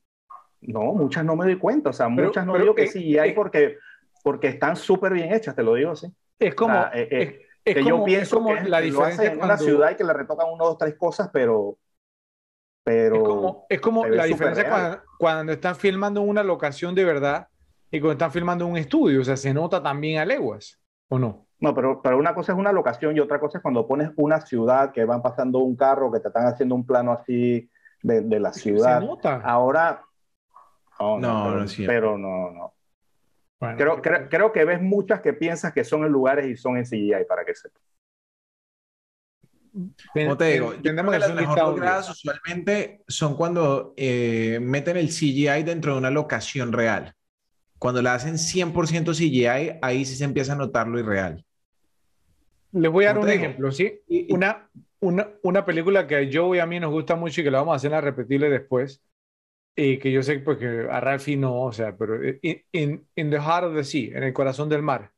no, muchas no me doy cuenta, o sea, Pero- muchas no pero, digo que eh, sí hay eh, porque, porque están súper bien hechas, te lo digo así. Es como, O sea, eh, eh, es, es que como, yo pienso es como que, la que lo diferencia hacen en una cuando- ciudad y que le retocan uno, dos, tres cosas, pero, pero Es como, es como la diferencia cuando, cuando están filmando en una locación de verdad y cuando están filmando en un estudio. O sea, se nota también a leguas, ¿o no? No, pero, pero una cosa es una locación y otra cosa es cuando pones una ciudad que van pasando un carro, que te están haciendo un plano así de, de la ciudad. Se nota. Ahora, no, No, pero, no es cierto. pero no, no. Bueno, Creo, creo, creo que ves muchas que piensas que son en lugares y son en CGI, para que sepas. Como te digo, ten- yo tendremos creo que las un mejor listado. logradas usualmente son cuando eh, meten el CGI dentro de una locación real. Cuando la hacen 100% CGI, ahí sí se empieza a notar lo irreal. Les voy a dar un ejemplo, ¿sí? Una, una, una película que Joe y a mí nos gusta mucho y que la vamos a hacer a repetible después, y que yo sé pues, que a Ralphie no, o sea, pero in, in, in the heart of the sea, en el corazón del mar,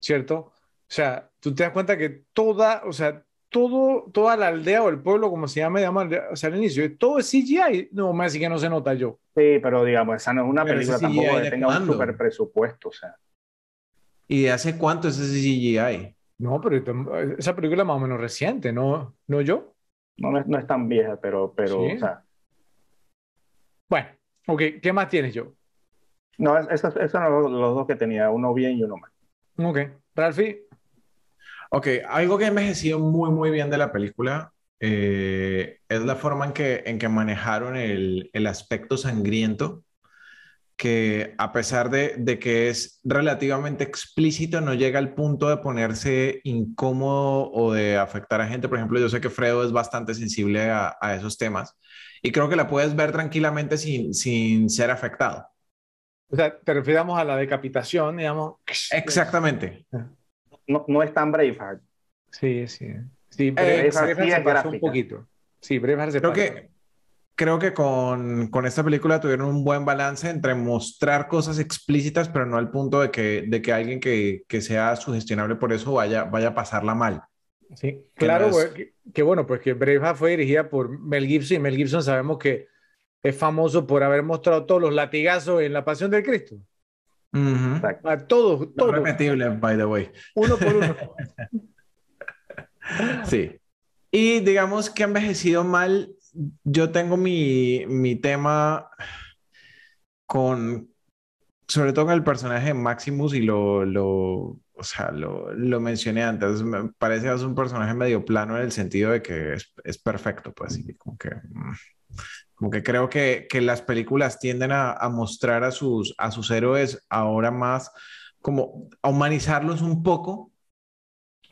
¿cierto? O sea, tú te das cuenta que toda, o sea, todo, toda la aldea o el pueblo, como se llama, digamos, aldea, o sea, al inicio, todo es CGI, no, me hace que no se nota yo. Sí, pero digamos, esa no es una Pero película tampoco que tenga un super presupuesto, o sea. ¿Y de hace cuánto es ese CGI? No, pero esa película es más o menos reciente, ¿no? ¿No yo? No, no es, no es tan vieja, pero, pero Sí. o sea, Bueno, ok, ¿qué más tienes yo? no, es- esos, esos eran los, los dos que tenía, uno bien y uno mal. Ok, Ralphie, Ok, algo que ha envejecido muy, muy bien de la película eh, es la forma en que, en que manejaron el, el aspecto sangriento, que a pesar de, de que es relativamente explícito, no llega al punto de ponerse incómodo o de afectar a gente. Por ejemplo, yo sé que Fredo es bastante sensible a, a esos temas y creo que la puedes ver tranquilamente sin, sin ser afectado. o sea, te refiramos a la decapitación, digamos. Exactamente. No, no es tan Braveheart. Sí, sí. Sí, Eh, Braveheart esa sí se pasó un poquito. Sí, Braveheart se Creo pasó. que, creo que con, con esta película tuvieron un buen balance entre mostrar cosas explícitas, pero no al punto de que, de que alguien que, que sea sugestionable por eso vaya, vaya a pasarla mal. Sí, que claro, no es- güey, que, que bueno, pues que Braveheart fue dirigida por Mel Gibson y Mel Gibson sabemos que es famoso por haber mostrado todos los latigazos en La Pasión del Cristo. Ujú. Exacto. A todos, No todos, repetible, by the way. uno por uno. Sí. Y digamos que ha envejecido mal. Yo tengo mi, mi tema con, sobre todo con el personaje de Maximus y lo, lo, o sea, lo, lo mencioné antes. Me parece que es un personaje medio plano en el sentido de que es, es perfecto, pues, y como que, mm, como que creo que, que las películas tienden a, a mostrar a sus, a sus héroes ahora más como a humanizarlos un poco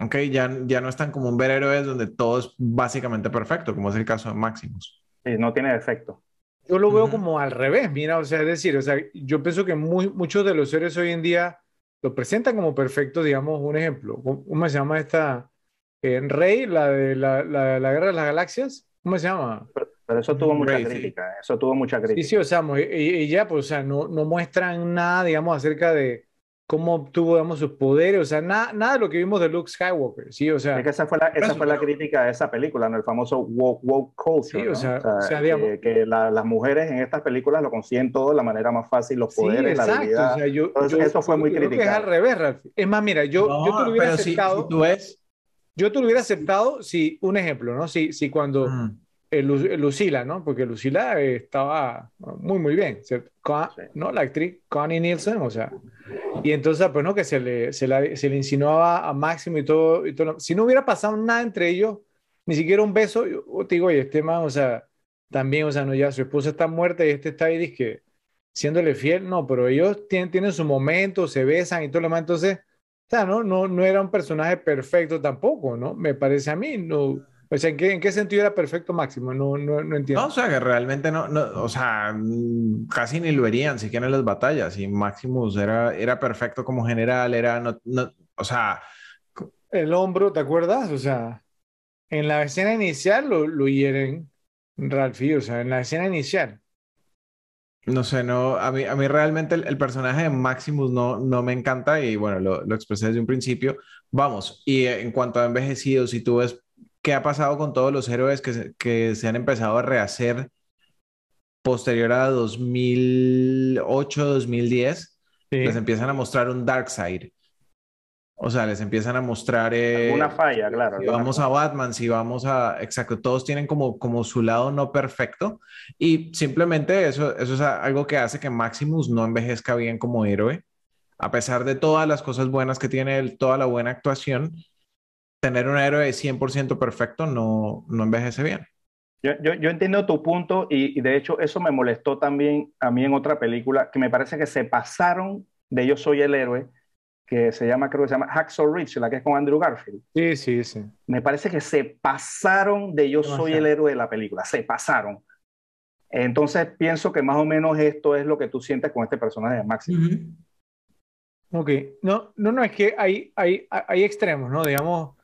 Ok, ya, ya no es tan común ver héroes donde todo es básicamente perfecto, como es el caso de Maximus. Sí, no tiene defecto. Yo lo veo Ujú. como al revés, mira, o sea, es decir, o sea, yo pienso que muy, muchos de los seres hoy en día lo presentan como perfectos, digamos, un ejemplo, ¿cómo cómo se llama esta? En Rey, la de la, la, la Guerra de las Galaxias, ¿cómo se llama? Pero eso tuvo mucha sí. crítica, eso tuvo mucha Sí, crítica. sí, o sea, y, y ya, pues, o sea, no, no muestran nada, digamos, acerca de cómo obtuvo, digamos, sus poderes, o sea, nada, nada de lo que vimos de Luke Skywalker, sí, o sea, Es que esa fue la, esa fue la crítica de esa película, ¿no? El famoso woke, woke culture, Sí, o ¿no? sea, o sea, que- digamos- que la- las mujeres en estas películas lo consiguen todo de la manera más fácil, los sí, poderes, la exacto, habilidad. o sea, yo, Entonces, yo- eso fue muy yo creo que es al revés, Ralph. Es más, mira, yo, No, yo te lo hubiera pero si- aceptado, si tú ves... yo te lo hubiera aceptado si, un ejemplo, ¿no? Si, si cuando Mm, eh, Lu- Lucila, ¿no? Porque Lucila estaba muy, muy bien, ¿cierto? Con- Sí. ¿no? La actriz Connie Nielsen, o sea, y entonces, pues, ¿no? Que se le, se la- se le insinuaba a Máximo y todo, y todo. Si no hubiera pasado nada entre ellos, ni siquiera un beso, yo te digo, oye, este man, o sea, también, o sea, no, ya su esposa está muerta y este está ahí, que siéndole fiel, no, pero ellos tienen, tienen su momento, se besan y todo lo demás, entonces, o sea, no, no, no era un personaje perfecto tampoco, ¿no? Me parece a mí, no. O sea, ¿en qué, ¿en qué sentido era perfecto Máximo? No, no, no entiendo. No, o sea, que realmente no, no, o sea, casi ni lo verían siquiera en las batallas. Y Maximus era, era perfecto como general, era, no, no, o sea... El hombro, ¿te acuerdas? O sea, en la escena inicial lo, lo hieren Ralphie, o sea, en la escena inicial. No sé, no, a mí, a mí realmente el, personaje de Maximus no, no me encanta y bueno, lo, lo expresé desde un principio. Vamos, y en cuanto a envejecido, si tú ves qué ha pasado con todos los héroes que se, que se han empezado a rehacer posterior a 2008, 2010, les empiezan a mostrar un dark side. O sea, les empiezan a mostrar... Eh, una falla, claro. Si vamos a Batman, si vamos a... Exacto, todos tienen como, como su lado no perfecto y simplemente eso, eso es algo que hace que Maximus no envejezca bien como héroe. A pesar de todas las cosas buenas que tiene él, toda la buena actuación, tener un héroe 100% perfecto no, no envejece bien. Yo, yo, yo, entiendo tu punto y, y, de hecho eso me molestó también a mí en otra película que me parece que se pasaron de Yo Soy el Héroe que se llama, creo que se llama Hacksaw Ridge, la que es con Andrew Garfield. Sí, sí, sí. Me parece que se pasaron de yo soy el héroe de la película, se pasaron. Entonces pienso que más o menos esto es lo que tú sientes con este personaje de Máximo. Ok, no, no, no, es que hay, hay, hay extremos, ¿no? Digamos,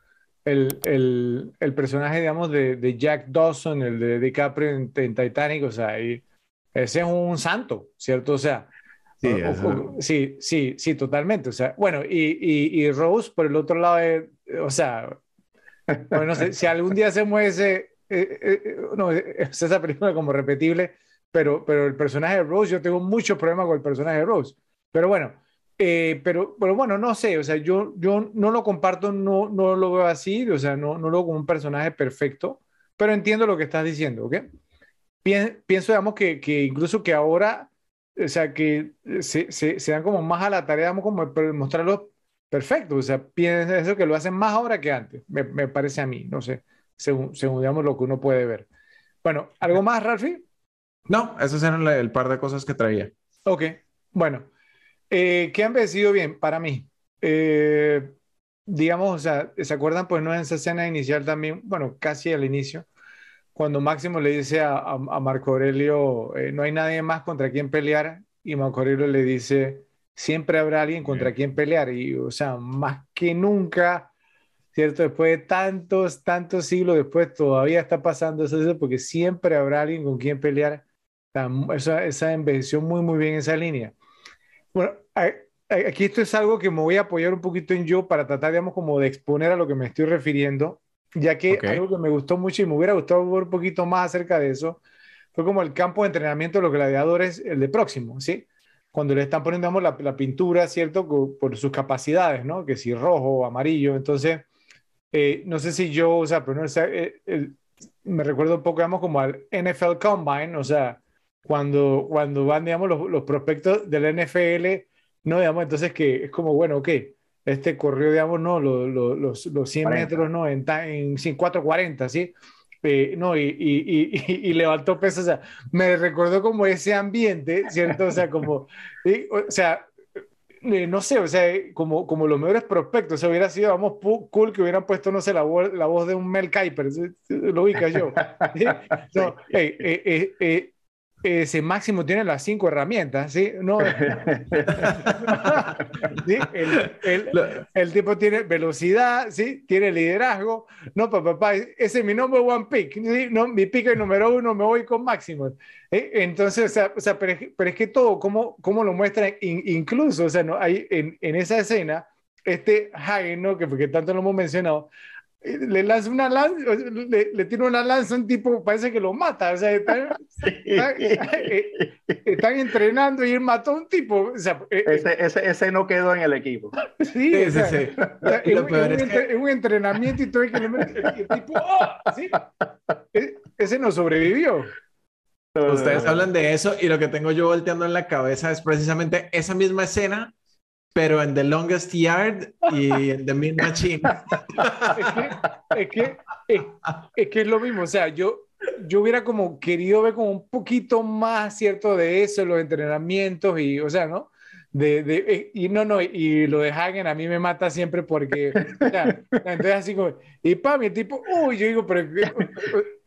el, el, el personaje, digamos, de, de, Jack Dawson, el de DiCaprio en, en Titanic, o sea, ese es un santo, ¿cierto? O sea, Sí, sí, sí, totalmente. O sea, bueno, y, y, Rose por el otro lado, o sea, bueno, no sé, si algún día se mueve eh, eh, eh, no, es esa película como repetible, pero, pero el personaje de Rose, yo tengo muchos problemas con el personaje de Rose. Pero bueno, pero, pero bueno, no sé, o sea, yo, yo no lo comparto, no, no lo veo así, o sea, no, no lo veo como un personaje perfecto, pero entiendo lo que estás diciendo, ¿ok? Pienso, digamos, que, que incluso que ahora o sea, que se, se, dan como más a la tarea, como mostrarlo perfecto, o sea, piensa eso que lo hacen más ahora que antes, me, me, parece a mí, no sé, según, según digamos lo que uno puede ver. Bueno, ¿algo más, Ralfi? No, esos eran el par de cosas que traía. Ok, bueno, eh, ¿qué han vencido bien para mí? Eh, digamos, o sea, ¿se acuerdan? Pues no en esa escena inicial también, bueno, casi al inicio, cuando Máximo le dice a, Marco Aurelio, eh, no hay nadie más contra quien pelear, y Marco Aurelio le dice, siempre habrá alguien contra quien pelear, y o sea, más que nunca, ¿cierto? Después de tantos, tantos siglos después, todavía está pasando eso, porque siempre habrá alguien con quien pelear. Esa, esa envenció muy, muy bien esa línea. Bueno, aquí esto es algo que me voy a apoyar un poquito en yo para tratar, digamos, como de exponer a lo que me estoy refiriendo ya que algo que me gustó mucho y me hubiera gustado ver un poquito más acerca de eso, fue como el campo de entrenamiento de los gladiadores, el de próximo, ¿sí? Cuando le están poniendo la, la, pintura, ¿cierto? Por sus capacidades, ¿no? Que si rojo o amarillo, entonces, eh, no sé si yo, o sea, pero no sé, eh, me recuerdo un poco, digamos, como al NFL Combine, o sea, cuando, cuando van, digamos, los, los prospectos del NFL, ¿no? Digamos, entonces que es como, bueno, ok, este corrió, digamos, no, los, los, los 100 metros, no, en, en 440, ¿sí? Eh, no, y, y, y, y, levantó peso, o sea, me recordó como ese ambiente, ¿cierto? O sea, como, o sea, eh, no sé, o sea, como, como los mejores prospectos, o sea, hubiera sido, vamos, cool que hubieran puesto, no sé, la, voz, la voz de un Mel Kiper, lo ubica yo. No, eh, ese máximo tiene las cinco herramientas, ¿sí? No, El, tipo tiene velocidad, ¿sí? Tiene liderazgo. No, papá, ese es mi number one pick, ¿sí? No, mi pick es número uno, me voy con máximo. Entonces, o sea, pero, es, que todo, ¿cómo, cómo lo muestran? incluso, o sea, ¿no? hay, en, en esa escena, este Hagen, ¿no? Que porque tanto lo hemos mencionado, le lanza una lanza, le, le tira una lanza a un tipo, parece que lo mata. O sea, están, eh, están, entrenando y él mató a un tipo. O sea, eh, ese, ese, ese, no quedó en el equipo. Sí, sí, sí. sí. Es, un, un, entrenamiento y todo el, el tipo, ¡oh! ¿sí? E, ese no sobrevivió. Ustedes hablan de eso y lo que tengo yo volteando en la cabeza es precisamente esa misma escena pero en The Longest Yard y en The Mean Machine. es, que, es, que, es, lo mismo, o sea, yo, yo hubiera como querido ver como un poquito más, ¿cierto? De eso, los entrenamientos y, o sea, ¿no? de, de, eh, y no, no, y lo de Hagen a mí me mata siempre porque, o sea, entonces así como, y pa, mi tipo, uy, yo digo, pero,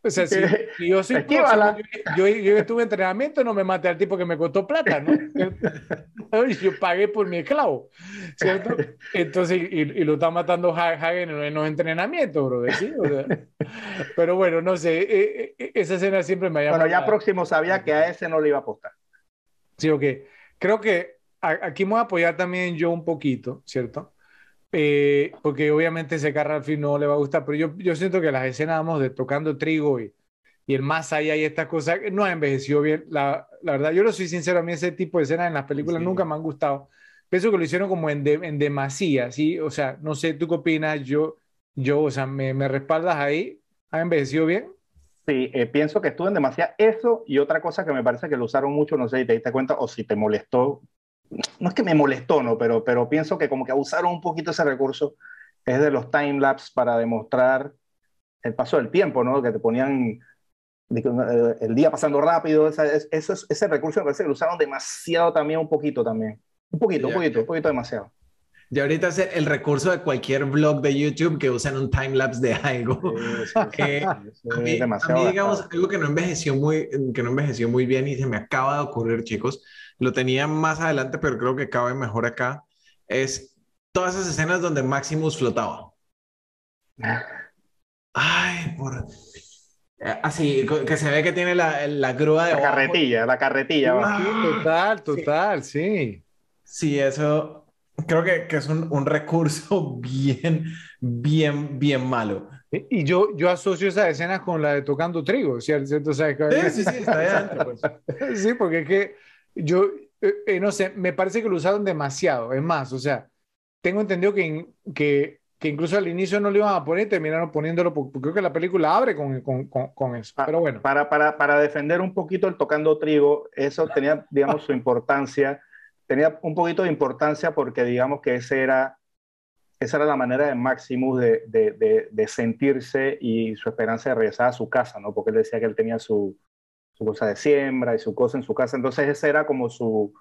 o sea, si, yo soy próximo, yo, yo, yo, estuve en entrenamiento, no me mate al tipo que me costó plata, ¿no? yo pagué por mi esclavo, ¿cierto? Entonces, y, y lo está matando Hagen en los entrenamientos, bro, ¿sí? O sea, pero bueno, no sé, eh, eh, esa escena siempre me ha llamado. Bueno, ya próximo sabía que a ese no le iba a apostar. Sí, ok. Creo que aquí me voy a apoyar también yo un poquito, ¿cierto? Eh, porque obviamente ese carro al fin no le va a gustar, pero yo, yo siento que las escenas vamos, de tocando trigo y, y el más allá y estas cosas no ha envejecido bien. La, la, verdad, yo lo soy sincero, a mí ese tipo de escenas en las películas sí. nunca me han gustado. Pienso que lo hicieron como en, de, en demasía, ¿sí? O sea, no sé, ¿tú qué opinas? Yo, yo o sea, ¿me, me respaldas ahí? ¿Ha envejecido bien? Sí, eh, pienso que estuvo en demasiado eso y otra cosa que me parece que lo usaron mucho, no sé si te diste cuenta o si te molestó, no es que me molestó, ¿no? Pero, pero pienso que como que abusaron un poquito ese recurso, es de los timelapse para demostrar el paso del tiempo, ¿no? Que te ponían el día pasando rápido, ese, ese, ese recurso me parece que lo usaron demasiado también, un poquito también. Un poquito, un poquito, un poquito demasiado. Y ahorita es el recurso de cualquier blog de YouTube que usan un timelapse de algo. Sí, sí, que a mí, a mí digamos, algo que no envejeció muy, que no envejeció muy bien y se me acaba de ocurrir, chicos, lo tenía más adelante, pero creo que cabe mejor acá, es todas esas escenas donde Maximus flotaba. Ay, por... Así, que se ve que tiene la, la grúa de... La carretilla, la carretilla. Sí, total, total, sí. Sí, eso creo que, que es un, un, recurso bien, bien, bien malo. Y yo, yo asocio esa escena con la de tocando trigo, ¿cierto? O sea, sí, sí, sí, está ahí adentro, pues. sí, porque es que yo, eh, no sé, me parece que lo usaron demasiado. Es más, o sea, tengo entendido que, que, que incluso al inicio no lo iban a poner y terminaron poniéndolo, porque creo que la película abre con, con, con, con eso. Pero bueno. Para, para, para defender un poquito el tocando trigo, eso tenía, digamos, su importancia tenía un poquito de importancia porque digamos que ese era, esa era la manera de Maximus de, de, de, de, sentirse y su esperanza de regresar a su casa, ¿no? Porque él decía que él tenía su, su cosa de siembra y su cosa en su casa, entonces ese era como su,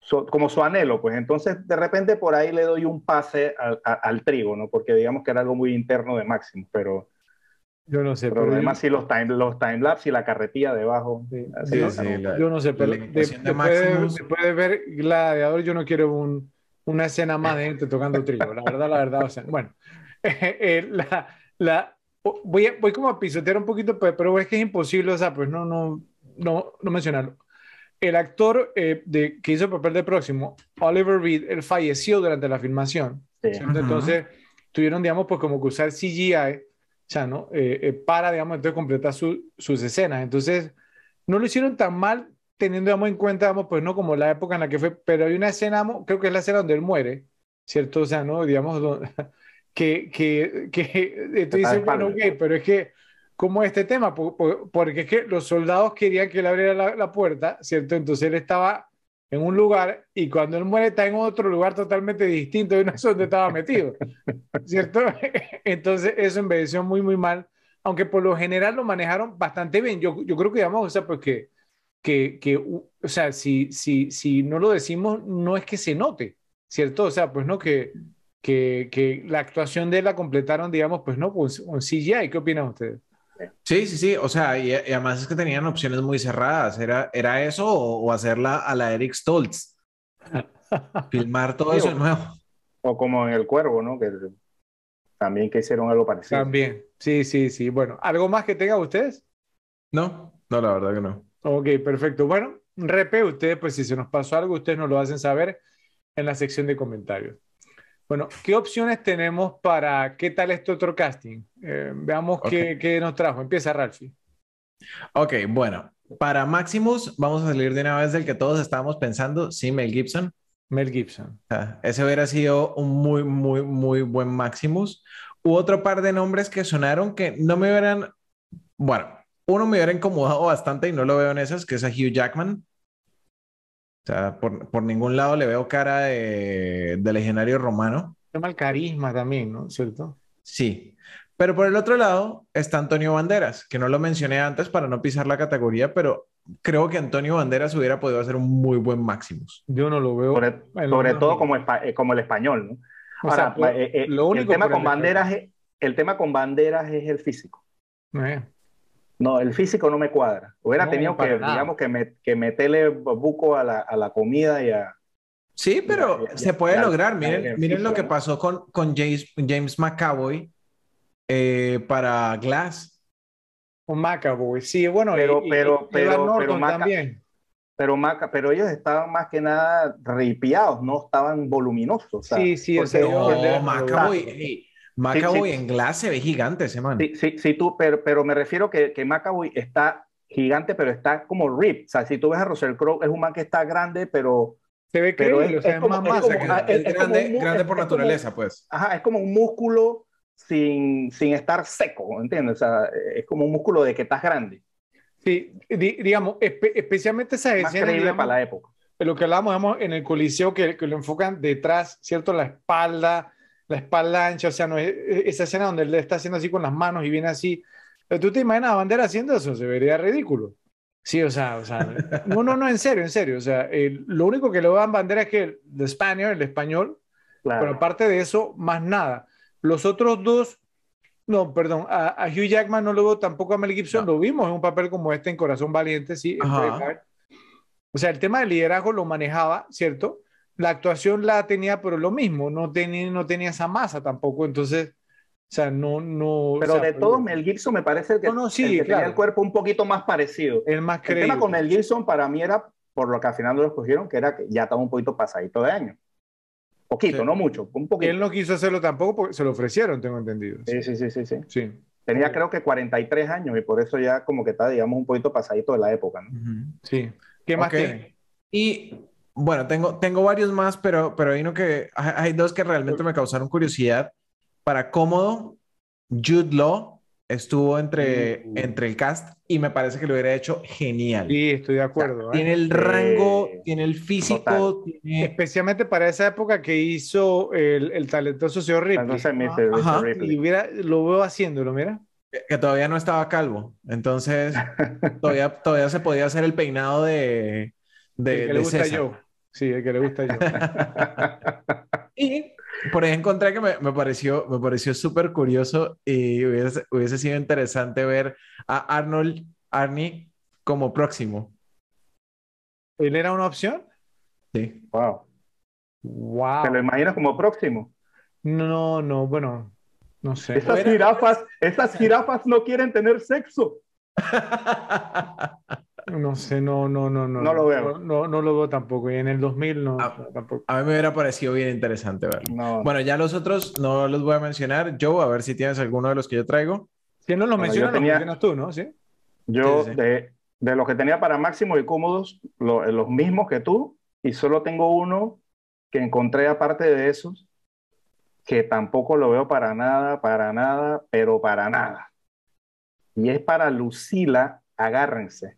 su, como su anhelo, pues entonces de repente por ahí le doy un pase al, al, al trigo, ¿no? Porque digamos que era algo muy interno de Maximus, pero... Yo no sé. Pero, pero además, yo... sí, los, time, los timelapse y la carretilla debajo. Sí, sí, no, sí la, yo no sé, pero de, de después, de, de, ver Gladiador, yo no quiero un, una escena más de gente tocando trigo. La verdad, la verdad. O sea, bueno, eh, eh, la, la, voy, a, voy como a pisotear un poquito, pero, es que es imposible, o sea, pues no, no, no, no mencionarlo. El actor eh, de, que hizo el papel de próximo, Oliver Reed, él falleció durante la filmación. Sí. Entonces, uh -huh. tuvieron, digamos, pues como que usar CGI o sea, ¿no? Eh, eh, para, digamos, entonces completar su, sus escenas. Entonces, no lo hicieron tan mal teniendo, digamos, en cuenta, digamos, pues no como la época en la que fue, pero hay una escena, creo que es la escena donde él muere, ¿cierto? O sea, ¿no? Digamos, donde, que, que, que tú dices, bueno, ok, pero es que, ¿cómo este tema? Porque es que los soldados querían que él abriera la, la puerta, ¿cierto? Entonces él estaba en un lugar y cuando él muere está en otro lugar totalmente distinto no es donde estaba metido, ¿cierto? Entonces eso envejeció muy, muy mal, aunque por lo general lo manejaron bastante bien. Yo, yo creo que, digamos, o sea, pues que, que, que o sea, si, si, si no lo decimos, no es que se note, ¿cierto? O sea, pues no, que, que, que la actuación de él la completaron, digamos, pues no, pues un CGI. ¿Qué opinan ustedes? Sí, sí, sí. O sea, y, y, además es que tenían opciones muy cerradas. Era, era eso o, o hacerla a la Eric Stoltz. Filmar todo sí, eso de nuevo. O como en El Cuervo, ¿no? Que también que hicieron algo parecido. También. Sí, sí, sí. Bueno, ¿algo más que tengan ustedes? No, no, la verdad que no. Ok, perfecto. Bueno, repe, ustedes, pues si se nos pasó algo, ustedes nos lo hacen saber en la sección de comentarios. Bueno, ¿qué opciones tenemos para qué tal este otro casting? Eh, veamos okay. qué, qué, nos trajo. Empieza Ralphie. Ok, bueno, para Maximus vamos a salir de una vez del que todos estábamos pensando, sí, Mel Gibson. Mel Gibson. Ese hubiera sido un muy, muy, muy buen Maximus. Hubo otro par de nombres que sonaron que no me hubieran, bueno, uno me hubiera incomodado bastante y no lo veo en esas, que es a Hugh Jackman. O sea, por, por ningún lado le veo cara de, de legionario romano. Tema el carisma también, ¿no? ¿Cierto? Sí. Pero por el otro lado está Antonio Banderas, que no lo mencioné antes para no pisar la categoría, pero creo que Antonio Banderas hubiera podido hacer un muy buen Maximus. Yo no lo veo. Sobre, todo como, eh, como el español, ¿no? Ahora, eh, eh, lo único el tema con banderas es, el tema con banderas es el físico. No, el físico no me cuadra. Hubiera tenido que, digamos, que, que meterle buco a la, a la comida y a, Sí, pero se puede lograr. Miren, miren lo que pasó con, con James, James McAvoy eh, para Glass. Con McAvoy, sí, bueno, pero, pero, pero, pero también. Pero, Maca, pero ellos estaban más que nada ripiados, no estaban voluminosos. sí, sí, o sea, no, McAvoy, McAvoy en Glass se ve gigante ese man. Sí, sí, sí tú, pero, pero me refiero que, que McAvoy está gigante, pero está como rip. O sea, si tú ves a Russell Crowe, es un man que está grande, pero se ve que es, es, como, más es, grande, grande por naturaleza, pues. Ajá, es como un músculo sin, sin estar seco, ¿entiendes? O sea, es como un músculo de que estás grande. Sí, digamos, especialmente esa escena. para la época. Lo que hablábamos en el coliseo, que, que, lo enfocan detrás, ¿cierto? La espalda, la espalda ancha, o sea, no es, esa escena donde él le está haciendo así con las manos y viene así. ¿Tú te imaginas a Bandera haciendo eso? Se vería ridículo. Sí, o sea, o sea, no, no, no, en serio, en serio. O sea, lo único que le dan bandera es que el español, el español, pero aparte de eso, más nada. Los otros dos, no, perdón, a, Hugh Jackman no lo veo tampoco a Mel Gibson, lo vimos en un papel como este en Corazón Valiente, sí. o sea, el tema del liderazgo lo manejaba, ¿cierto? La actuación la tenía, pero lo mismo, no tenía, no tenía esa masa tampoco, entonces o sea, no, no. Pero de todos, Mel Gibson me parece que, no, no, sí, tenía el cuerpo un poquito más parecido. El más El tema con Mel Gibson para mí era, por lo que al final lo escogieron, que era que ya estaba un poquito pasadito de año. Poquito, no mucho, un poquito. Él no quiso hacerlo tampoco porque se lo ofrecieron, tengo entendido. Sí, sí, sí, sí. sí. sí. Tenía creo que 43 años y por eso ya como que está, digamos, un poquito pasadito de la época, ¿no? Sí. ¿Qué más tiene? Y bueno, tengo, tengo varios más, pero, pero hay, uno que, hay dos que realmente me causaron curiosidad para cómodo, Jude Law estuvo entre, mm. entre el cast y me parece que lo hubiera hecho genial. Sí, estoy de acuerdo. ¿eh? Tiene el rango, tiene el físico. Especialmente para esa época que hizo el, el talentoso señor Ripley. Y hubiera, lo veo haciéndolo, mira. Que, todavía no estaba calvo. Entonces, todavía, todavía se podía hacer el peinado de. de el que le gusta yo. Sí, el que le gusta yo. y por ahí encontré que me, me pareció, me pareció súper curioso y hubiese, hubiese, sido interesante ver a Arnold Arnie como próximo. ¿Él era una opción? Sí. Wow. Wow. ¿Te lo imaginas como próximo? No, no, bueno, no sé. Esas jirafas, esas jirafas no quieren tener sexo. No sé, no, no, no, no. No lo veo. No, no, lo veo tampoco. Y en el 2000 no, a, tampoco. A mí me hubiera parecido bien interesante verlo. Bueno, ya los otros no los voy a mencionar. Joe, a ver si tienes alguno de los que yo traigo. Si no los mencionas, los mencionas tú, ¿no? ¿Sí? Yo, De, de los que tenía para Máximo y Cómodos, los mismos que tú, y solo tengo uno que encontré aparte de esos, que tampoco lo veo para nada, para nada, pero para nada. Y es para Lucila, agárrense.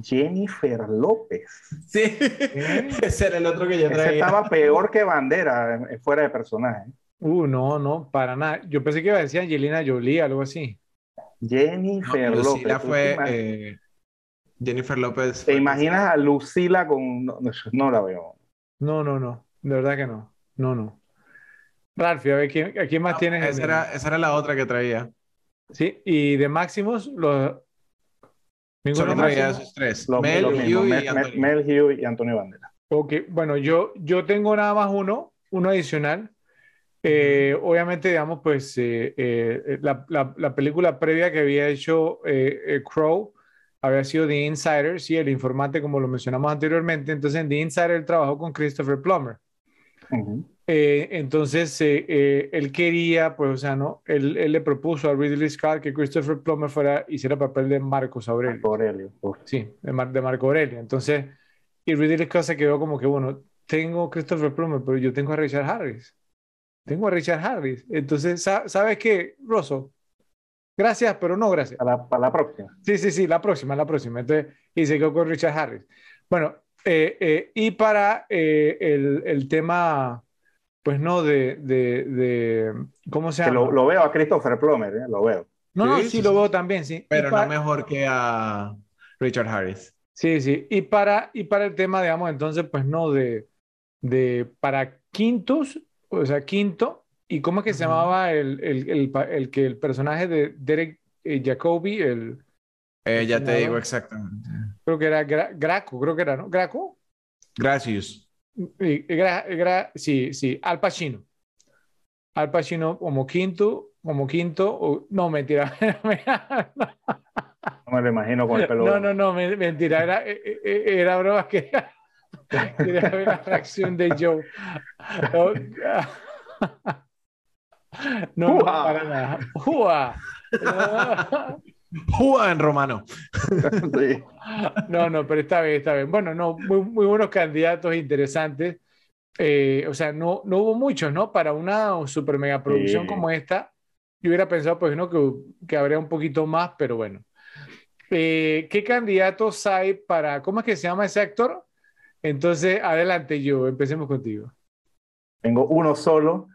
Jennifer López. Sí, ¿Eh? ese era el otro que yo traía. Ese estaba peor que Bandera, eh, fuera de personaje. Uh, no, no, para nada. Yo pensé que iba a decir Angelina Jolie, algo así. Jennifer López. fue eh, Jennifer López. ¿Te imaginas a Lucila con.? No, la veo. No, no, no. De verdad que no. No, no. Ralphie, a ver, ¿quién, más tienes? Esa era, esa era la otra que traía. Sí, y de Máximos, los, Ninguno traía esos tres. Mel, Hugh y Antonio. Mel, Hugh y Antonio Bandera. Ok, bueno, yo, yo tengo nada más uno, uno adicional. Eh, obviamente, digamos, pues eh, eh, la, la, la, película previa que había hecho Crow había sido The Insider, sí, el informante, como lo mencionamos anteriormente. Entonces, en The Insider él trabajó con Christopher Plummer. Eh, entonces, eh, eh, él quería, pues, o sea, ¿no? Él, le propuso a Ridley Scott que Christopher Plummer fuera, hiciera papel de Marcos Aurelio. Marco Aurelio. Sí, de, Marco Aurelio. Entonces, y Ridley Scott se quedó como que, bueno, tengo Christopher Plummer, pero yo tengo a Richard Harris. Tengo a Richard Harris. Entonces, ¿sabes qué, Rosso? Gracias, pero no gracias. Para la, la, próxima. Sí, sí, sí, la próxima, la próxima. Entonces, y se quedó con Richard Harris. Bueno, y para el, el tema pues no, de, de, de ¿cómo se llama? Lo, veo a Christopher Plummer, ¿eh? lo veo. No, sí, lo veo también, sí. Pero no mejor que a Richard Harris. Sí, sí. Y para, y para el tema, digamos, entonces, pues no, de, de para quintos, o sea, quinto, ¿y cómo es que se llamaba el, el, el, el, que el personaje de Derek eh, Jacobi, el... Eh, ya te digo exactamente. Creo que era Graco, creo que era, ¿no? ¿Graco? Gracias. Sí, sí, Al Pacino. Al Pacino como quinto, como quinto, no, mentira. no me lo imagino con el pelo. No, no, no, mentira, era, e, e, e, era broma que quería ver la reacción de Joe. No, no para nada. ¡Jua! ¡Jua en romano! No, no, pero está bien, está bien. Bueno, no, muy, muy buenos candidatos interesantes. Eh, o sea, no, no hubo muchos, ¿no? Para una super mega producción como esta, yo hubiera pensado, pues, ¿no? Que, que habría un poquito más, pero bueno. Eh, ¿Qué candidatos hay para, ¿cómo es que se llama ese actor? Entonces, adelante yo, empecemos contigo. Tengo uno solo,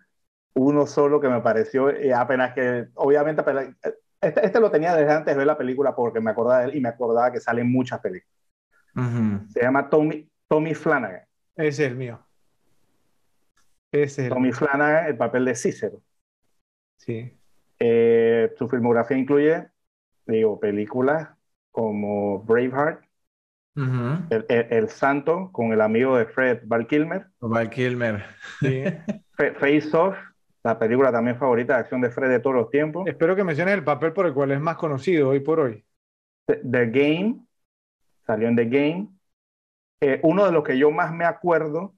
uno solo que me pareció eh, apenas que, obviamente, este, este, lo tenía desde antes de ver la película porque me acordaba de él y me acordaba que salen muchas películas. Se llama Tommy, Tommy Flanagan. Ese es el mío. Ese es el Tommy Flanagan, el papel de Cícero. Sí. Eh, su filmografía incluye, digo, películas como Braveheart, el, Santo con el amigo de Fred, Val Kilmer. Val Kilmer. Face Off, la película también favorita de acción de Fred de todos los tiempos. Espero que menciones el papel por el cual es más conocido hoy por hoy. The, Game, salió en The Game. Eh, uno de los que yo más me acuerdo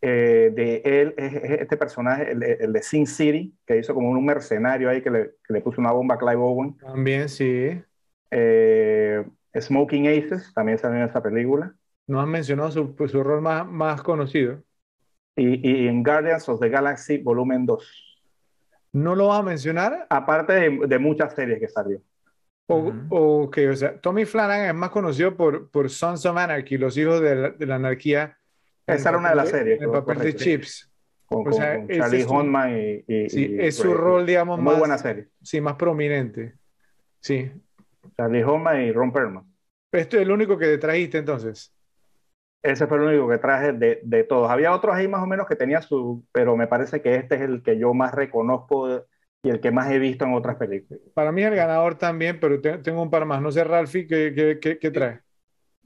eh, de él es, este personaje, el, de Sin City, que hizo como un mercenario ahí que le, que le puso una bomba a Clive Owen. También, sí. Eh, Smoking Aces también salió en esa película. No has mencionado su, pues, su rol más, más conocido. Y, y, en Guardians of the Galaxy Volumen 2. ¿No lo vas a mencionar? Aparte de, de muchas series que salió. O, Ok, o sea, Tommy Flanagan es más conocido por, por Sons of Anarchy, Los Hijos de la, de la Anarquía. Esa era una de las series. El papel de Chips. Con, o sea, Charlie Hunnam y, y, Sí, es su rol, digamos, muy buena serie. Sí, más prominente. Sí, Charlie Homa y Ron Perlman. ¿Esto es el único que trajiste entonces? Ese fue el único que traje de, de, todos. Había otros ahí más o menos que tenía su, pero me parece que este es el que yo más reconozco y el que más he visto en otras películas. Para mí el ganador también, pero tengo un par más. No sé, Ralphie, ¿qué, qué, qué, trae?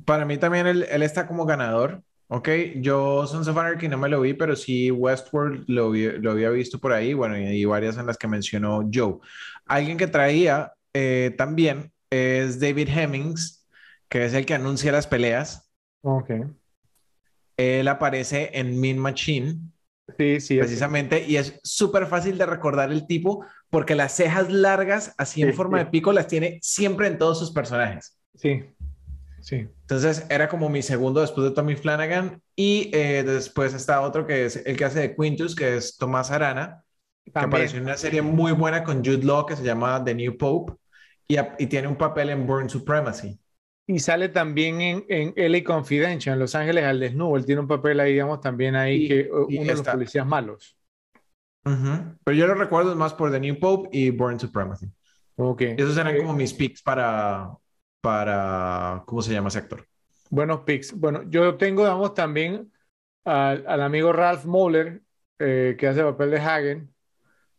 Para mí también él, él, está como ganador. Ok, yo Sons of Anarchy no me lo vi, pero sí Westworld lo, lo había visto por ahí, bueno, y, varias en las que mencionó Joe. Alguien que traía eh, también es David Hemmings, que es el que anuncia las peleas. Ok. Él aparece en Mean Machine. Sí, sí. Precisamente, y es súper fácil de recordar el tipo porque las cejas largas, así en forma de pico, las tiene siempre en todos sus personajes. Sí, sí. Entonces era como mi segundo después de Tommy Flanagan. Y eh, después está otro que es el que hace de Quintus, que es Tomás Arana, que apareció en una serie muy buena con Jude Law que se llama The New Pope y, tiene un papel en Born Supremacy. Y sale también en, en LA Confidential, en Los Ángeles al desnudo. Él tiene un papel ahí, digamos, también ahí que uno de los policías malos. Pero yo lo recuerdo más por The New Pope y Born Supremacy. Ok. Esos eran como mis picks para, para, ¿cómo se llama ese actor? Buenos picks. Bueno, yo tengo, digamos, también al, al amigo Ralph Moller, eh, que hace el papel de Hagen,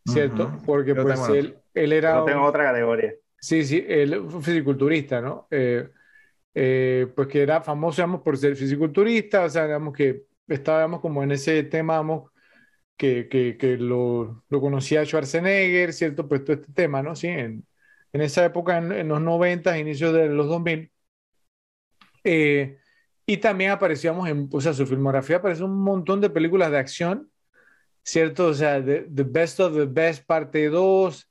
¿cierto? Porque pues él, él era... Yo tengo otra categoría. Sí, sí, él fue fisiculturista, ¿no? Eh, eh, pues que era famoso, digamos, por ser fisiculturista, o sea, digamos que estábamos como en ese tema, digamos, que, que, que lo, lo, conocía Schwarzenegger, ¿cierto? Pues todo este tema, ¿no? Sí, en, en esa época, en, los 90, inicios de los 2000. Eh, y también aparecíamos en, o sea, su filmografía aparece un montón de películas de acción, ¿cierto? O sea, The, the Best of the Best, parte 2,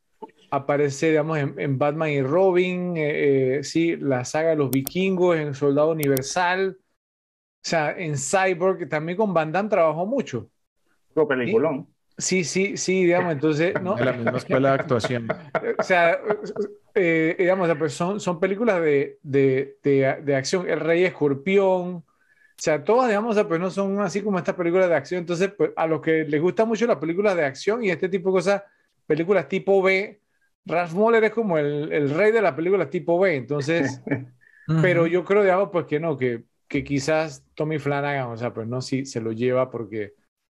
aparece, digamos, en, Batman y Robin, eh, eh, sí, la saga de los vikingos, en Soldado Universal, o sea, en Cyborg, también con Van Damme trabajó mucho. Lo peliculón. Sí, sí, sí, digamos, entonces, ¿no? la misma escuela de actuación. o sea, eh, digamos, pues son, son películas de, de, de, de, acción. El Rey Escorpión, O sea, todas, digamos, pues no son así como estas películas de acción. Entonces, pues, a los que les gustan mucho las películas de acción y este tipo de cosas, películas tipo B, Ralph Moller es como el, el rey de las películas tipo B. Entonces, pero yo creo, digamos, pues que no, que, que quizás Tommy Flanagan, o sea, pues no, si se lo lleva porque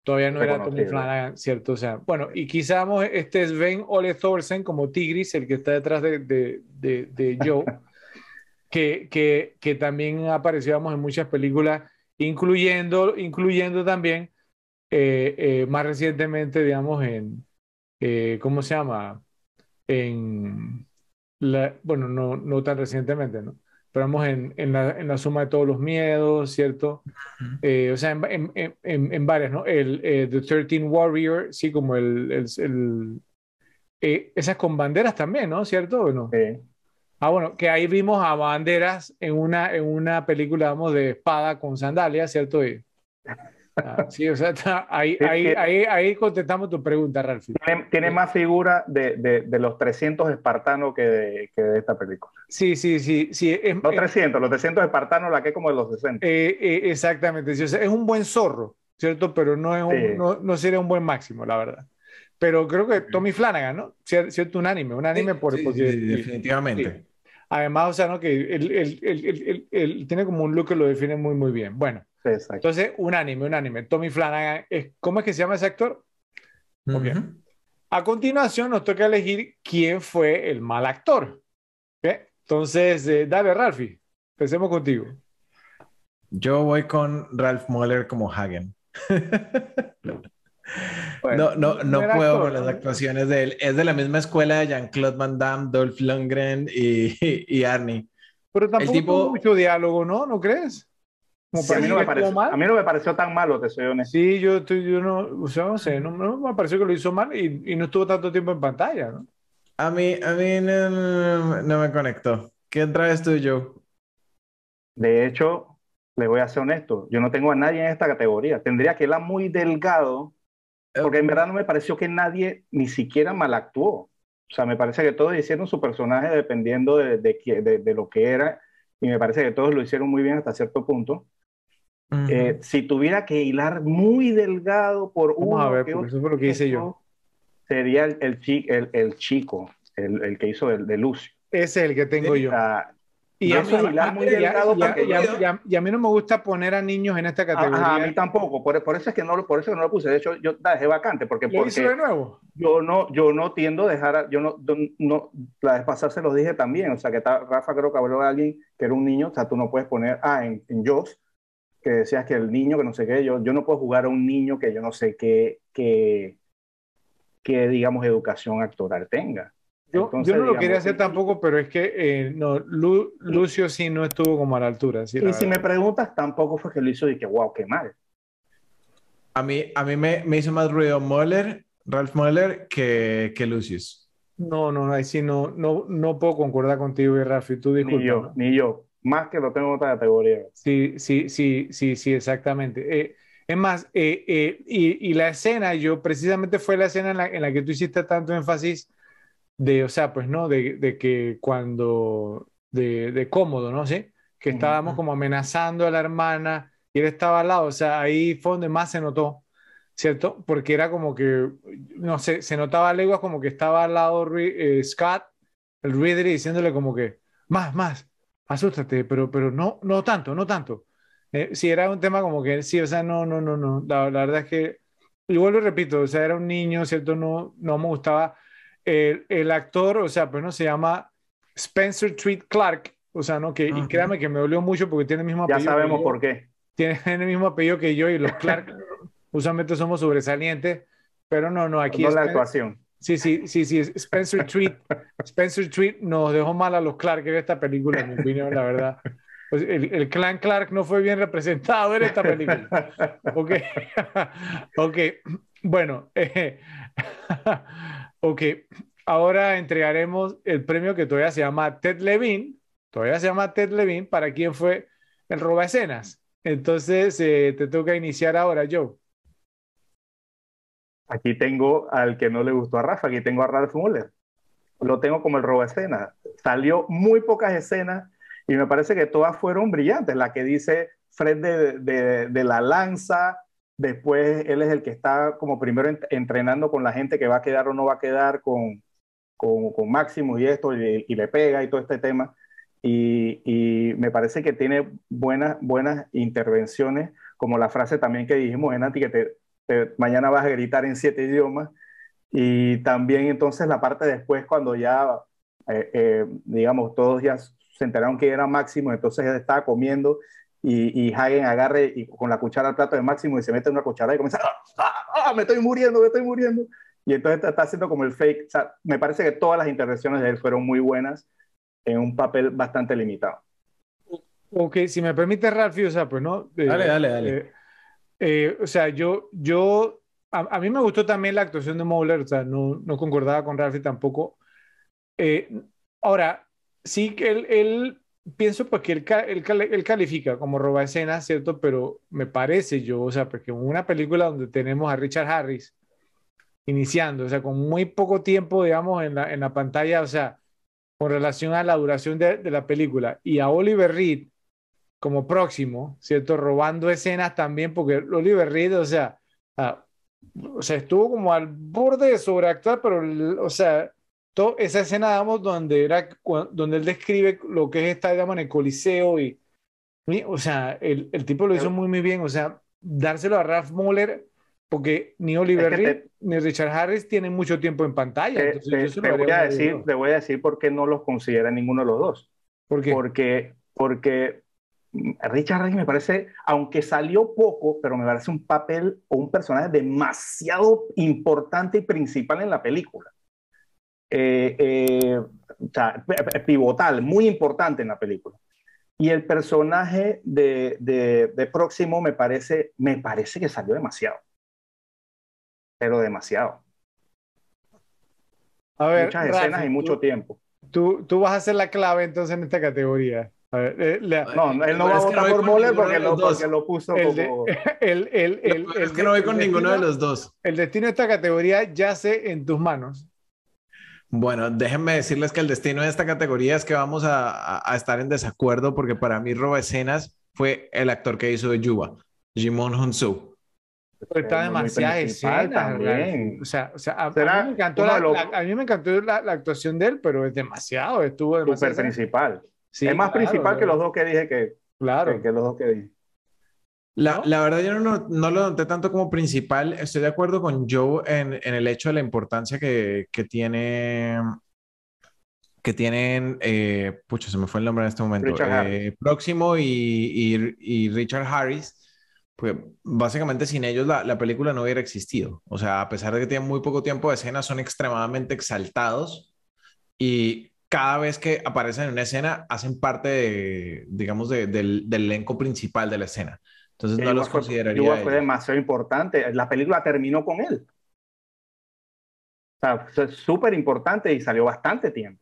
todavía no era Tommy Flanagan, ¿cierto? O sea, bueno, y quizás este es Ben Ole Thorsen como Tigris, el que está detrás de, de, de, de Joe. que, que, que también aparecíamos en muchas películas, incluyendo, incluyendo también eh, eh, más recientemente, digamos, en, eh, ¿cómo se llama? En, la, bueno, no, no tan recientemente, ¿no? Pero vamos en, en, la, en la suma de todos los miedos, ¿cierto? o sea, en, en, en, varias, ¿no? El The 13 Warrior, sí, como el... el, el esas con banderas también, ¿no? ¿Cierto o no? Sí. Ah, bueno, que ahí vimos a Banderas en una, en una película, vamos, de espada con sandalias, ¿cierto? Ah, sí, o sea, ahí, ahí, ahí, ahí, contestamos tu pregunta, Ralph. Tiene, más figura de, de, de, los 300 espartanos que de, que de, esta película. Sí, sí, sí. sí es, los 300, los 300 espartanos, la que es como de los 60. Eh, eh, exactamente, sí, o sea, es un buen zorro, ¿cierto? Pero no, es un, no, no sería un buen máximo, la verdad pero creo que Tommy Flanagan, ¿no? Cierto, un anime, un anime por, sí, porque, definitivamente. Además, o sea, ¿no? Que él, tiene como un look que lo define muy, muy bien. Bueno, entonces, un anime, un anime. Tommy Flanagan, ¿cómo es que se llama ese actor? A continuación, nos toca elegir quién fue el mal actor. Entonces, eh, dale, Ralphie, empecemos contigo. Yo voy con Ralph Moller como Hagen. no, no, no puedo con las actuaciones de él. Es de la misma escuela de Jean-Claude Van Damme, Dolph Lundgren y, y Arnie. Pero tampoco el tipo... mucho diálogo, ¿no? ¿No crees? A, mí no me pareció, a mí no me pareció tan malo, te soy honesto. Sí, yo, yo no, o sea, no sé, no, me pareció que lo hizo mal y, y, no estuvo tanto tiempo en pantalla, ¿no? A mí, a mí no, no me conectó. ¿Qué traes tú, Joe? De hecho, le voy a ser honesto, yo no tengo a nadie en esta categoría. Tendría que ir muy delgado porque en verdad no me pareció que nadie ni siquiera mal actuó. O sea, me parece que todos hicieron su personaje dependiendo de, de, de, lo que era y me parece que todos lo hicieron muy bien hasta cierto punto. Eh, si tuviera que hilar muy delgado por uno, a ver, eso es lo que hice yo. Sería el, el, el, chico, el, que hizo de, Lucio. Ese es el que tengo yo. Y a, mí, no me gusta poner a niños en esta categoría. a mí tampoco, por, por, eso es que no, por eso no lo puse. De hecho, yo dejé vacante. Porque, ¿Lo hizo de nuevo? Yo no, yo no tiendo a dejar, yo no, no, la vez pasada se los dije también. O sea, que Rafa creo que habló de alguien que era un niño. O sea, tú no puedes poner, ah, en, en Joss, que decías que el niño, que no sé qué, yo, yo no puedo jugar a un niño que yo no sé qué, qué, qué digamos, educación actoral tenga. Yo, yo no lo quería hacer tampoco, pero es que eh, no, Lucio sí no estuvo como a la altura. Sí, y si me preguntas, tampoco fue que lo hizo y que, wow, qué mal. A mí, a mí me, me hizo más ruido Moller, Ralph Moller, que, que Lucius. No, no, ahí sí no, no, no puedo concordar contigo y Ralph, tú disculpa. Ni yo, ni yo. Más que lo tengo en otra categoría. Sí, sí, sí, sí, sí, exactamente. Eh, es más, eh, y, y, la escena, yo precisamente fue la escena en la, en la que tú hiciste tanto énfasis de, o sea, pues, ¿no? De, de que cuando, de, de, cómodo, ¿no? Sí, que estábamos como amenazando a la hermana y él estaba al lado, o sea, ahí fue donde más se notó, ¿cierto? Porque era como que, no sé, se notaba a leguas como que estaba al lado eh, Scott, el Reader, diciéndole como que, más, más, asústate, pero, pero no, no tanto, no tanto. Eh, si era un tema como que, sí, o sea, no, no, no, no, la, la verdad es que, y vuelvo y repito, o sea, era un niño, ¿cierto? No, no me gustaba el, el, actor, o sea, pues no se llama Spencer Treat Clark, o sea, no, que, y créame que me dolió mucho porque tiene el mismo apellido. Ya sabemos por qué. Tiene el mismo apellido que yo y los Clark usualmente somos sobresalientes, pero no, no, aquí es la actuación. Sí, sí, sí, sí, Spencer Treat, Spencer Treat nos dejó mal a los Clark en esta película, en mi opinión, la verdad. Pues el, el, clan Clark no fue bien representado en esta película. Ok, ok, bueno, eh, Ok, ahora entregaremos el premio que todavía se llama Ted Levine, todavía se llama Ted Levine, para quien fue el roba escenas. Entonces, eh, te toca iniciar ahora, Joe. Aquí tengo al que no le gustó a Rafa, aquí tengo a Ralph Muller. Lo tengo como el roba escenas. Salió muy pocas escenas y me parece que todas fueron brillantes. La que dice Fred de, la lanza, después él es el que está como primero entrenando con la gente que va a quedar o no va a quedar con, con, con Máximo y esto, y, le pega y todo este tema. Y, y, me parece que tiene buenas, buenas intervenciones, como la frase también que dijimos en Anti, que te, mañana vas a gritar en siete idiomas. Y también entonces la parte después, cuando ya, eh, eh, digamos, todos ya se enteraron que era Máximo, entonces él estaba comiendo y, y Hagen agarre y con la cuchara al plato de Máximo y se mete una cuchara y comienza, ¡Ah, ah, ah, me estoy muriendo, me estoy muriendo! Y entonces está haciendo como el fake. O sea, me parece que todas las intervenciones de él fueron muy buenas en un papel bastante limitado. Ok, si me permite, Ralphie, o sea, pues no. Eh, dale, dale, dale. Eh, eh, o sea, yo, yo, a, mí me gustó también la actuación de Mowler, o sea, no, no concordaba con Ralphie tampoco. ahora, sí él, él pienso pues que él, él, califica como roba escena, ¿cierto? Pero me parece yo, o sea, porque una película donde tenemos a Richard Harris iniciando, o sea, con muy poco tiempo, digamos, en la, en la pantalla, o sea, con relación a la duración de la película, y a Oliver Reed como próximo, ¿cierto? Robando escenas también, porque Oliver Reed, o sea, o sea, estuvo como al borde de sobreactuar, pero, o sea, esa escena, digamos, donde, era, donde él describe lo que es estar, digamos, en el Coliseo y, o sea, el, el tipo lo hizo muy, muy bien, o sea, dárselo a Ralph Muller, porque ni Oliver Reed ni Richard Harris tienen mucho tiempo en pantalla. Entonces, te, voy a decir, te voy a decir por qué no los considera ninguno de los dos. ¿Por qué? Porque, porque Richard Harris me parece, aunque salió poco, pero me parece un papel o un personaje demasiado importante y principal en la película. Eh, eh, pivotal, muy importante en la película. Y el personaje de, de, Próximo me parece, me parece que salió demasiado. Pero demasiado. A ver, Muchas escenas y mucho tiempo. Tú, tú vas a ser la clave entonces en esta categoría. A ver, eh, no, él no va a votar por Moller porque, lo, porque lo puso el como... el, el, el, es que no voy con ninguno de los dos. El destino de esta categoría yace en tus manos. Bueno, déjenme decirles que el destino de esta categoría es que vamos a, estar en desacuerdo porque para mí roba escenas fue el actor que hizo de Yuba, Jimon Hunsu. está demasiada escena también. O sea, o sea a, mí me encantó, la, a mí me encantó la, actuación de él, pero es demasiado, estuvo demasiado. Súper principal. Es más principal que los dos que dije que, claro. que los dos que dije. La, la, verdad, yo no, no, lo noté tanto como principal. Estoy de acuerdo con Joe en, en el hecho de la importancia que, que tiene. Que tienen. Eh, pucha, se me fue el nombre en este momento. Eh, Próximo y, y, y, Richard Harris. Pues básicamente sin ellos la, la, película no hubiera existido. O sea, a pesar de que tienen muy poco tiempo de escena, son extremadamente exaltados. Y cada vez que aparecen en una escena, hacen parte, de, digamos, de, del, del elenco principal de la escena. Entonces no los consideraría. Fue, fue demasiado importante. La película terminó con él. O sea, súper importante y salió bastante tiempo.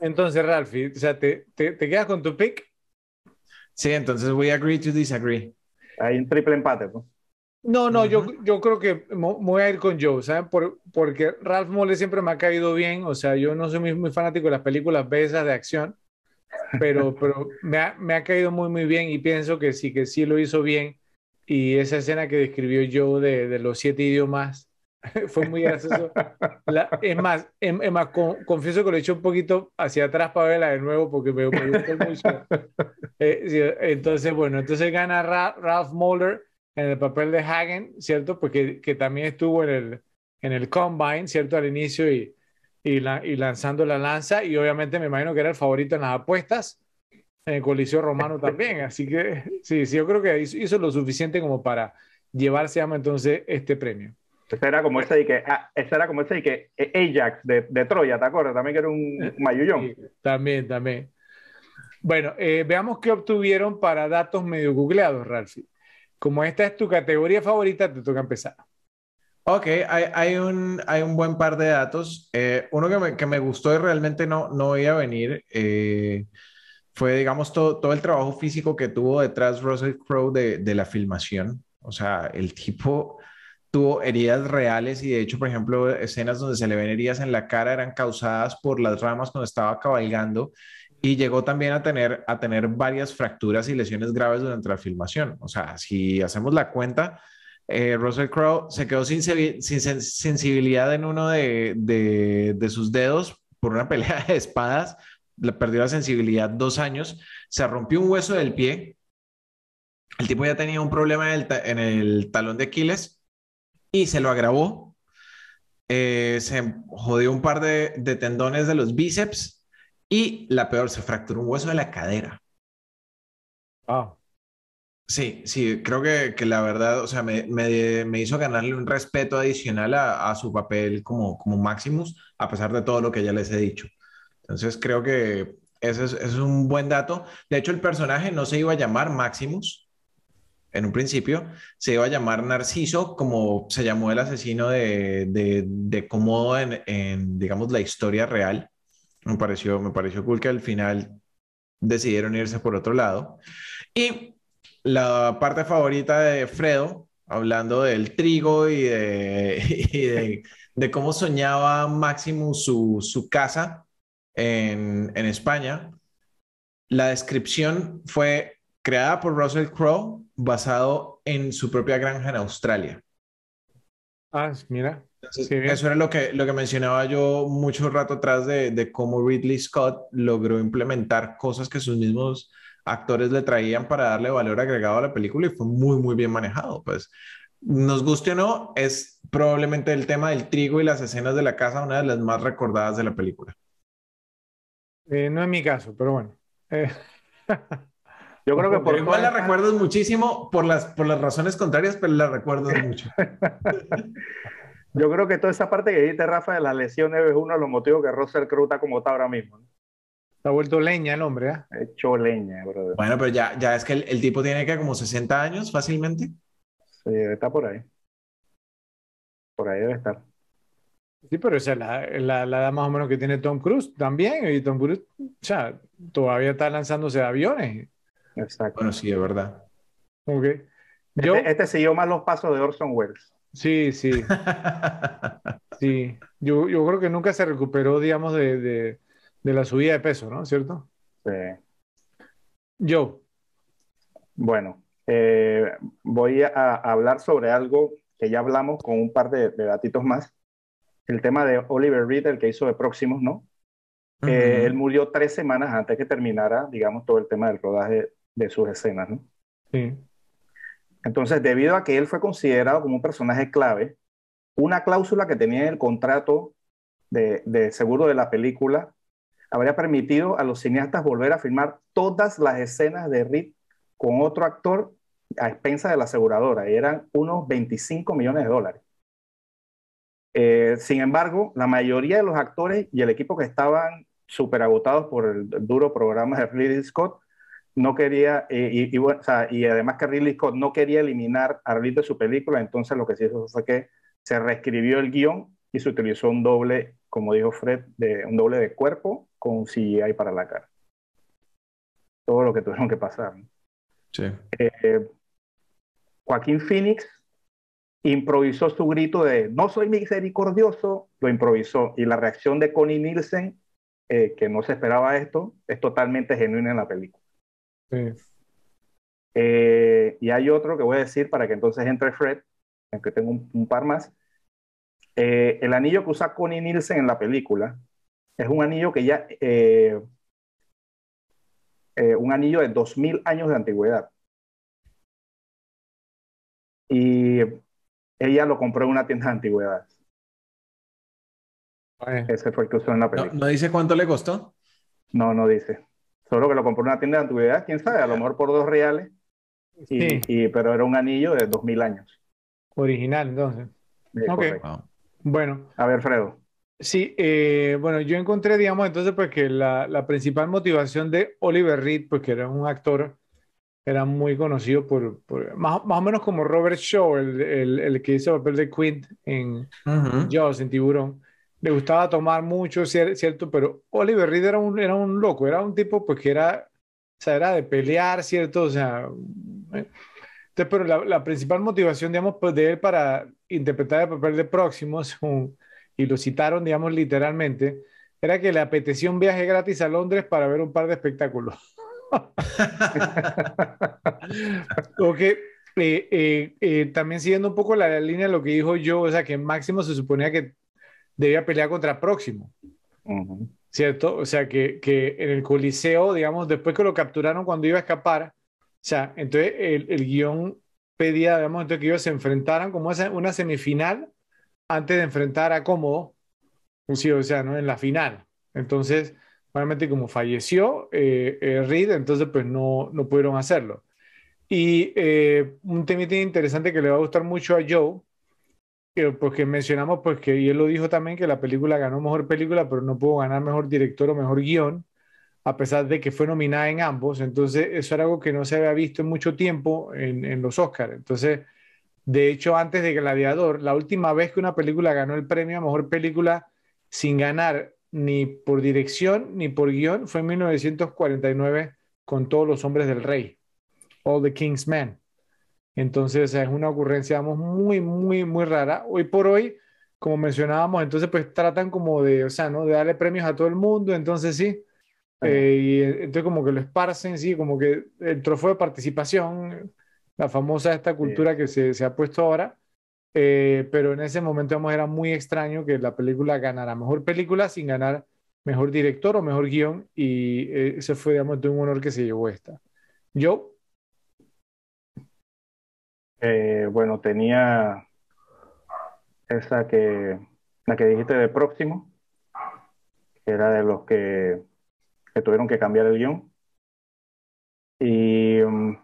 Entonces, Ralphie, o sea, ¿te, te, te quedas con tu pick? Sí, entonces we agree to disagree. Hay un triple empate, ¿no? No, no, yo, yo creo que voy a ir con Joe, ¿sabes? Por, porque Ralph Mole siempre me ha caído bien, o sea, yo no soy muy, muy fanático de las películas besas de acción, pero, pero me, ha, me ha caído muy, muy bien y pienso que sí, que sí lo hizo bien. Y esa escena que describió yo de, de los siete idiomas fue muy gracioso. es más, es, más confieso que lo he hecho un poquito hacia atrás para verla de nuevo porque me, gustó mucho. Eh, entonces, bueno, entonces gana Ralph Moller en el papel de Hagen, ¿cierto? Porque que también estuvo en el, en el Combine, ¿cierto? Al inicio y, y, la, y lanzando la lanza y obviamente me imagino que era el favorito en las apuestas en el Coliseo Romano también, así que sí, sí, yo creo que hizo, lo suficiente como para llevarse entonces este premio. Este era como ese de que, ah, este era como ese de que eh, Ajax de, de, Troya, ¿te acuerdas? También que era un mayullón. también, también. Bueno, eh, veamos qué obtuvieron para datos medio googleados, Ralphie. Como esta es tu categoría favorita, te toca empezar. Ok, hay, un, hay un buen par de datos. Eh, uno que me, que me, gustó y realmente no, no iba a venir eh, fue, digamos, todo, todo el trabajo físico que tuvo detrás Russell Crowe de, de, la filmación. O sea, el tipo tuvo heridas reales y de hecho, por ejemplo, escenas donde se le ven heridas en la cara eran causadas por las ramas cuando estaba cabalgando y llegó también a tener, a tener varias fracturas y lesiones graves durante la filmación. O sea, si hacemos la cuenta, eh, Russell Crowe se quedó sin, sensibilidad en uno de, de, sus dedos por una pelea de espadas, le perdió la sensibilidad dos años, se rompió un hueso del pie, el tipo ya tenía un problema en el, en el talón de Aquiles y se lo agravó. Eh, se jodió un par de tendones de los bíceps y la peor, se fracturó un hueso de la cadera. Ah. Sí, sí, creo que, que la verdad, o sea, me, me, me, hizo ganarle un respeto adicional a, a, su papel como, como Maximus, a pesar de todo lo que ya les he dicho. Entonces, creo que ese es, es un buen dato. De hecho, el personaje no se iba a llamar Maximus en un principio, se iba a llamar Narciso, como se llamó el asesino de, de, de Komodo en, en, digamos, la historia real. Me pareció, me pareció cool que al final decidieron irse por otro lado. Y la parte favorita de Fredo, hablando del trigo y de, cómo soñaba Máximo su, su casa en, en, España, la descripción fue creada por Russell Crowe basado en su propia granja en Australia. Ah, mira. Eso era lo que, lo que mencionaba yo mucho rato atrás de, de, cómo Ridley Scott logró implementar cosas que sus mismos actores le traían para darle valor agregado a la película y fue muy, muy bien manejado. Pues nos guste o no, es probablemente el tema del trigo y las escenas de la casa una de las más recordadas de la película. Eh, no es mi caso, pero bueno. Eh. Yo creo que por igual la recuerdas muchísimo por las, por las razones contrarias, pero la recuerdas mucho. Yo creo que toda esa parte que dijiste, Rafa, de las lesiones es uno de los motivos que Russell Crowe está como está ahora mismo. ¿no? Ha vuelto leña el hombre, ¿eh? Hecho leña, brother. Bueno, pero ya, ya es que el, el, tipo tiene que como 60 años fácilmente. Sí, está por ahí. Por ahí debe estar. Sí, pero esa es la, la, la, edad más o menos que tiene Tom Cruise también. Y Tom Cruise, o sea, todavía está lanzándose de aviones. Exacto. Bueno, sí, es verdad. Ok. Yo, este, este siguió más los pasos de Orson Welles. Sí, sí. sí. Yo, yo creo que nunca se recuperó, digamos, de, de, de la subida de peso, ¿no? ¿Cierto? Sí. Yo. Bueno, eh, voy a, a, hablar sobre algo que ya hablamos con un par de, de datitos más. El tema de Oliver Reed, el que hizo de Próximos, ¿no? Uh -huh. eh, él murió tres semanas antes que terminara, digamos, todo el tema del rodaje de sus escenas, ¿no? Sí. Entonces, debido a que él fue considerado como un personaje clave, una cláusula que tenía en el contrato de, seguro de la película habría permitido a los cineastas volver a filmar todas las escenas de Reed con otro actor a expensa de la aseguradora, y eran unos 25 millones de dólares. Eh, sin embargo, la mayoría de los actores y el equipo que estaban súper agotados por el, duro programa de Ridley Scott no quería, eh, y, y, o sea, y, además que Ridley Scott no quería eliminar a Reed de su película, entonces lo que se hizo fue que se reescribió el guion y se utilizó un doble, como dijo Fred, de, un doble de cuerpo con CGI para la cara. Todo lo que tuvieron que pasar. ¿no? Sí. Eh, Joaquín Phoenix improvisó su grito de no soy misericordioso, lo improvisó. Y la reacción de Connie Nielsen, eh, que no se esperaba esto, es totalmente genuina en la película. Sí. Eh, y hay otro que voy a decir para que entonces entre Fred, aunque tengo un, un par más. Eh, el anillo que usa Connie Nielsen en la película es un anillo que ya, eh, eh, un anillo de 2000 años de antigüedad. Y ella lo compró en una tienda de antigüedades. Ese fue el que usó en la película. ¿No, ¿No, dice cuánto le costó? No, no dice. Solo que lo compró en una tienda de antigüedades, quién sabe, a lo mejor por dos reales. Y, Sí. y, pero era un anillo de 2000 años. Original, entonces. Wow. Bueno, A ver, Fredo. sí, eh, bueno, yo encontré, digamos, entonces, pues que la, la principal motivación de Oliver Reed, pues que era un actor, era muy conocido por, por más, más o menos como Robert Shaw, el, el, el que hizo el papel de Quint en Uh -huh. Jaws, en Tiburón. Le gustaba tomar mucho, cier- cierto, pero Oliver Reed era un, era un loco, era un tipo pues que era, o sea, era de pelear, cierto, o sea, eh, entonces, pero la, la principal motivación, digamos, pues de él para interpretar el papel de Próximo, según- y lo citaron, digamos, literalmente, era que le apetecía un viaje gratis a Londres para ver un par de espectáculos. ok, eh, eh, eh, también siguiendo un poco la, línea de lo que dijo yo, o sea, que Máximo se suponía que debía pelear contra Próximo. ¿Cierto? O sea, que, que, en el Coliseo, digamos, después que lo capturaron cuando iba a escapar, o sea, entonces el, el guion pedía, digamos, entonces que ellos se enfrentaran como una semifinal antes de enfrentar a Cómodo, sí, o sea, ¿no? En la final. Entonces, obviamente como falleció eh, eh, Reed, entonces pues no, no pudieron hacerlo. Y eh, un tema interesante que le va a gustar mucho a Joe, porque mencionamos pues que, él lo dijo también, que la película ganó mejor película, pero no pudo ganar mejor director o mejor guion, a pesar de que fue nominada en ambos. Entonces, eso era algo que no se había visto en mucho tiempo en, en los Oscars. Entonces, de hecho, antes de Gladiador, la última vez que una película ganó el premio a mejor película sin ganar ni por dirección ni por guion fue en 1949 con Todos los Hombres del Rey, All the King's Men. Entonces, es una ocurrencia, vamos, muy, muy, muy rara. Hoy por hoy, como mencionábamos, entonces, pues tratan como de, o sea, ¿no? De darle premios a todo el mundo, entonces sí. Eh, y entonces como que lo esparcen, sí, como que el trofeo de participación, la famosa esta cultura que se, se ha puesto ahora, eh, pero en ese momento vamos, era muy extraño que la película ganara mejor película sin ganar mejor director o mejor guion y eh, ese fue, digamos, un honor que se llevó esta. Yo. Eh, bueno, tenía esa que, la que dijiste de próximo, que era de los que, que tuvieron que cambiar el guion. Y um,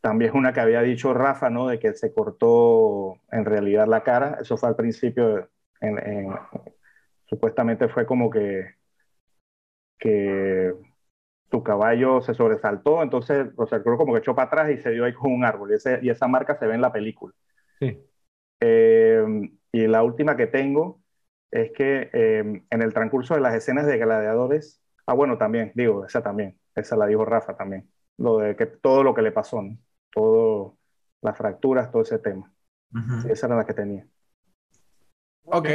también una que había dicho Rafa, ¿no? De que se cortó en realidad la cara. Eso fue al principio, supuestamente fue como que, que su caballo se sobresaltó, entonces, sea, creo como que echó para atrás y se dio ahí con un árbol. Y, y esa marca se ve en la película. Sí. Eh, y la última que tengo es que eh, en el transcurso de las escenas de gladiadores, ah, bueno, también, digo, esa también, esa la dijo Rafa también, lo de que todo lo que le pasó, ¿no? todo, las fracturas, todo ese tema. esa era la que tenía. Ok.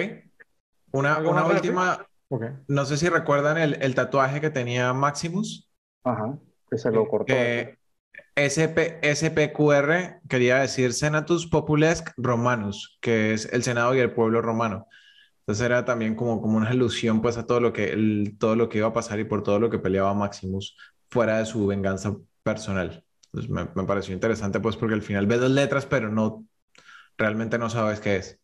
Una, una última. No sé si recuerdan el, el, tatuaje que tenía Maximus. Ajá, que se lo cortó. Eh, SP, SPQR quería decir Senatus Populesc Romanus, que es el Senado y el pueblo romano. Entonces era también como, como una alusión pues a todo lo, que, el, todo lo que iba a pasar y por todo lo que peleaba Maximus fuera de su venganza personal. Pues me, me, pareció interesante, pues, porque al final ves dos letras, pero no, realmente no sabes qué es.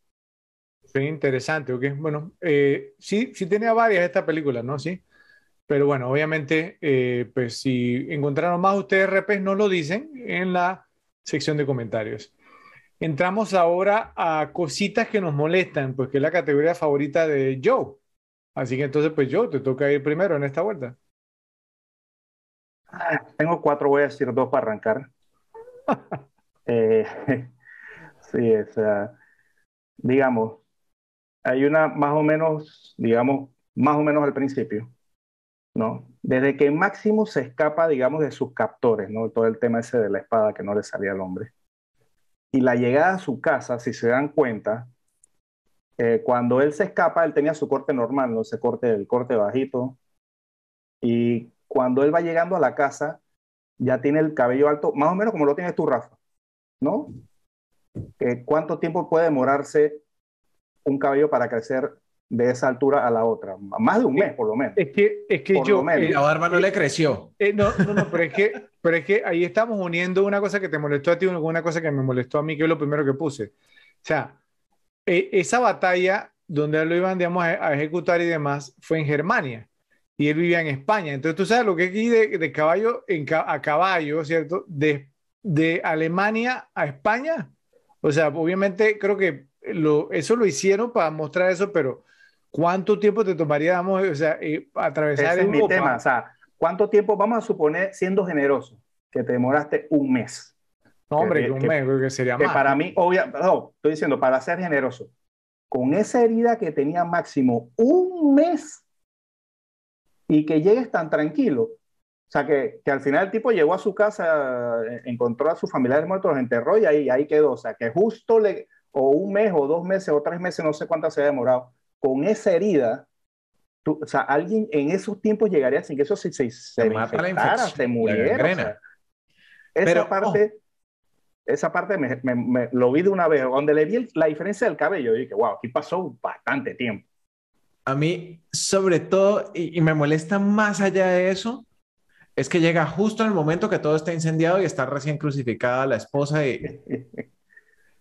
Sí, interesante, ok. Bueno, eh, sí, sí tenía varias esta película, ¿no? Sí. Pero bueno, obviamente, eh, pues si encontraron más ustedes repes, no lo dicen en la sección de comentarios. Entramos ahora a cositas que nos molestan, pues que es la categoría favorita de Joe. Así que entonces, pues Joe, te toca ir primero en esta vuelta. Ah, tengo cuatro, voy a decir dos para arrancar. Eh, sí, o sea, digamos, hay una más o menos, digamos, más o menos al principio, ¿no? Desde que Máximo se escapa, digamos, de sus captores, ¿no? Todo el tema ese de la espada que no le salía al hombre. Y la llegada a su casa, si se dan cuenta, eh, cuando él se escapa, él tenía su corte normal, ¿no? Ese corte, el corte bajito. Y cuando él va llegando a la casa, ya tiene el cabello alto, más o menos como lo tienes tú, Rafa, ¿no? ¿Cuánto tiempo puede demorarse un cabello para crecer de esa altura a la otra? Más de un mes, por lo menos. Es que, es que yo... Eh, la barba no le creció. Eh, no, no, no, pero es, que, pero es que ahí estamos uniendo una cosa que te molestó a ti con una cosa que me molestó a mí, que es lo primero que puse. O sea, e, esa batalla donde lo iban, digamos, a ejecutar y demás fue en Germania y él vivía en España. Entonces, tú sabes lo que es aquí de, caballo en, a caballo, ¿cierto? De, de Alemania a España. O sea, obviamente creo que lo, eso lo hicieron para mostrar eso, pero ¿cuánto tiempo te tomaría, o sea, eh, atravesar Ese es mi tema, o sea, ¿cuánto tiempo, vamos a suponer, siendo generoso, que te demoraste un mes? No, hombre, que, un mes, creo que sería más. Para mí, obvio, no, estoy diciendo, para ser generoso, con esa herida que tenía Máximo, un mes y que llegues tan tranquilo. O sea, que, que, al final el tipo llegó a su casa, eh, encontró a sus familiares muertos, los enterró y ahí, ahí quedó. O sea, que justo le, o un mes o dos meses o tres meses, no sé cuánto se ha demorado, con esa herida, o sea, alguien en esos tiempos llegaría sin que eso se, se, se, mata la se muriera. esa parte, esa parte me, me, lo vi de una vez, donde le vi la diferencia del cabello, y dije, wow, aquí pasó bastante tiempo. A mí, sobre todo, y, me molesta más allá de eso, es que llega justo en el momento que todo está incendiado y está recién crucificada la esposa y...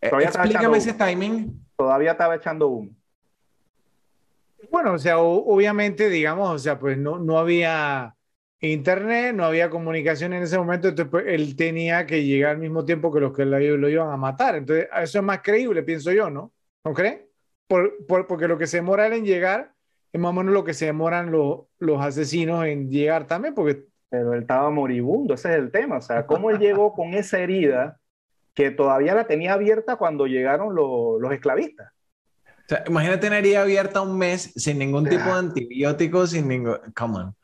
Explícame ese timing. Todavía estaba echando humo. Bueno, o sea, obviamente, digamos, o sea, pues no, no había internet, no había comunicación en ese momento, entonces pues, él tenía que llegar al mismo tiempo que los que lo, iban a matar. Entonces, eso es más creíble, pienso yo, ¿no? ¿No cree? Por, porque lo que se demora en llegar es más o menos lo que se demoran los asesinos en llegar también, porque... Pero él estaba moribundo, ese es el tema, o sea, cómo él llegó con esa herida que todavía la tenía abierta cuando llegaron los esclavistas. O sea, imagínate herida abierta un mes sin ningún tipo de antibiótico, sin ningún... Come on.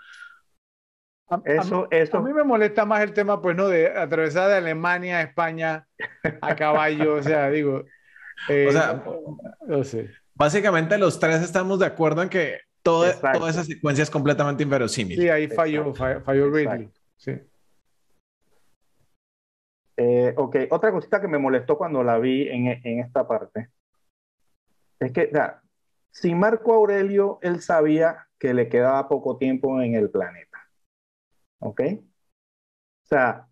A, eso, eso. a mí me molesta más el tema, pues, ¿no? De atravesar de Alemania a España a caballo, o sea, digo... Eh, o sea, no sé. básicamente los tres estamos de acuerdo en que toda esa secuencia es completamente inverosímil. Sí, ahí falló, falló, Ridley. Sí. Eh, ok, otra cosita que me molestó cuando la vi en, en esta parte es que, si Marco Aurelio, él sabía que le quedaba poco tiempo en el planeta. ¿Ok? O sea,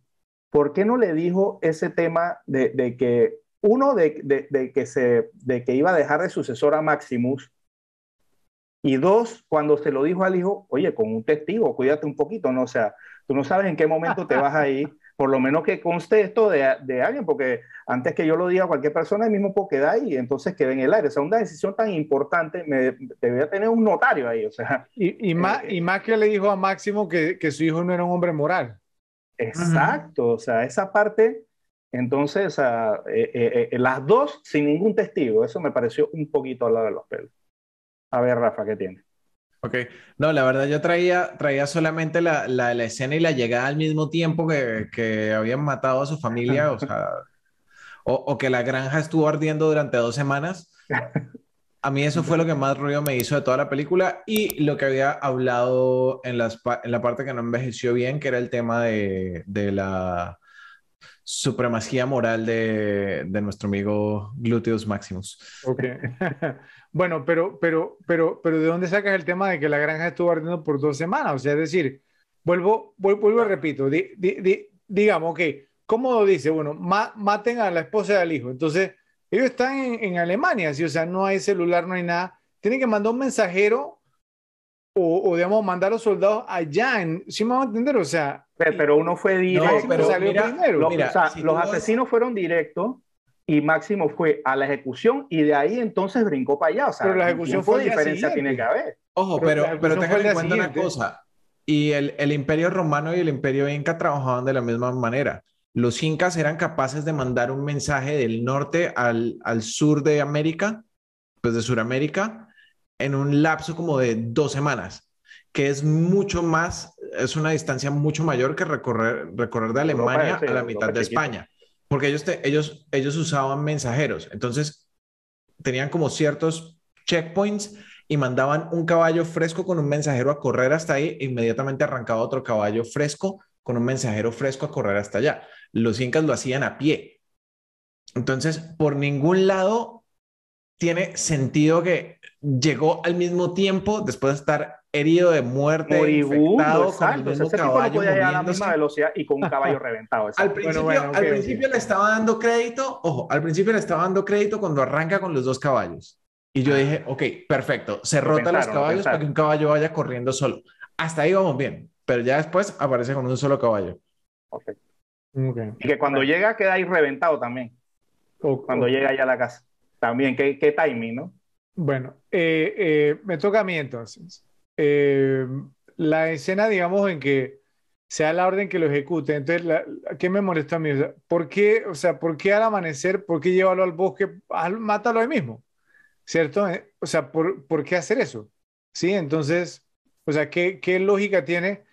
¿por qué no le dijo ese tema de, que, uno, de, que se, de que iba a dejar de sucesor a Maximus? Y dos, cuando se lo dijo al hijo, oye, con un testigo, cuídate un poquito, ¿no? O sea, tú no sabes en qué momento te vas a ir por lo menos que conste esto de, de, alguien, porque antes que yo lo diga a cualquier persona, el mismo puedo quedar y entonces quede en el aire. O sea, una decisión tan importante, me, debería tener un notario ahí, o sea. Y, y, más, y más que le dijo a Máximo que, que, su hijo no era un hombre moral. Exacto, o sea, esa parte, entonces, eh, eh, eh, las dos sin ningún testigo, eso me pareció un poquito al lado de los pelos. A ver, Rafa, ¿qué tiene? Ok, no, la verdad yo traía, traía solamente la, la, la escena y la llegada al mismo tiempo que, que habían matado a su familia, o sea, o, o, que la granja estuvo ardiendo durante dos semanas. A mí eso fue lo que más ruido me hizo de toda la película y lo que había hablado en, las, en la parte que no envejeció bien, que era el tema de, de la supremacía moral de, de nuestro amigo Gluteus Maximus. Ok. Bueno, pero, pero, pero, pero ¿de dónde sacas el tema de que la granja estuvo ardiendo por dos semanas? O sea, es decir, vuelvo, vuelvo, a repito, digamos que, ¿cómo dice? Bueno, maten a la esposa y al hijo. Entonces, ellos están en, Alemania, ¿sí? o sea, no hay celular, no hay nada. Tienen que mandar un mensajero o, o, digamos, mandar a los soldados allá. En, ¿Sí me van a entender? O sea. Pero, uno fue directo. pero o sea, los asesinos fueron directos y Máximo fue a la ejecución y de ahí entonces brincó para allá. O sea, pero la ejecución fue diferencia tiene que haber. Ojo, pero, pero, pero en cuenta una cosa. Y el, el, imperio romano y el imperio inca trabajaban de la misma manera. Los incas eran capaces de mandar un mensaje del norte al, al sur de América, pues de Sudamérica, en un lapso como de dos semanas, que es mucho más, es una distancia mucho mayor que recorrer, recorrer de Alemania a la mitad de España. Porque ellos, ellos, ellos usaban mensajeros, entonces tenían como ciertos checkpoints y mandaban un caballo fresco con un mensajero a correr hasta ahí, e inmediatamente arrancaba otro caballo fresco con un mensajero fresco a correr hasta allá. Los incas lo hacían a pie. Entonces, por ningún lado tiene sentido que llegó al mismo tiempo después de estar herido de muerte, infectado exacto. con el mismo caballo a la misma velocidad y con un caballo reventado. Al principio, al principio le estaba dando crédito, ojo, al principio le estaba dando crédito cuando arranca con los dos caballos. Y yo dije, ok, perfecto, se rota los caballos para que un caballo vaya corriendo solo. Hasta ahí vamos bien, pero ya después aparece con un solo caballo. Okay. Y que cuando llega queda ahí reventado también. Cuando llega ya a la casa. También, qué, qué timing, ¿no? Bueno, eh, eh, me toca a mí entonces. Eh, la escena, digamos, en que sea la orden que lo ejecute. Entonces, ¿qué me molesta a mí? ¿por qué, o sea, ¿por qué al amanecer, por qué llevarlo al bosque, mátalo ahí mismo? ¿Cierto? Eh, o sea, ¿por, ¿por, qué hacer eso? ¿Sí? Entonces, o sea, ¿qué, ¿qué, lógica tiene?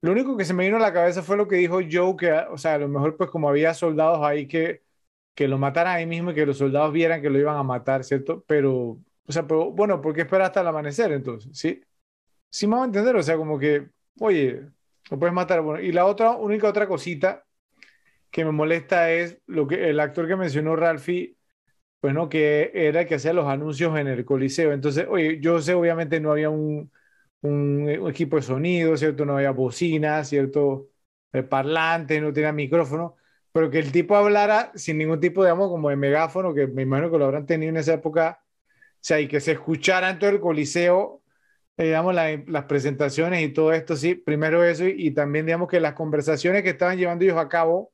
Lo único que se me vino a la cabeza fue lo que dijo Joe, que, o sea, a lo mejor, pues, como había soldados ahí que, que lo mataran ahí mismo y que los soldados vieran que lo iban a matar, ¿cierto? Pero, o sea, pero, bueno, ¿por qué esperar hasta el amanecer entonces? ¿Sí? sí me va a entender, o sea, como que, oye, lo puedes matar. Bueno, y la otra, única otra cosita que me molesta es lo que el actor que mencionó Ralphie, bueno, que era el que hacía los anuncios en el Coliseo. Entonces, oye, yo sé, obviamente no había un, un, equipo de sonido, ¿cierto? No había bocina, ¿cierto? El parlante, no tenía micrófono, pero que el tipo hablara sin ningún tipo, digamos, como de megáfono, que me imagino que lo habrán tenido en esa época, o sea, y que se escuchara en todo el Coliseo, eh, digamos, las presentaciones y todo esto, sí, primero eso, y, también, digamos, que las conversaciones que estaban llevando ellos a cabo,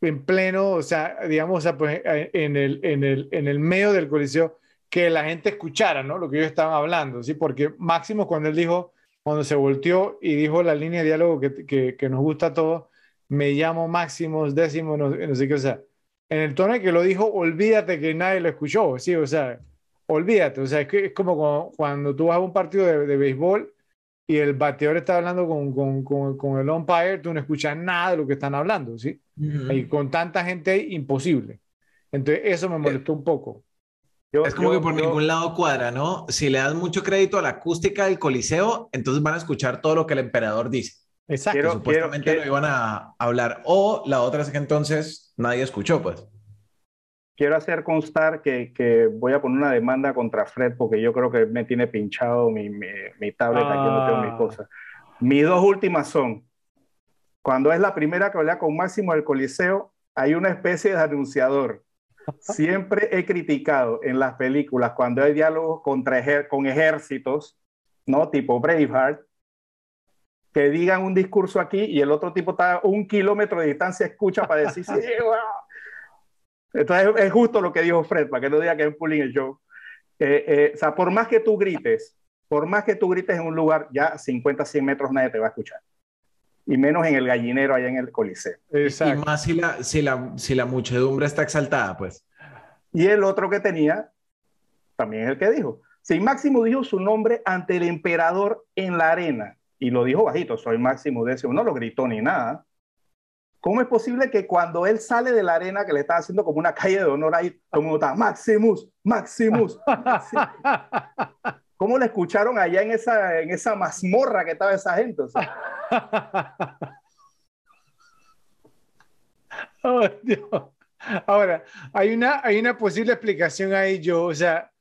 en pleno, o sea, digamos, o pues, eh, en, el, en, el, en el medio del coliseo, que la gente escuchara, ¿no? Lo que ellos estaban hablando, ¿sí? Porque Máximo, cuando él dijo, cuando se volteó y dijo la línea de diálogo que, que, que nos gusta a todos, me llamo Máximo, décimo, no, no, sé qué, o sea, en el tono en que lo dijo, olvídate que nadie lo escuchó, ¿sí? O sea, olvídate, o sea, es, que, es como cuando, tú vas a un partido de, de béisbol y el bateador está hablando con, con, con, con, el umpire, tú no escuchas nada de lo que están hablando, ¿sí? Y con tanta gente, imposible. Entonces, eso me molestó un poco. es como que por ningún lado cuadra, ¿no? Si le das mucho crédito a la acústica del Coliseo, entonces van a escuchar todo lo que el emperador dice. Exacto. Que supuestamente lo iban a hablar. O la otra es que entonces nadie escuchó, pues quiero hacer constar que, que, voy a poner una demanda contra Fred porque yo creo que me tiene pinchado mi, mi, mi tablet, aquí no tengo mis ah. cosas. Mis dos últimas son, cuando es la primera que hablé con Máximo del Coliseo, hay una especie de anunciador. Siempre he criticado en las películas cuando hay diálogos contra con ejércitos, ¿no? Tipo Braveheart, que digan un discurso aquí y el otro tipo está a un kilómetro de distancia, escucha para decir, sí, entonces es justo lo que dijo Fred, para que no diga que es pulling el show. Eh, eh, o sea, por más que tú grites, por más que tú grites en un lugar, ya 50, 100 metros nadie te va a escuchar. Y menos en el gallinero allá en el Coliseo. Exacto. Y más si la, si, la, si la muchedumbre está exaltada, pues. Y el otro que tenía, también es el que dijo. Si Máximo dijo su nombre ante el emperador en la arena, y lo dijo bajito, soy Máximo Décimo, no lo gritó ni nada, ¿Cómo es posible que cuando él sale de la arena, que le está haciendo como una calle de honor ahí, como está Maximus, Maximus? ¿Cómo le escucharon allá en esa, en esa mazmorra que estaba esa gente? oh, Dios. Ahora, hay una, hay una posible explicación ahí, yo, o sea,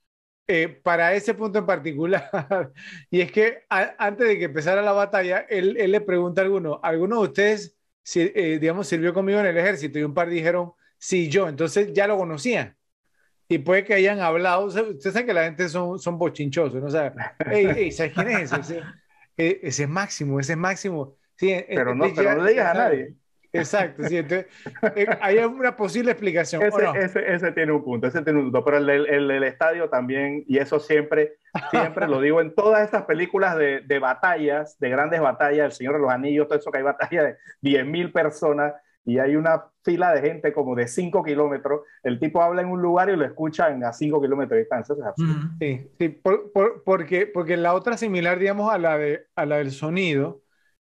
eh, para ese punto en particular, y es que antes de que empezara la batalla, él, él le pregunta a alguno, ¿alguno de ustedes eh, digamos, sirvió conmigo en el ejército y un par dijeron, sí, yo, entonces ya lo conocía. Y puede que hayan hablado, ustedes saben que la gente son, son bochinchosos, ¿no? O sea, hey, ¿sabes quién es ese? Ese, eh, ese es Máximo, ese es Máximo. Sí, pero no, pero no le digas a nadie. Exacto, sí, entonces, eh, hay una posible explicación. Ese, ese, tiene un punto, ese tiene un punto, pero el del el, el, estadio también, y eso siempre, siempre lo digo en todas estas películas de, de, batallas, de grandes batallas, El Señor de los Anillos, todo eso que hay batallas de 10.000 personas y hay una fila de gente como de 5 kilómetros, el tipo habla en un lugar y lo escuchan a 5 kilómetros de distancia. sí, sí por, por, porque, porque la otra similar, digamos, a la, de, a la del sonido,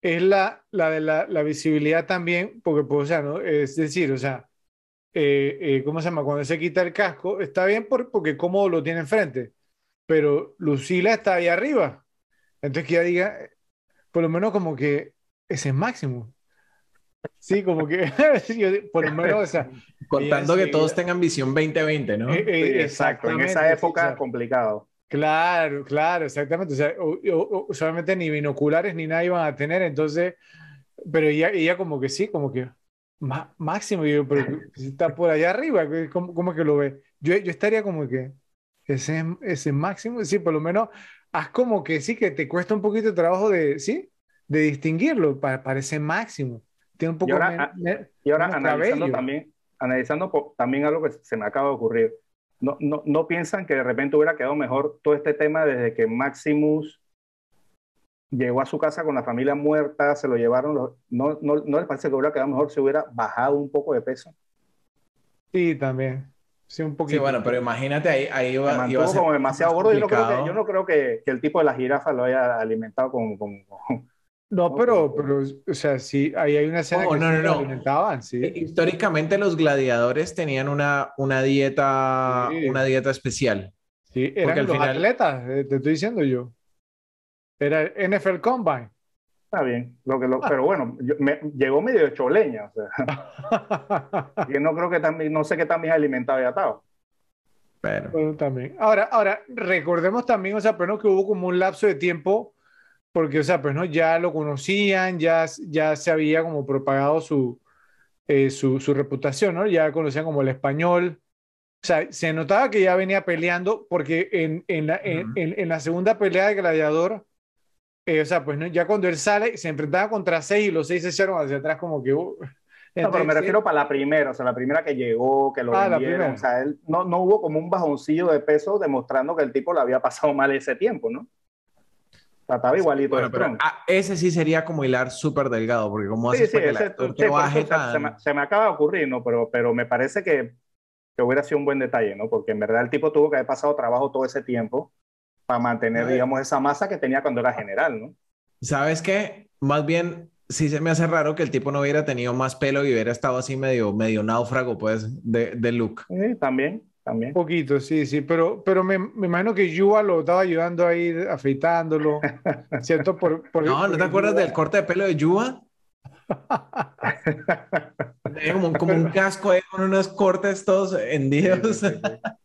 es la, la de la, la, visibilidad también, porque, pues, o sea, ¿no? es decir, o sea, eh, eh, ¿cómo se llama? Cuando se quita el casco, está bien por, porque cómodo lo tiene enfrente, pero Lucila está ahí arriba. Entonces que ya diga, por lo menos como que ese es máximo. Sí, como que, por lo menos, o sea, Contando que todos tengan visión 2020, ¿no? Eh, exacto, en esa época complicado. Claro, claro, exactamente. O sea, solamente ni binoculares ni nada iban a tener, entonces, pero ella, ella como que sí, como que máximo, yo, pero está por allá arriba, ¿cómo, cómo que lo ve? Yo, yo estaría como que ese, ese máximo, sí, por lo menos haz como que sí, que te cuesta un poquito de trabajo de, sí, de distinguirlo, para, parece máximo. Tiene un poco y ahora, y ahora analizando también, analizando también algo que se me acaba de ocurrir no, no, no piensan que de repente hubiera quedado mejor todo este tema desde que Maximus llegó a su casa con la familia muerta, se lo llevaron, no, no, no les parece que hubiera quedado mejor si hubiera bajado un poco de peso. Sí, también. Sí, un poquito. Sí, bueno, pero imagínate, ahí, ahí iba, iba a ser como demasiado gordo. Yo no, creo que, yo no creo que, que, el tipo de la jirafa lo haya alimentado con, con, no, pero, pero, o sea, sí, ahí hay una escena oh, que no, no, no. alimentaban, sí. Históricamente los gladiadores tenían una, una dieta, una dieta especial. Sí, eran los final... atletas, eh, te estoy diciendo yo. Era el NFL Combine. Está bien, lo que pero bueno, me, llegó medio choleña, o sea. y no creo que también, no sé qué tan bien alimentado y atado. Pero. también. Ahora, ahora, recordemos también, o sea, pero que hubo como un lapso de tiempo, porque, o sea, pues no, ya lo conocían, ya, ya se había como propagado su, eh, su, su, reputación, ¿no? Ya conocían como el español. O sea, se notaba que ya venía peleando, porque en, en, la, en, en la segunda pelea de Gladiador, eh, o sea, pues ¿no? ya cuando él sale, se enfrentaba contra seis y los seis se echaron hacia atrás como que... Uh, no, pero me refiero para la primera, o sea, la primera que llegó, que lo ah, vendieron, o sea, él, no, no hubo como un bajoncillo de peso demostrando que el tipo le había pasado mal ese tiempo, ¿no? Estaba igualito bueno, pero, ah, ese sí sería como hilar súper delgado, porque como hace sí, se, me, se, me, acaba de ocurrir, ¿no? Pero, pero me parece que, que hubiera sido un buen detalle, ¿no? Porque en verdad el tipo tuvo que haber pasado trabajo todo ese tiempo para mantener, digamos, esa masa que tenía cuando era general, ¿no? ¿Sabes qué? Más bien, sí se me hace raro que el tipo no hubiera tenido más pelo y hubiera estado así medio, medio náufrago, pues, de, de look. Sí, también, también. Un poquito, sí, sí, pero, pero me, me imagino que Yuba lo estaba ayudando ahí, afeitándolo, ¿cierto? Por, no, ¿no te acuerdas del corte de pelo de Yuba? como, como, un casco ahí con unos cortes todos hendidos.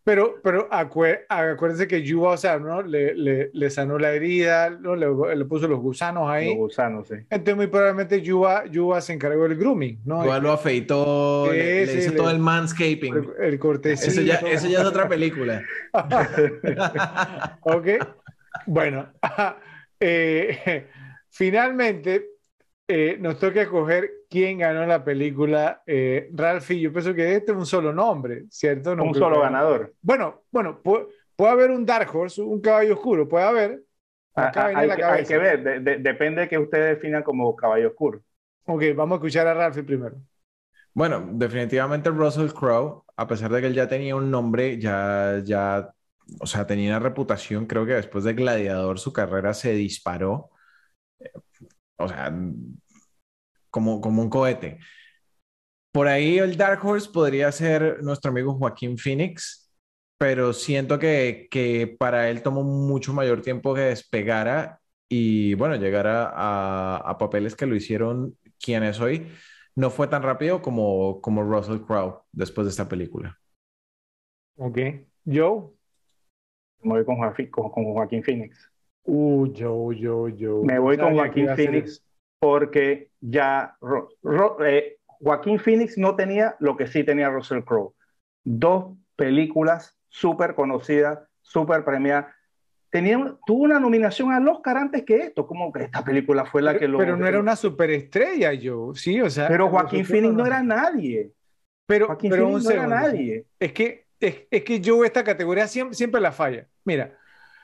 Pero, pero acuérdense que Yuba, o sea, ¿no? Le, le, le sanó la herida, ¿no? Le, le, puso los gusanos ahí. Los gusanos, sí. Entonces, muy probablemente Yuba, Yuba se encargó del grooming, ¿no? Yuba lo afeitó, le, hizo todo el manscaping. El, el Eso ya, eso ya es otra película. ok. Bueno, eh, finalmente eh, nos toca escoger quién ganó la película. Eh, Ralphie, yo pienso que este es un solo nombre, ¿cierto? un solo ganador. Bueno, bueno, puede, haber un Dark Horse, un caballo oscuro, puede haber. Ah, ah, hay, que, ver, depende de que usted defina como caballo oscuro. Ok, vamos a escuchar a Ralphie primero. Bueno, definitivamente Russell Crowe, a pesar de que él ya tenía un nombre, ya, ya, o sea, tenía una reputación, creo que después de Gladiador su carrera se disparó o sea, como, como un cohete. Por ahí el Dark Horse podría ser nuestro amigo Joaquín Phoenix, pero siento que, que para él tomó mucho mayor tiempo que despegara y bueno, llegara a, a, papeles que lo hicieron quien es hoy. No fue tan rápido como, como Russell Crowe después de esta película. Ok. Joe. Me voy con Joaquín, con Joaquín Phoenix. Uh, yo, yo, yo. Me voy con Joaquín Phoenix porque ya eh, Joaquín Phoenix no tenía lo que sí tenía Russell Crowe. Dos películas súper conocidas, súper premiadas. Tenía, tuvo una nominación al Oscar antes que esto, como que esta película fue la que lo... Pero no era una superestrella yo, sí, o sea... Pero Joaquín Phoenix no, era nadie. Pero, Joaquín pero Phoenix no era nadie. Es que, es, es que yo esta categoría siempre, siempre la falla. Mira,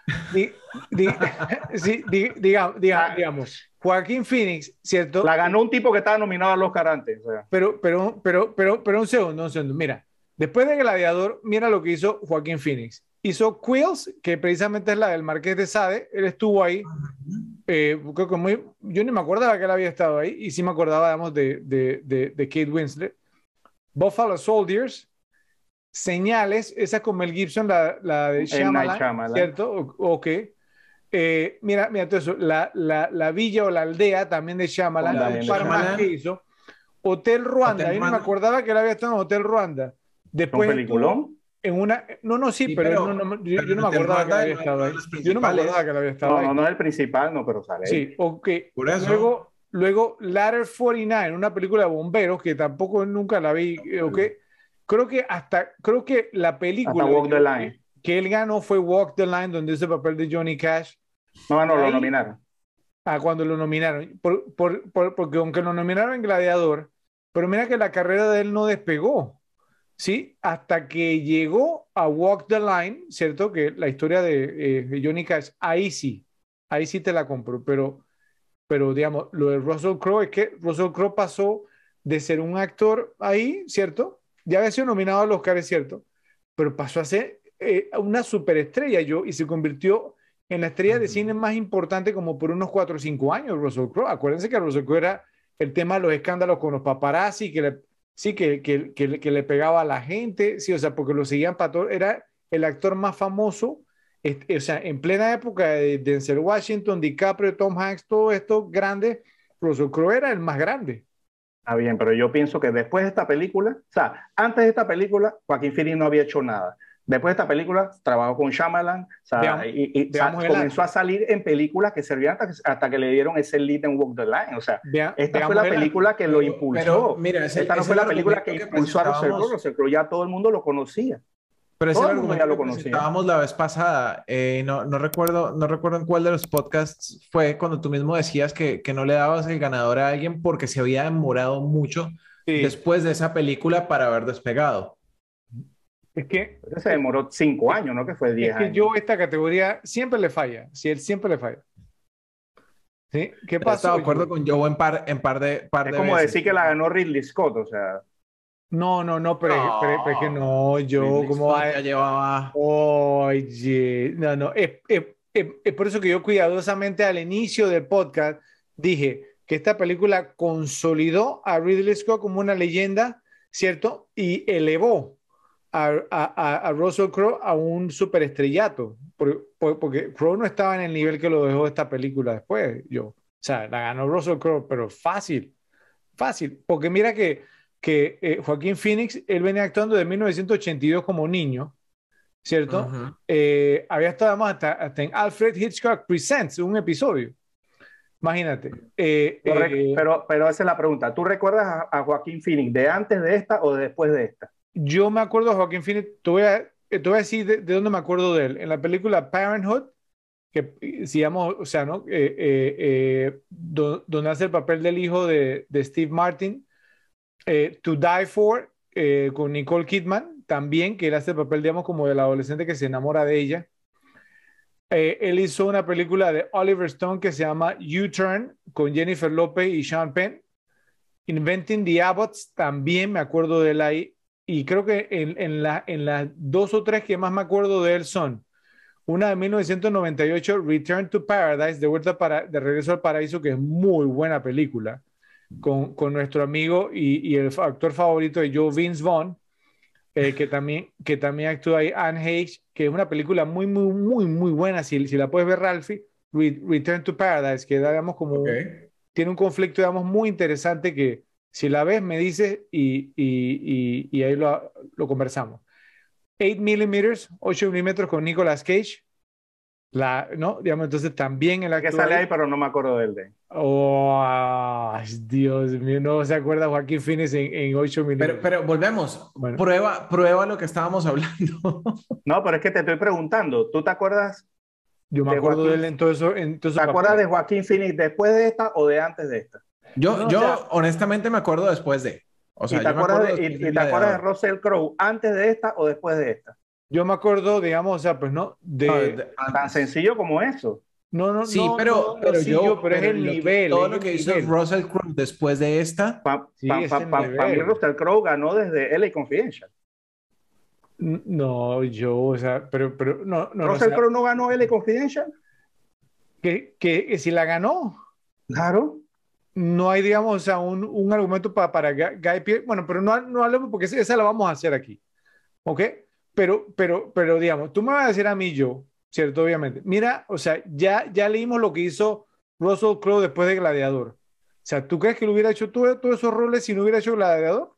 digamos, Joaquín Phoenix, ¿cierto? La ganó un tipo que estaba nominado al Oscar antes. Pero, pero, pero, pero, pero un segundo, un segundo. Mira, después de Gladiador, mira lo que hizo Joaquín Phoenix. Hizo Quills, que precisamente es la del Marqués de Sade. Él estuvo ahí. Eh, yo ni me acordaba que él había estado ahí. Y sí me acordaba, digamos, de, de, de, de Kate Winslet. Buffalo Soldiers, Señales, esa con Mel Gibson, la, la de Shyamalan, ¿cierto? O, ok. Eh, mira, mira todo eso, la, la, la, villa o la aldea también de Shyamalan, un par más que hizo. Hotel Ruanda, Hotel no me acordaba que él había estado en Hotel Ruanda. Después ¿Un peliculón? En una, no, no, sí, pero, no, yo, no me acordaba que había estado ahí. Yo no me acordaba que él había estado ahí. No, no es el principal, no, pero sale. Sí, ok. Por eso. Luego, luego Ladder 49, una película de bomberos que tampoco nunca la vi, ok creo que hasta, creo que la película Walk the Line. Que, él ganó fue Walk the Line, donde es el papel de Johnny Cash. No, no, lo nominaron. Ah, cuando lo nominaron. Por, por, porque aunque lo nominaron en Gladiador, pero mira que la carrera de él no despegó. ¿Sí? Hasta que llegó a Walk the Line, ¿cierto? Que la historia de, eh, Johnny Cash, ahí sí, ahí sí te la compro, pero, pero digamos, lo de Russell Crowe es que Russell Crowe pasó de ser un actor ahí, ¿cierto? Ya había sido nominado al Oscar, es cierto, pero pasó a ser eh, una superestrella yo y se convirtió en la estrella de cine más importante como por unos 4 o 5 años, Russell Crowe. Acuérdense que Russell Crowe era el tema de los escándalos con los paparazzi, que le, sí, que, que, que, le pegaba a la gente, sí, o sea, porque lo seguían para todo, era el actor más famoso o sea, en plena época de Denzel Washington, DiCaprio, Tom Hanks, todo esto grande, Russell Crowe era el más grande. Está bien, pero yo pienso que después de esta película, o sea, antes de esta película, Joaquín Phoenix no había hecho nada. Después de esta película, trabajó con Shyamalan o sea, y, comenzó a salir en películas que servían hasta que, le dieron ese lead en Walk the Line. O sea, esta fue la película que lo impulsó. mira, esta no fue la película que impulsó a Russell Crowe. Russell Crowe ya todo el mundo lo conocía. Pero ese argumento ya lo conocíamos la vez pasada. Eh, no, no, recuerdo, no recuerdo en cuál de los podcasts fue cuando tú mismo decías que, que no le dabas el ganador a alguien porque se había demorado mucho después de esa película para haber despegado. Es que se demoró cinco años, ¿no? Que fue diez es que yo esta categoría siempre le falla. Si él siempre le falla. ¿Sí? ¿Qué pasa? de acuerdo con Joe en par, en par de par Es como decir que la ganó Ridley Scott, o sea. No, no, no, pero, es que no, yo como ya llevaba. Oye, no, no, es, es, por eso que yo cuidadosamente al inicio del podcast dije que esta película consolidó a Ridley Scott como una leyenda, ¿cierto? Y elevó a, a, a Russell Crowe a un superestrellato, porque, porque Crowe no estaba en el nivel que lo dejó esta película después, yo. O sea, la ganó Russell Crowe, pero fácil, fácil, porque mira que que eh, Joaquín Phoenix, él venía actuando de 1982 como niño, ¿cierto? Eh, había estado hasta, hasta, en Alfred Hitchcock Presents, un episodio. Imagínate. Eh, pero, pero esa es la pregunta. ¿Tú recuerdas a, Joaquín Phoenix de antes de esta o de después de esta? Yo me acuerdo de Joaquín Phoenix, te voy a, te voy a decir de, dónde me acuerdo de él. En la película Parenthood, que si llamo, o sea, ¿no? donde hace el papel del hijo de, de Steve Martin, eh, to Die For eh, con Nicole Kidman, también, que él hace el papel, digamos, como del adolescente que se enamora de ella. Eh, él hizo una película de Oliver Stone que se llama U-Turn con Jennifer Lopez y Sean Penn. Inventing the Abbots, también me acuerdo de él ahí. Y creo que en, en, la, en las dos o tres que más me acuerdo de él son una de 1998, Return to Paradise, de vuelta para, de regreso al paraíso, que es muy buena película con, con nuestro amigo y, y, el actor favorito de Joe Vince Vaughn, eh, que, también, que también actúa ahí, Anne Hayes, que es una película muy, muy, muy, muy buena. Si, si la puedes ver, Ralphie, Return to Paradise, que digamos como tiene un conflicto, digamos, muy interesante que si la ves, me dices y, y, y ahí lo, lo conversamos. 8 milímetros, 8 milímetros con Nicolas Cage, la, ¿no? Digamos, entonces también el actor... Que sale ahí, pero no me acuerdo del de. Oh, Dios mío, no se acuerda Joaquín Fines en, en 8 minutos. Pero, pero volvemos. Prueba, prueba lo que estábamos hablando. no, pero es que te estoy preguntando. ¿Tú te acuerdas? Yo me acuerdo de él en todo eso. En ¿Te acuerdas de Joaquín Phoenix después de esta o de antes de esta? Yo, yo honestamente me acuerdo después de. O sea, ¿Y te, acuerdas, de, y, te acuerdas de Russell Crowe antes de esta o después de esta? Yo me acuerdo, digamos, o sea, pues no, de... tan sencillo como eso. No, no, sí, pero, pero yo, pero es el nivel. todo lo que hizo Russell Crowe después de esta. Para sí, mí, Russell Crowe ganó desde LA Confidential. No, yo, o sea, pero, pero no. no ¿Russell Crowe no ganó LA Confidential? Que, que, si la ganó. Claro. No hay, digamos, o sea, un, un argumento para, para Guy Pierce. Bueno, pero no, no hablemos porque esa la vamos a hacer aquí. ¿Ok? Pero, pero, pero, digamos, tú me vas a decir a mí yo, ¿cierto? Obviamente. Mira, o sea, ya, ya leímos lo que hizo Russell Crowe después de Gladiador. O sea, ¿tú crees que lo hubiera hecho todos esos roles si no hubiera hecho Gladiador? O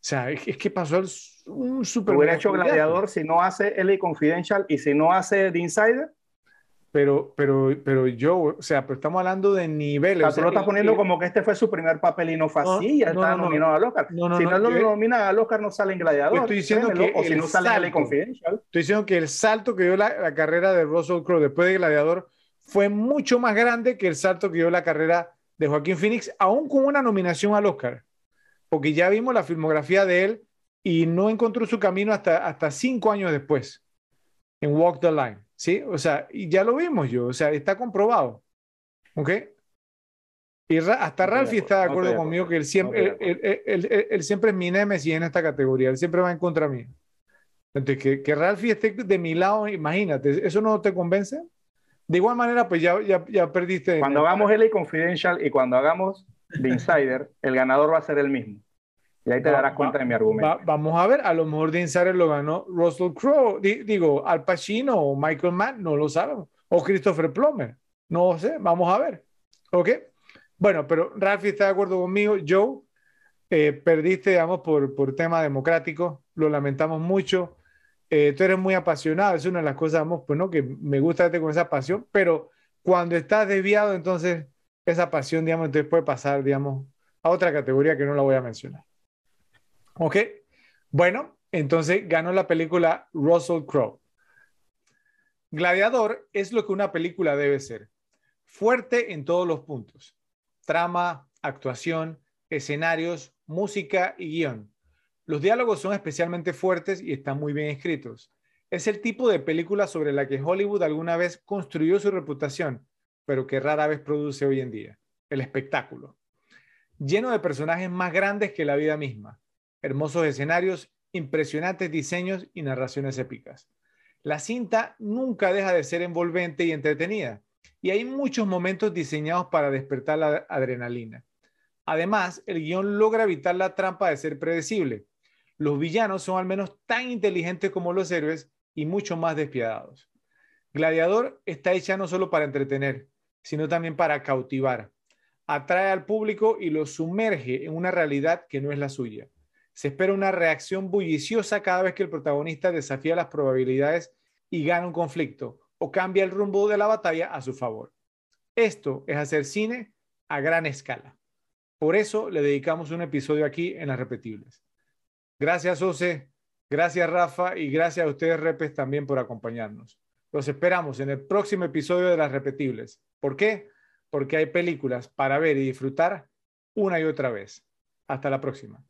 sea, es, que pasó un super. Hubiera hecho Gladiador si no hace LA Confidential y si no hace The Insider. Pero, pero, pero yo, o sea, pero estamos hablando de niveles. O sea, tú lo estás poniendo como que este fue su primer papel y no fue así, ya está nominado al Oscar. si no, lo nominan al Oscar, no sale en Gladiador. Estoy diciendo que o si no sale en Confidential. Estoy diciendo que el salto que dio la, la carrera de Russell Crowe después de Gladiador fue mucho más grande que el salto que dio la carrera de Joaquín Phoenix, aún con una nominación al Oscar. Porque ya vimos la filmografía de él y no encontró su camino hasta, hasta cinco años después en Walk the Line. ¿Sí? O sea, y ya lo vimos yo, o sea, está comprobado, ¿ok? Y hasta Ralphie está de acuerdo conmigo que él siempre, él, siempre es mi némesis en esta categoría, él siempre va en contra mí. Entonces, que, que Ralphie esté de mi lado, imagínate, ¿eso no te convence? De igual manera, pues ya, ya, ya perdiste. Cuando hagamos LA Confidential y cuando hagamos The Insider, el ganador va a ser el mismo. Y ahí te darás cuenta de mi argumento. vamos a ver, a lo mejor Dean Insider lo ganó Russell Crowe, digo, Al Pacino o Michael Mann, no lo sabemos. O Christopher Plummer, no sé, vamos a ver. ¿Ok? Bueno, pero Rafi está de acuerdo conmigo. Joe, eh, perdiste, digamos, por, por tema democrático, lo lamentamos mucho. Eh, tú eres muy apasionado, es una de las cosas, digamos, pues, ¿no? que me gusta verte con esa pasión, pero cuando estás desviado, entonces esa pasión, digamos, entonces puede pasar, digamos, a otra categoría que no la voy a mencionar. ¿Ok? Bueno, entonces ganó la película Russell Crowe. Gladiador es lo que una película debe ser. Fuerte en todos los puntos. Trama, actuación, escenarios, música y guion. Los diálogos son especialmente fuertes y están muy bien escritos. Es el tipo de película sobre la que Hollywood alguna vez construyó su reputación, pero que rara vez produce hoy en día. El espectáculo. Lleno de personajes más grandes que la vida misma. Hermosos escenarios, impresionantes diseños y narraciones épicas. La cinta nunca deja de ser envolvente y entretenida, y hay muchos momentos diseñados para despertar la adrenalina. Además, el guion logra evitar la trampa de ser predecible. Los villanos son al menos tan inteligentes como los héroes y mucho más despiadados. Gladiador está hecha no solo para entretener, sino también para cautivar. Atrae al público y lo sumerge en una realidad que no es la suya. Se espera una reacción bulliciosa cada vez que el protagonista desafía las probabilidades y gana un conflicto o cambia el rumbo de la batalla a su favor. Esto es hacer cine a gran escala. Por eso le dedicamos un episodio aquí en las repetibles. Gracias, Ose. Gracias, Rafa. Y gracias a ustedes, Repes, también por acompañarnos. Los esperamos en el próximo episodio de las repetibles. ¿Por qué? Porque hay películas para ver y disfrutar una y otra vez. Hasta la próxima.